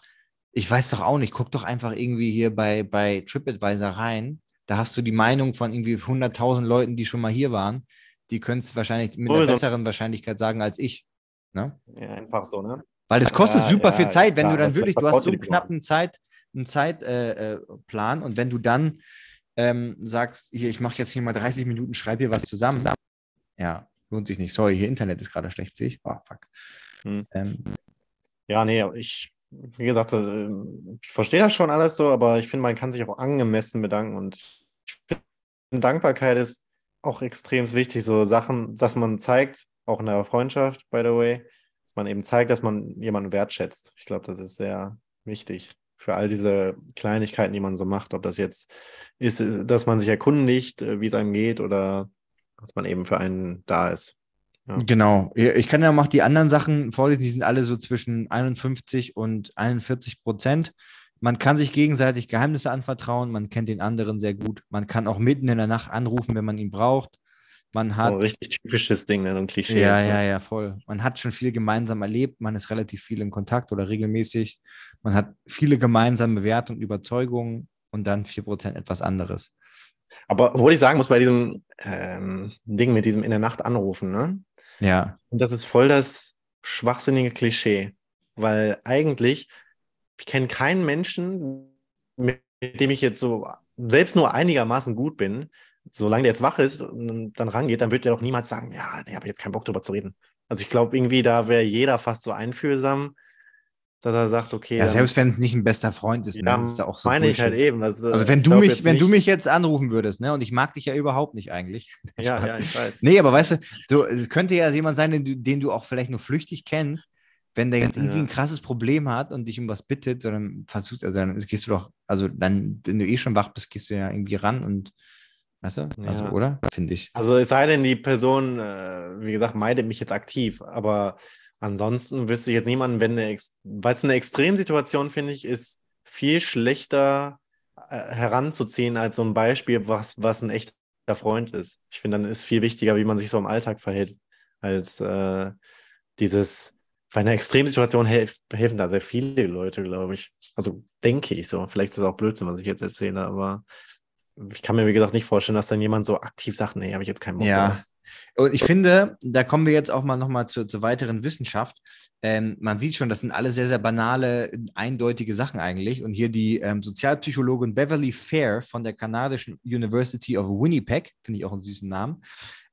ich weiß doch auch nicht, guck doch einfach irgendwie hier bei, bei TripAdvisor rein. Da hast du die Meinung von irgendwie 100.000 Leuten, die schon mal hier waren. Die können es wahrscheinlich mit einer besseren Wahrscheinlichkeit sagen als ich. Ne? ja, einfach so, ne? Weil das kostet Ja, super ja, viel Zeit, wenn klar, du dann wirklich, du hast so einen knappen Zeit, einen Zeitplan äh, äh, und wenn du dann ähm, sagst, hier, ich mache jetzt hier mal 30 Minuten, schreib hier was zusammen, ja, lohnt sich nicht. Sorry, hier Internet ist gerade schlecht, sehe ich. Oh, fuck. Hm. Ähm, Ja, nee, ich, wie gesagt, äh, ich verstehe das schon alles so, aber ich finde, man kann sich auch angemessen bedanken und ich finde, Dankbarkeit ist auch extrem wichtig, so Sachen, dass man zeigt, auch in der Freundschaft, by the way, dass man eben zeigt, dass man jemanden wertschätzt. Ich glaube, das ist sehr wichtig für all diese Kleinigkeiten, die man so macht, ob das jetzt ist, dass man sich erkundigt, äh, wie es einem geht oder dass man eben für einen da ist. Ja. Genau. Ich kann ja noch die anderen Sachen vorlesen, die sind alle so zwischen 51 und 41 Prozent. Man kann sich gegenseitig Geheimnisse anvertrauen, man kennt den anderen sehr gut. Man kann auch mitten in der Nacht anrufen, wenn man ihn braucht. Man So ein hat richtig typisches Ding, ne? so ein Klischee. Ja, ist, ne? ja, ja, voll. Man hat schon viel gemeinsam erlebt, man ist relativ viel in Kontakt oder regelmäßig. Man hat viele gemeinsame Werte und Überzeugungen und dann 4% etwas anderes. Aber obwohl ich sagen muss, bei diesem ähm, Ding mit diesem in der Nacht anrufen, ne? Ja, Und das ist voll das schwachsinnige Klischee. Weil eigentlich, ich kenne keinen Menschen, mit dem ich jetzt so selbst nur einigermaßen gut bin. Solange der jetzt wach ist und dann rangeht, dann wird der doch niemals sagen, ja, ich habe jetzt keinen Bock drüber zu reden. Also ich glaube, irgendwie da wäre jeder fast so einfühlsam, dass er sagt, okay, ja selbst wenn es nicht ein bester Freund ist, ja, ne? ist ja auch so meine ich halt Bullshit. eben. Äh, Also wenn ich du mich, jetzt wenn du mich jetzt anrufen würdest, ne, und ich mag dich ja überhaupt nicht eigentlich. Ja, ja, ich weiß. Nee, aber weißt du, so, es könnte ja jemand sein, den du, den du auch vielleicht nur flüchtig kennst, wenn der jetzt irgendwie Ja. ein krasses Problem hat und dich um was bittet, dann versuchst, also dann gehst du doch, also dann, wenn du eh schon wach bist, gehst du ja irgendwie ran und, weißt du, also, Ja. oder? Finde ich. Also es sei denn, die Person, äh, wie gesagt, meidet mich jetzt aktiv, aber ansonsten wüsste ich jetzt niemanden, wenn eine, weil es eine Extremsituation, finde ich, ist viel schlechter äh, heranzuziehen als so ein Beispiel, was, was ein echter Freund ist. Ich finde, dann ist viel wichtiger, wie man sich so im Alltag verhält, als äh, dieses, bei einer Extremsituation helf, helfen da sehr viele Leute, glaube ich. Also denke ich so. Vielleicht ist es auch Blödsinn, was ich jetzt erzähle, aber ich kann mir, wie gesagt, nicht vorstellen, dass dann jemand so aktiv sagt, nee, habe ich jetzt keinen Bock. Ja. Und ich finde, da kommen wir jetzt auch mal nochmal zur, zur weiteren Wissenschaft. Ähm, man sieht schon, das sind alle sehr, sehr banale, eindeutige Sachen eigentlich. Und hier die ähm, Sozialpsychologin Beverly Fair von der kanadischen University of Winnipeg, finde ich auch einen süßen Namen,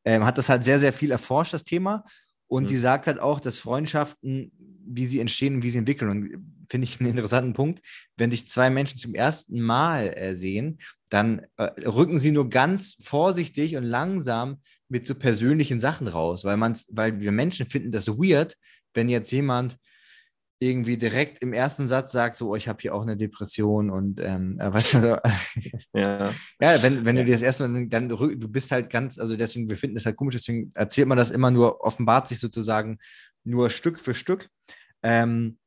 ähm, hat das halt sehr, sehr viel erforscht, das Thema. Und Mhm. die sagt halt auch, dass Freundschaften, wie sie entstehen und wie sie entwickeln. Und finde ich einen interessanten Punkt. Wenn sich zwei Menschen zum ersten Mal äh, sehen, dann äh, rücken sie nur ganz vorsichtig und langsam mit so persönlichen Sachen raus, weil man's, weil wir Menschen finden das weird, wenn jetzt jemand irgendwie direkt im ersten Satz sagt, so, oh, ich habe hier auch eine Depression und ähm, äh, weißt du, so, Ja. ja, wenn, wenn du dir das erste Mal, dann du bist halt ganz, also deswegen, wir finden das halt komisch, deswegen erzählt man das immer nur, offenbart sich sozusagen nur Stück für Stück. Ähm,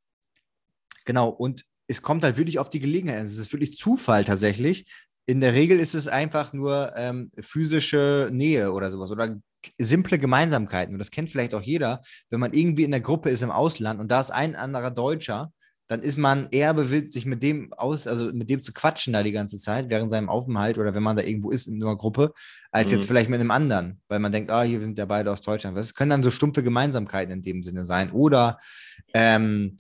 genau, und es kommt halt wirklich auf die Gelegenheit. Es ist wirklich Zufall tatsächlich. In der Regel ist es einfach nur ähm, physische Nähe oder sowas oder simple Gemeinsamkeiten. Und das kennt vielleicht auch jeder, wenn man irgendwie in der Gruppe ist im Ausland und da ist ein anderer Deutscher, dann ist man eher bewilligt, sich mit dem aus, also mit dem zu quatschen da die ganze Zeit während seinem Aufenthalt oder wenn man da irgendwo ist in einer Gruppe, als Mhm. jetzt vielleicht mit einem anderen, weil man denkt, ah, hier sind ja beide aus Deutschland. Das können dann so stumpfe Gemeinsamkeiten in dem Sinne sein. Oder ähm,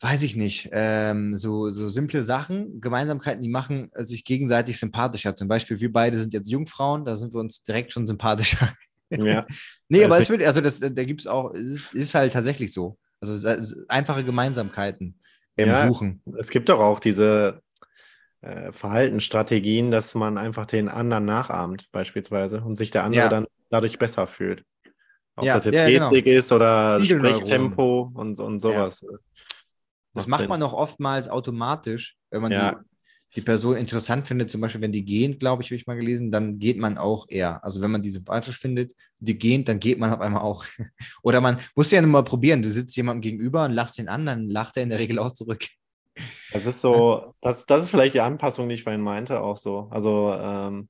weiß ich nicht, ähm, so, so simple Sachen, Gemeinsamkeiten, die machen äh, sich gegenseitig sympathischer. Zum Beispiel, wir beide sind jetzt Jungfrauen, da sind wir uns direkt schon sympathischer. Ja. Nee, aber es wird, also das, da gibt es auch, es ist, halt tatsächlich so. Also einfache Gemeinsamkeiten im Ja. Suchen. Es gibt doch auch diese äh, Verhaltensstrategien, dass man einfach den anderen nachahmt, beispielsweise, und sich der andere Ja. dann dadurch besser fühlt. Ob Ja, das jetzt ja, genau. Gestik ist oder. Sprechtempo und, und sowas. Das macht man auch oftmals automatisch, wenn man Ja. die, die Person interessant findet. Zum Beispiel, wenn die gehen, glaube ich, habe ich mal gelesen, dann geht man auch eher. Also wenn man die sympathisch findet, die gehen, dann geht man auf einmal auch. Oder man muss ja nur mal probieren. Du sitzt jemandem gegenüber und lachst den anderen, lacht er in der Regel auch zurück. Das ist so, das, das ist vielleicht die Anpassung, die ich vorhin meinte, auch so. Also ähm,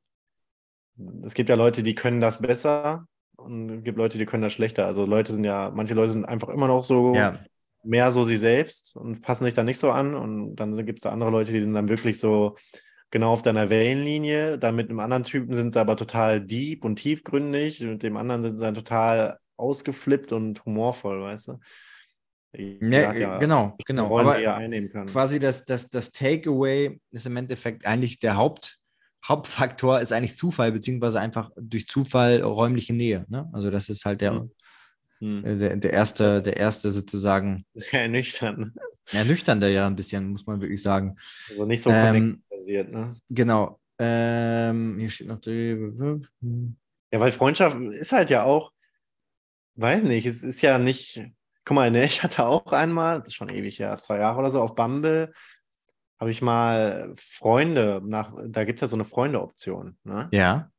es gibt ja Leute, die können das besser und es gibt Leute, die können das schlechter. Also Leute sind ja, manche Leute sind einfach immer noch so Ja, mehr so sie selbst und passen sich da nicht so an. Und dann gibt es da andere Leute, die sind dann wirklich so genau auf deiner Wellenlinie. Dann mit einem anderen Typen sind sie aber total deep und tiefgründig. Mit dem anderen sind sie dann total ausgeflippt und humorvoll, weißt du? Ja, hat genau, genau. Rollen, Aber die er einnehmen kann. quasi das, das, das Takeaway ist im Endeffekt eigentlich der Haupt, Hauptfaktor ist eigentlich Zufall, beziehungsweise einfach durch Zufall räumliche Nähe. Ne? Also das ist halt der, Mhm. Hm. äh, der, der erste, der erste sozusagen Sehr nüchtern. ernüchternde ja ein bisschen, muss man wirklich sagen. Also nicht so Ähm, basiert, ne? Genau. Ähm, hier steht noch. Ja, weil Freundschaft ist halt ja auch, weiß nicht, es ist ja nicht, guck mal, ne, ich hatte auch einmal, das ist schon ewig her, zwei Jahre oder so, auf Bumble habe ich mal Freunde nach, da gibt es ja so eine Freunde-Option, ne? Ja.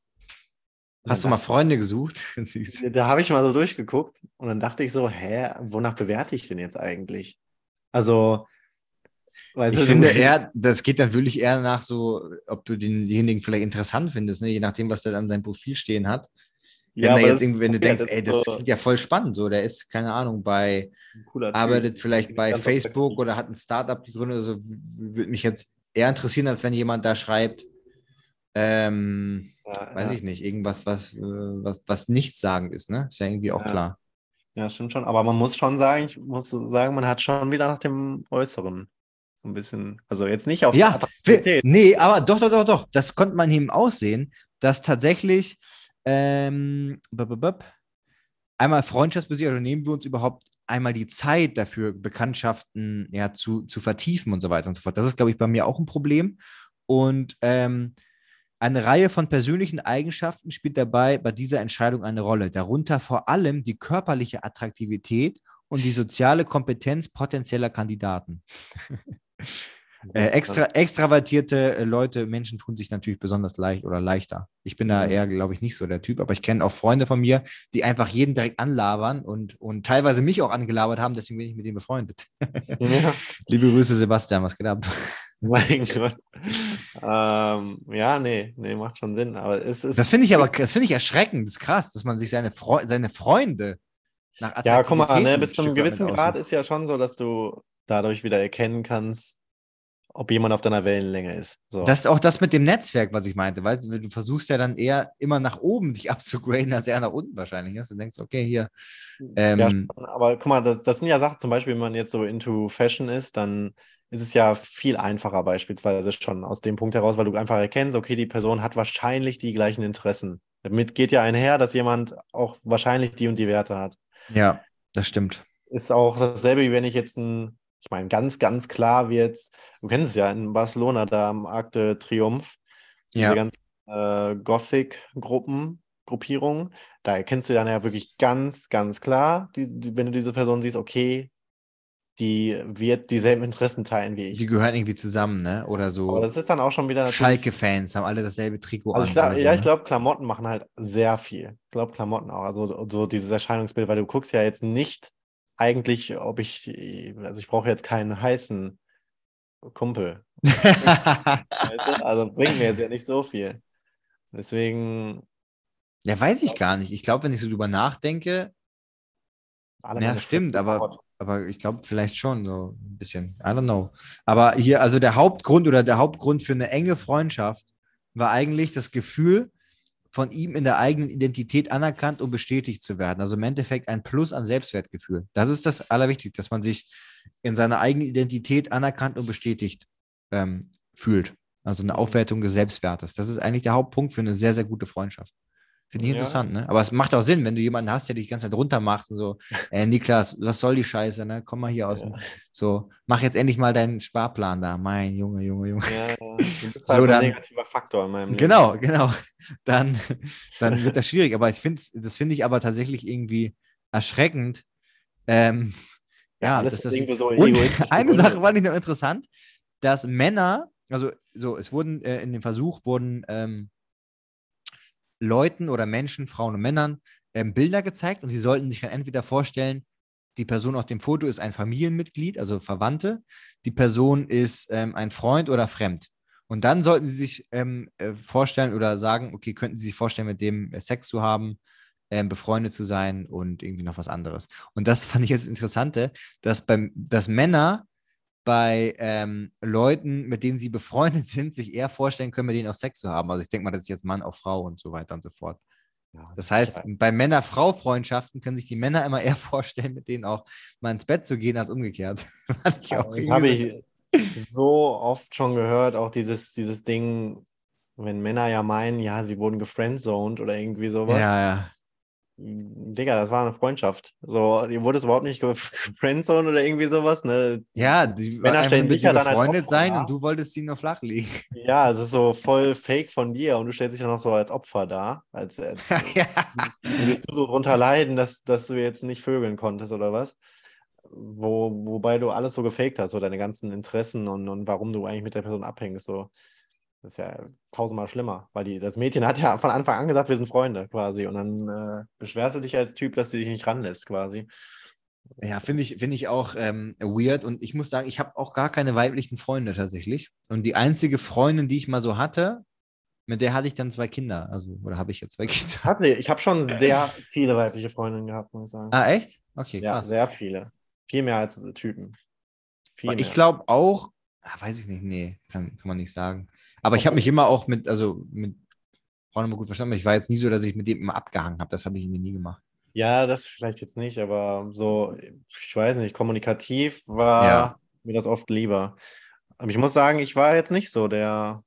Hast du mal Freunde gesucht? Da habe ich mal so durchgeguckt und dann dachte ich so, hä, wonach bewerte ich denn jetzt eigentlich? Also, Ich du, finde eher, das geht dann wirklich eher nach so, ob du denjenigen vielleicht interessant findest, ne? je nachdem, was der an seinem Profil stehen hat. Wenn, ja, jetzt irgendwie, wenn du denkst, ey, das so klingt ja voll spannend, so, der ist, keine Ahnung, bei, cooler Typ. arbeitet vielleicht bei Facebook oder hat ein Startup gegründet, also würde mich jetzt eher interessieren, als wenn jemand da schreibt, ähm, Ja, weiß ja. ich nicht, irgendwas, was, äh, was, was nichtssagend ist, ne? Ist ja irgendwie auch Ja. klar. Ja, stimmt schon. Aber man muss schon sagen, ich muss sagen, man hat schon wieder nach dem Äußeren so ein bisschen, also jetzt nicht auf Ja, Attraktivität. Nee, aber doch, doch, doch, doch. Das konnte man ihm aussehen, dass tatsächlich ähm, einmal freundschaftsbasiert, oder nehmen wir uns überhaupt einmal die Zeit dafür, Bekanntschaften ja, zu, zu vertiefen und so weiter und so fort. Das ist, glaube ich, bei mir auch ein Problem. Und ähm, eine Reihe von persönlichen Eigenschaften spielt dabei bei dieser Entscheidung eine Rolle. Darunter vor allem die körperliche Attraktivität und die soziale Kompetenz potenzieller Kandidaten. Äh, extra, extravertierte äh, Leute, Menschen tun sich natürlich besonders leicht oder leichter. Ich bin da Mhm. eher, glaube ich, nicht so der Typ, aber ich kenne auch Freunde von mir, die einfach jeden direkt anlabern und, und teilweise mich auch angelabert haben, deswegen bin ich mit denen befreundet. Ja, Liebe Grüße, Sebastian, was geht ab? mein Gott. Ähm, ja, nee, nee, macht schon Sinn. Aber es ist. Das finde ich aber, das finde ich erschreckend, das ist krass, dass man sich seine, Freu seine Freunde nach ja, guck mal, ne, bis zu einem gewissen Grad ist ja schon so, dass du dadurch wieder erkennen kannst, ob jemand auf deiner Wellenlänge ist. So. Das ist auch das mit dem Netzwerk, was ich meinte, weil du versuchst ja dann eher immer nach oben dich abzugraden, als eher nach unten wahrscheinlich. Dass du denkst, okay, hier. Ähm, Ja, aber guck mal, das, das sind ja Sachen, zum Beispiel, wenn man jetzt so into Fashion ist, dann ist es ja viel einfacher beispielsweise schon aus dem Punkt heraus, weil du einfach erkennst, okay, die Person hat wahrscheinlich die gleichen Interessen. Damit geht ja einher, dass jemand auch wahrscheinlich die und die Werte hat. ja, das stimmt. Ist auch dasselbe, wie wenn ich jetzt ein, ich meine, ganz, ganz klar wird, du kennst es ja in Barcelona, da am Arc de Triomphe, diese Ja. ganzen äh, Gothic-Gruppen, Gruppierungen, da erkennst du dann ja wirklich ganz, ganz klar, die, die, wenn du diese Person siehst, okay, die wird dieselben Interessen teilen wie ich. Die gehören irgendwie zusammen, ne? Oder Aber so das ist dann auch schon wieder. Schalke-Fans haben alle dasselbe Trikot Also ich oder so, ja, ich ne? glaube, Klamotten machen halt sehr viel. Ich glaube, Klamotten auch. Also so dieses Erscheinungsbild, weil du guckst ja jetzt nicht eigentlich, ob ich, also ich brauche jetzt keinen heißen Kumpel. Also bringt mir jetzt ja nicht so viel. Deswegen, Ja, weiß ich gar nicht. Ich glaube, wenn ich so drüber nachdenke, Alle ja, stimmt, aber. Aber ich glaube vielleicht schon so ein bisschen. I don't know. Aber hier, also der Hauptgrund oder der Hauptgrund für eine enge Freundschaft war eigentlich das Gefühl, von ihm in der eigenen Identität anerkannt und bestätigt zu werden. Also im Endeffekt ein Plus an Selbstwertgefühl. Das ist das Allerwichtigste, dass man sich in seiner eigenen Identität anerkannt und bestätigt ähm, fühlt. Also eine Aufwertung des Selbstwertes. Das ist eigentlich der Hauptpunkt für eine sehr, sehr gute Freundschaft. Finde ich Ja. interessant, ne? Aber es macht auch Sinn, wenn du jemanden hast, der dich die ganze Zeit runtermacht und so, äh, Niklas, was soll die Scheiße, ne? Komm mal hier aus dem, so, mach jetzt endlich mal deinen Sparplan da. Mein Junge, Junge, Junge. Ja, ja. Du bist halt so, dann- ein negativer Faktor in meinem Leben. Genau, genau. Dann, dann wird das schwierig. Aber ich finde, das finde ich aber tatsächlich irgendwie erschreckend. Ähm, ja, dass das, irgendwie so und eine. Sache fand ich noch interessant, dass Männer, also so, es wurden äh, in dem Versuch wurden ähm, Leuten oder Menschen, Frauen und Männern ähm, Bilder gezeigt und sie sollten sich dann entweder vorstellen, die Person auf dem Foto ist ein Familienmitglied, also Verwandte, die Person ist ähm, ein Freund oder fremd. Und dann sollten sie sich ähm, äh, vorstellen oder sagen, okay, könnten sie sich vorstellen, mit dem äh, Sex zu haben, ähm, befreundet zu sein und irgendwie noch was anderes. Und das fand ich jetzt das Interessante, dass, beim, dass Männer bei ähm, Leuten, mit denen sie befreundet sind, sich eher vorstellen können, mit denen auch Sex zu haben. Also ich denke mal, das ist jetzt Mann auf Frau und so weiter und so fort. Ja, Das heißt, bei Männer-Frau-Freundschaften können sich die Männer immer eher vorstellen, mit denen auch mal ins Bett zu gehen, als umgekehrt. Das habe so- ich so oft schon gehört, auch dieses, dieses Ding, wenn Männer ja meinen, ja, sie wurden gefriendzoned oder irgendwie sowas. Ja, ja. Digga, das war eine Freundschaft. So, ihr wurdet überhaupt nicht gefriendzoned oder irgendwie sowas, ne? Ja, die Männer stellen sich ja dann als befreundet sein und du wolltest sie nur flach legen. Ja, es ist so voll fake von dir und du stellst dich dann noch so als Opfer dar. Als, als ja. würdest du so drunter leiden, dass, dass du jetzt nicht vögeln konntest oder was? Wo, wobei du alles so gefaked hast, so deine ganzen Interessen und, und warum du eigentlich mit der Person abhängst. So. Das ist ja tausendmal schlimmer, weil die, das Mädchen hat ja von Anfang an gesagt, wir sind Freunde quasi. Und dann äh, beschwerst du dich als Typ, dass sie dich nicht ranlässt quasi. Ja, finde ich, finde ich auch ähm, weird. Und ich muss sagen, ich habe auch gar keine weiblichen Freunde tatsächlich. Und die einzige Freundin, die ich mal so hatte, mit der hatte ich dann zwei Kinder. Also, oder habe ich jetzt zwei Kinder? Hatte, ich habe schon sehr viele weibliche Freundinnen gehabt, muss ich sagen. Ah, echt? Okay, ja, krass. sehr viele. Viel mehr als Typen. Viel ich glaube auch, ah, weiß ich nicht, nee, kann, kann man nicht sagen. Aber ich habe mich immer auch mit, also mit Frauen immer gut verstanden. Ich war jetzt nie so, dass ich mit dem immer abgehangen habe. Das habe ich mir nie gemacht. Ja, das vielleicht jetzt nicht, aber so, ich weiß nicht, kommunikativ war Ja. mir das oft lieber. Aber ich muss sagen, ich war jetzt nicht so der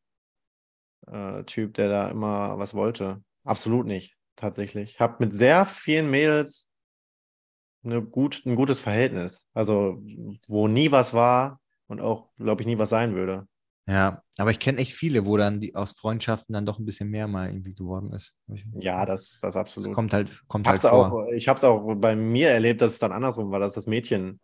äh, Typ, der da immer was wollte. Absolut nicht, tatsächlich. Ich habe mit sehr vielen Mädels eine gut, ein gutes Verhältnis. Also, wo nie was war und auch, glaube ich, nie was sein würde. Ja, aber ich kenne echt viele, wo dann die aus Freundschaften dann doch ein bisschen mehr mal irgendwie geworden ist. Ja, das, das das absolut. kommt halt, kommt Ich halt vor. auch, ich habe es auch bei mir erlebt, dass es dann andersrum war, dass das Mädchen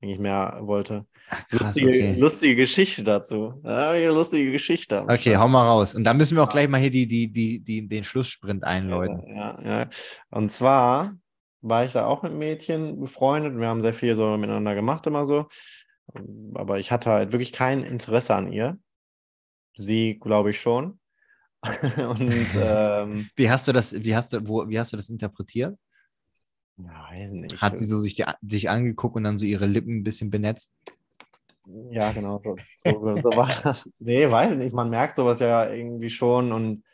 eigentlich mehr wollte. Ah, krass, lustige, okay. lustige Geschichte dazu. Ja, lustige Geschichte. Okay, Start. hau mal raus. Und dann müssen wir auch gleich mal hier die, die, die, die, den Schlusssprint einläuten. Ja, ja, ja. Und zwar war ich da auch mit Mädchen befreundet. Wir haben sehr viel so miteinander gemacht, immer so. Aber ich hatte halt wirklich kein Interesse an ihr. Sie, glaube ich, schon. Und ähm, Wie hast du das, wie hast du, wo, wie hast du das interpretiert? ja, weiß nicht. Hat sie so sich, die, sich angeguckt und dann so ihre Lippen ein bisschen benetzt? Ja, genau. So, so, so war das. Nee, weiß nicht. Man merkt sowas ja irgendwie schon und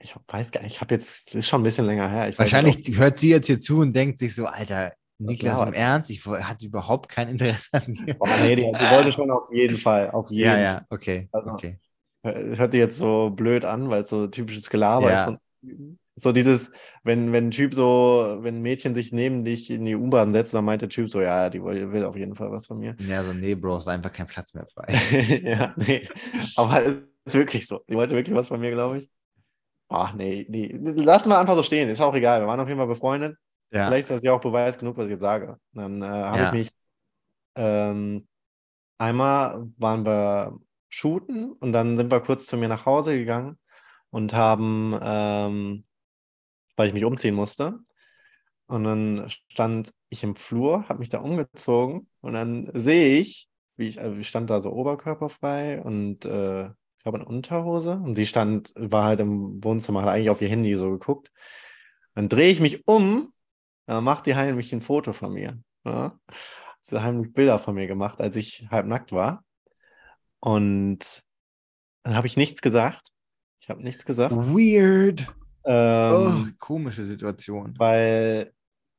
ich weiß gar nicht, ich habe jetzt, das ist schon ein bisschen länger her. Wahrscheinlich nicht, hört sie jetzt hier zu und denkt sich so, Alter, Niklas, im? Ernst, ich hatte überhaupt kein Interesse an dir. Boah, nee, die, die wollte schon auf jeden Fall. Auf jeden Ja, ja, okay, Also, okay. Hört sich jetzt so blöd an, weil es so typisches Gelaber Ja. ist. Von, so dieses, wenn, wenn ein Typ so, wenn ein Mädchen sich neben dich in die U-Bahn setzt, dann meint der Typ so, ja, die will, will auf jeden Fall was von mir. Ja, so, nee, Bro, es war einfach kein Platz mehr frei. ja, nee. Aber es ist wirklich so. Die wollte wirklich was von mir, glaube ich. Ach, nee, nee. Lass mal einfach so stehen. Ist auch egal. Wir waren auf jeden Fall befreundet. Ja, Vielleicht ist das ja auch Beweis genug, was ich jetzt sage. Dann äh, habe Ja. ich mich ähm, einmal waren wir shooten und dann sind wir kurz zu mir nach Hause gegangen und haben, ähm, weil ich mich umziehen musste. Und dann stand ich im Flur, habe mich da umgezogen und dann sehe ich, wie ich, also ich stand da so oberkörperfrei und äh, glaube, in Unterhose. Und sie stand, war halt im Wohnzimmer, hat eigentlich auf ihr Handy so geguckt. Dann drehe ich mich um, dann macht die heimlich ein Foto von mir. Ja. Sie heimlich Bilder von mir gemacht, als ich halb nackt war. Und dann habe ich nichts gesagt. Ich habe nichts gesagt. Weird. Ähm, oh, komische Situation. Weil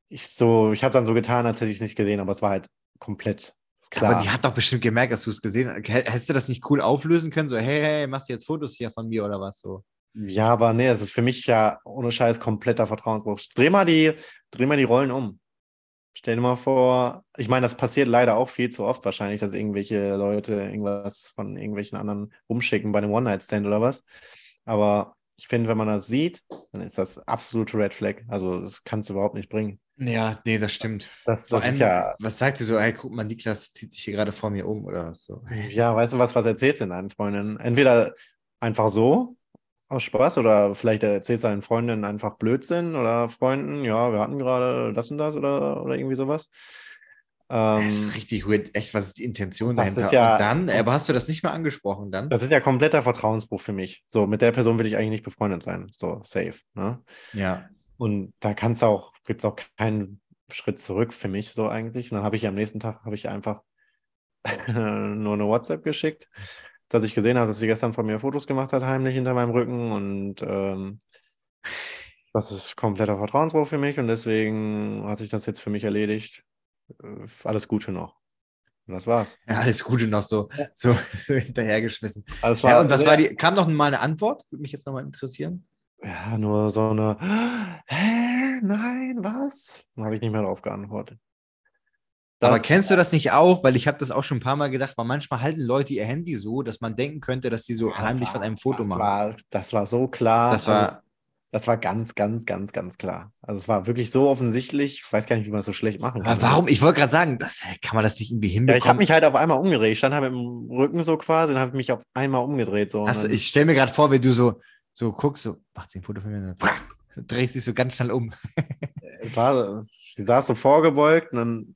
ich so, ich habe dann so getan, als hätte ich es nicht gesehen, aber es war halt komplett klar. Aber die hat doch bestimmt gemerkt, dass du es gesehen hast. Hättest du das nicht cool auflösen können? So, hey, hey, machst du jetzt Fotos hier von mir oder was? So. Ja, aber nee, es ist für mich ja ohne Scheiß kompletter Vertrauensbruch. Dreh mal die, dreh mal die Rollen um. Stell dir mal vor, ich meine, das passiert leider auch viel zu oft wahrscheinlich, dass irgendwelche Leute irgendwas von irgendwelchen anderen rumschicken bei einem One-Night-Stand oder was. Aber ich finde, wenn man das sieht, dann ist das absolute Red Flag. Also das kannst du überhaupt nicht bringen. Ja, nee, das stimmt. Das, das ist allem, ja, Was sagt sie so, hey, guck mal, Niklas zieht sich hier gerade vor mir um oder so. ja, weißt du was, was erzählst du deinen Freundinnen? Entweder einfach so, aus Spaß, oder vielleicht erzählst du deinen Freundinnen einfach Blödsinn oder Freunden, ja, wir hatten gerade das und das oder, oder irgendwie sowas. Das Ähm, ist richtig weird. Echt, was ist die Intention Das dahinter? ist ja- Und dann, aber hast du das nicht mal angesprochen dann? das ist ja kompletter Vertrauensbruch für mich. So, mit der Person will ich eigentlich nicht befreundet sein. So, safe. Ne? ja. Und da kannst auch, gibt es auch keinen Schritt zurück für mich so eigentlich. Und dann habe ich am nächsten Tag habe ich einfach nur eine WhatsApp geschickt, dass ich gesehen habe, dass sie gestern von mir Fotos gemacht hat, heimlich hinter meinem Rücken. Und ähm, das ist kompletter Vertrauensbruch für mich und deswegen hat sich das jetzt für mich erledigt. Äh, Alles Gute noch. Und das war's. ja. Alles Gute noch so, so, so hinterhergeschmissen. Also es Ja, und was war die, kam noch mal eine Antwort? Würde mich jetzt nochmal interessieren. Ja, nur so eine, hä, nein, was? Dann habe ich nicht mehr darauf geantwortet. Aber Das- kennst du das nicht auch? Weil ich habe das auch schon ein paar Mal gedacht, weil manchmal halten Leute ihr Handy so, dass man denken könnte, dass sie so Ja, das heimlich war- von einem Foto das machen. War, das war so klar. das also, war, das war ganz, ganz, ganz, ganz klar. Also es war wirklich so offensichtlich. Ich weiß gar nicht, wie man es so schlecht machen kann. aber warum? Ich wollte gerade sagen, das, kann man das nicht irgendwie Ja, hinbekommen? ich habe mich halt auf einmal umgedreht. Ich stand halt mit dem Rücken so quasi und habe mich auf einmal umgedreht. So. Und dann- ich stelle mir gerade vor, wie du so, so guckst, so, macht sie ein Foto von mir, dann drehst dich so ganz schnell um. es war, sie saß so vorgebeugt und dann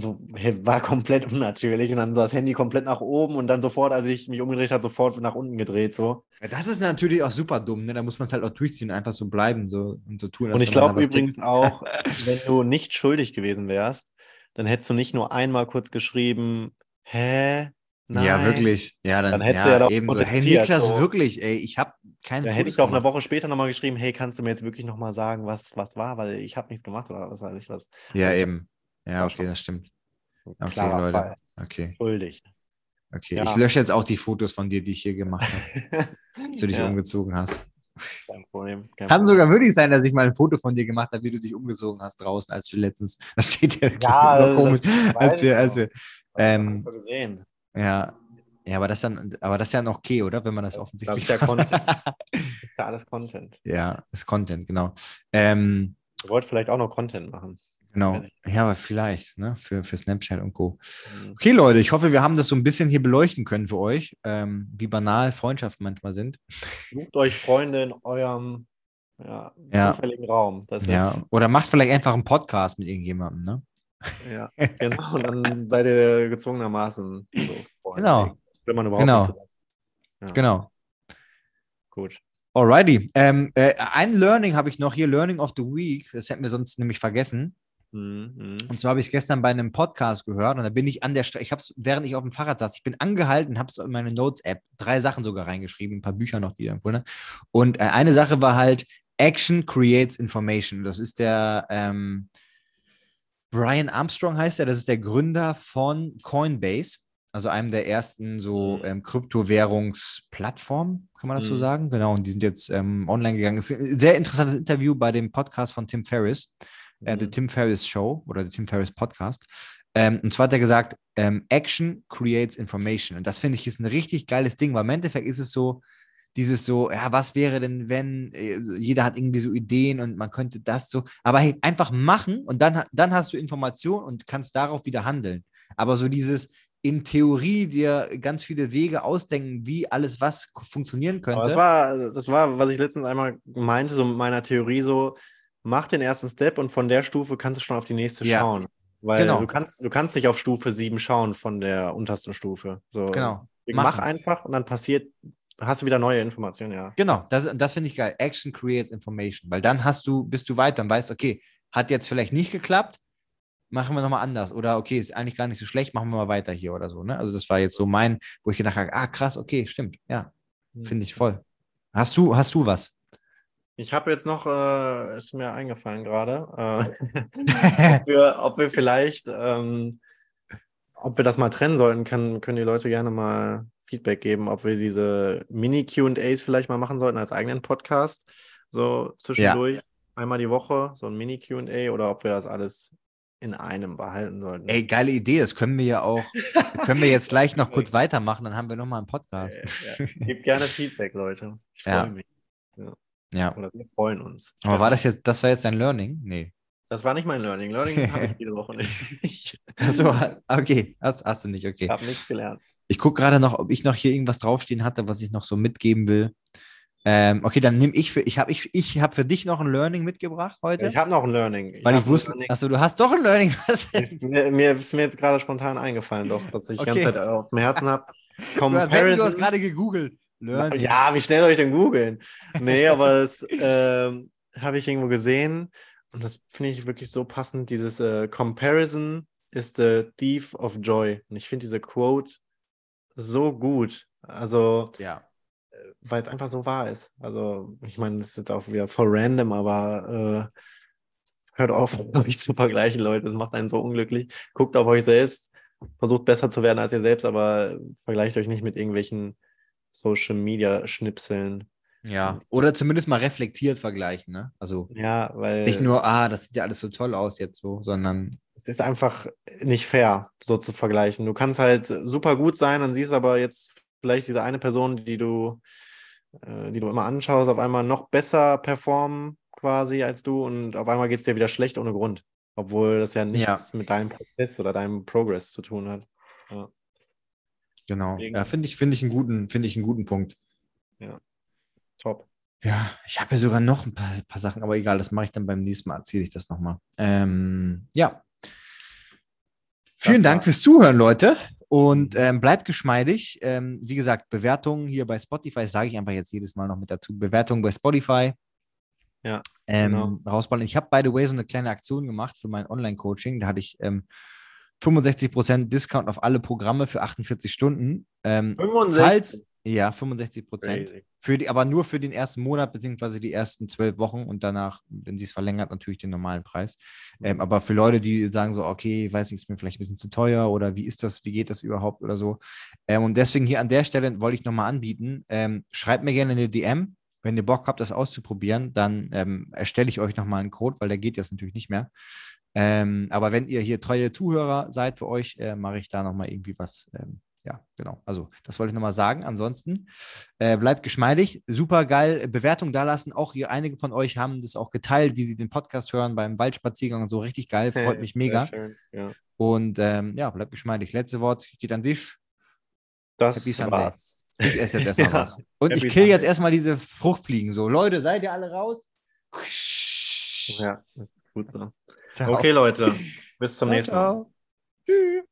so, war komplett unnatürlich und dann so das Handy komplett nach oben und dann sofort, als ich mich umgedreht habe, sofort nach unten gedreht. So. Ja, Das ist natürlich auch super dumm, ne? Da muss man es halt auch durchziehen, einfach so bleiben so, und so tun. Und ich glaube übrigens auch, wenn du nicht schuldig gewesen wärst, dann hättest du nicht nur einmal kurz geschrieben, hä? Nein. Ja, wirklich. Ja, dann, Dann hättest ja, du ja doch eben so. Hey, Niklas, so. wirklich, ey, ich habe keine Da hätte ich doch eine. Woche später nochmal geschrieben, hey, kannst du mir jetzt wirklich nochmal sagen, was, was war, weil ich habe nichts gemacht oder was weiß ich was. Ja, eben. Ja, okay, das stimmt. Okay, klarer Leute. Fall. Okay, Schuldig. okay. Ja. Ich lösche jetzt auch die Fotos von dir, die ich hier gemacht habe, als du dich Ja. umgezogen hast. Kein Problem. Kein Kann Problem. sogar wirklich sein, dass ich mal ein Foto von dir gemacht habe, wie du dich umgezogen hast draußen, als wir letztens. Das steht ja, Ja, so komisch, als wir, als wir. Ähm, gesehen. ja. Ja, aber das, dann, aber das ist ja noch okay, oder? Wenn man das, Das- offensichtlich. das ist ja Content. Das ist ja alles Content. ja, ist Content, genau. Ähm, Du wolltest vielleicht auch noch Content machen. Genau. Ja, aber vielleicht, ne? Für, für Snapchat und Co. Mhm. Okay, Leute, ich hoffe, wir haben das so ein bisschen hier beleuchten können für euch, ähm, wie banal Freundschaften manchmal sind. Sucht euch Freunde in eurem ja, Ja. zufälligen Raum. Das Ja. Oder macht vielleicht einfach einen Podcast mit irgendjemandem, ne? ist, ja, genau. Und dann seid ihr gezwungenermaßen so Freunde. Genau. Wenn man überhaupt Genau. Ja, Genau. Gut. Alrighty. Ähm, äh, ein Learning habe ich noch hier, Learning of the Week. Das hätten wir sonst nämlich vergessen. Mhm, mhm. Und zwar habe ich es gestern bei einem Podcast gehört und da bin ich an der Stelle, ich habe es, während ich auf dem Fahrrad saß, ich bin angehalten habe es in meine Notes-App, drei Sachen sogar reingeschrieben, ein paar Bücher noch, die ich empfohlen habe. Und äh, eine Sache war halt, Action creates information. Das ist der ähm, Brian Armstrong heißt er, das ist der Gründer von Coinbase, also einem der ersten so Mhm. ähm, Kryptowährungsplattformen, kann man das so Mhm. sagen? Genau, und die sind jetzt ähm, online gegangen. Es ist ein sehr interessantes Interview bei dem Podcast von Tim Ferriss äh, The Mhm. Tim Ferriss Show oder The Tim Ferriss Podcast. Ähm, und zwar hat er gesagt, ähm, Action creates information. Und das finde ich ist ein richtig geiles Ding, weil im Endeffekt ist es so, dieses so, ja, was wäre denn, wenn, äh, jeder hat irgendwie so Ideen und man könnte das so, aber hey, einfach machen und dann, dann hast du Informationen und kannst darauf wieder handeln. Aber so dieses in Theorie dir ganz viele Wege ausdenken, wie alles was funktionieren könnte. Aber das war, das war, was ich letztens einmal meinte, so mit meiner Theorie so, mach den ersten Step und von der Stufe kannst du schon auf die nächste Ja. schauen. Weil Genau. du kannst, du kannst nicht auf Stufe 7 schauen von der untersten Stufe. So, genau. Mach einfach und dann passiert hast du wieder neue Informationen, ja. Genau, das, das finde ich geil. Action creates information, weil dann hast du, bist du weiter und weißt, okay, hat jetzt vielleicht nicht geklappt, machen wir nochmal anders. Oder okay, ist eigentlich gar nicht so schlecht, machen wir mal weiter hier oder so. Ne? Also das war jetzt so mein, wo ich gedacht habe, ah krass, okay, stimmt. Ja, finde ich voll. Hast du, hast du was? Ich habe jetzt noch, äh, ist mir eingefallen gerade, äh, ob, wir, ob wir vielleicht, ähm, ob wir das mal trennen sollten, kann, können die Leute gerne mal Feedback geben, ob wir diese Mini-QAs vielleicht mal machen sollten als eigenen Podcast, so zwischendurch, ja. einmal die Woche, so ein Mini-QA oder ob wir das alles in einem behalten sollten. Ey, geile Idee, das können wir ja auch, können wir jetzt gleich noch kurz weitermachen, dann haben wir nochmal einen Podcast. Ja, ja. Gebt gerne Feedback, Leute. Ich freue Ja. mich. Ja. Oder wir freuen uns. Aber war das jetzt, das war jetzt dein Learning? Nee. Das war nicht mein Learning. Learning habe ich diese Woche nicht. Achso, okay, hast, hast du nicht, okay. Ich habe nichts gelernt. Ich gucke gerade noch, ob ich noch hier irgendwas draufstehen hatte, was ich noch so mitgeben will. Ähm, okay, dann nehme ich für, ich habe ich, ich hab für dich noch ein Learning mitgebracht heute. Ich habe noch ein Learning. weil hab ich wusste, achso, du hast doch ein Learning. Mir, mir ist mir jetzt gerade spontan eingefallen, doch, dass ich die Okay. ganze Zeit auf dem Herzen habe. Du hast gerade gegoogelt. Learning. Ja, wie schnell soll ich denn googeln? Nee, aber das ähm, habe ich irgendwo gesehen und das finde ich wirklich so passend. Dieses äh, Comparison is the thief of joy. Und ich finde diese Quote so gut. Also, Ja. weil es einfach so wahr ist. Also, ich meine, das ist jetzt auch wieder voll random, aber äh, hört auf, euch zu vergleichen, Leute. Das macht einen so unglücklich. Guckt auf euch selbst, versucht besser zu werden als ihr selbst, aber vergleicht euch nicht mit irgendwelchen Social Media Schnipseln. Ja. Oder zumindest mal reflektiert vergleichen, ne? Also Ja, weil nicht nur, ah, das sieht ja alles so toll aus jetzt so, sondern es ist einfach nicht fair, so zu vergleichen. Du kannst halt super gut sein, dann siehst aber jetzt vielleicht diese eine Person, die du, äh, die du immer anschaust, auf einmal noch besser performen quasi als du und auf einmal geht es dir wieder schlecht ohne Grund. Obwohl das ja nichts mit deinem Prozess oder deinem Progress zu tun hat. Genau. Deswegen- Ja, finde ich, finde ich einen guten, finde ich einen guten Punkt. Top. Ja, ich habe ja sogar noch ein paar, paar Sachen, aber egal, das mache ich dann beim nächsten Mal, erzähle ich das nochmal. Ähm, ja. Vielen Dank fürs Zuhören, Leute. Und ähm, bleibt geschmeidig. Ähm, wie gesagt, Bewertungen hier bei Spotify, sage ich einfach jetzt jedes Mal noch mit dazu. Bewertungen bei Spotify. Ja, Ähm, genau. Rausballen. Ich habe, by the way, so eine kleine Aktion gemacht für mein Online-Coaching. Da hatte ich ähm, 65% Discount auf alle Programme für 48 Stunden. Ähm, 65? Falls, ja, 65%. Crazy. Für die, aber nur für den ersten Monat, beziehungsweise die ersten zwölf Wochen und danach, wenn sie es verlängert, natürlich den normalen Preis. Ähm, aber für Leute, die sagen so, okay, weiß nicht, ist mir vielleicht ein bisschen zu teuer oder wie ist das, wie geht das überhaupt oder so. Ähm, und deswegen hier an der Stelle wollte ich nochmal anbieten, ähm, schreibt mir gerne eine DM. Wenn ihr Bock habt, das auszuprobieren, dann ähm, erstelle ich euch nochmal einen Code, weil der geht jetzt natürlich nicht mehr. Ähm, aber wenn ihr hier treue Zuhörer seid für euch, äh, mache ich da nochmal irgendwie was. Ähm, ja, genau. Also, das wollte ich nochmal sagen. Ansonsten äh, bleibt geschmeidig. Super geil. Bewertung da lassen. Auch hier einige von euch haben das auch geteilt, wie sie den Podcast hören beim Waldspaziergang und so. Richtig geil. Freut mich mega. Schön. Ja. Und ähm, ja, bleibt geschmeidig. Letzte Wort geht an dich. Das Happy Sunday. war's. Ich esse jetzt erstmal Ja. was. Und ich Happy kill jetzt Sunday. erstmal diese Fruchtfliegen. So, Leute, seid ihr alle raus? Ja, gut so. Ciao. Okay, Leute. Bis zum Ciao, nächsten Mal. ciao. Tschüss.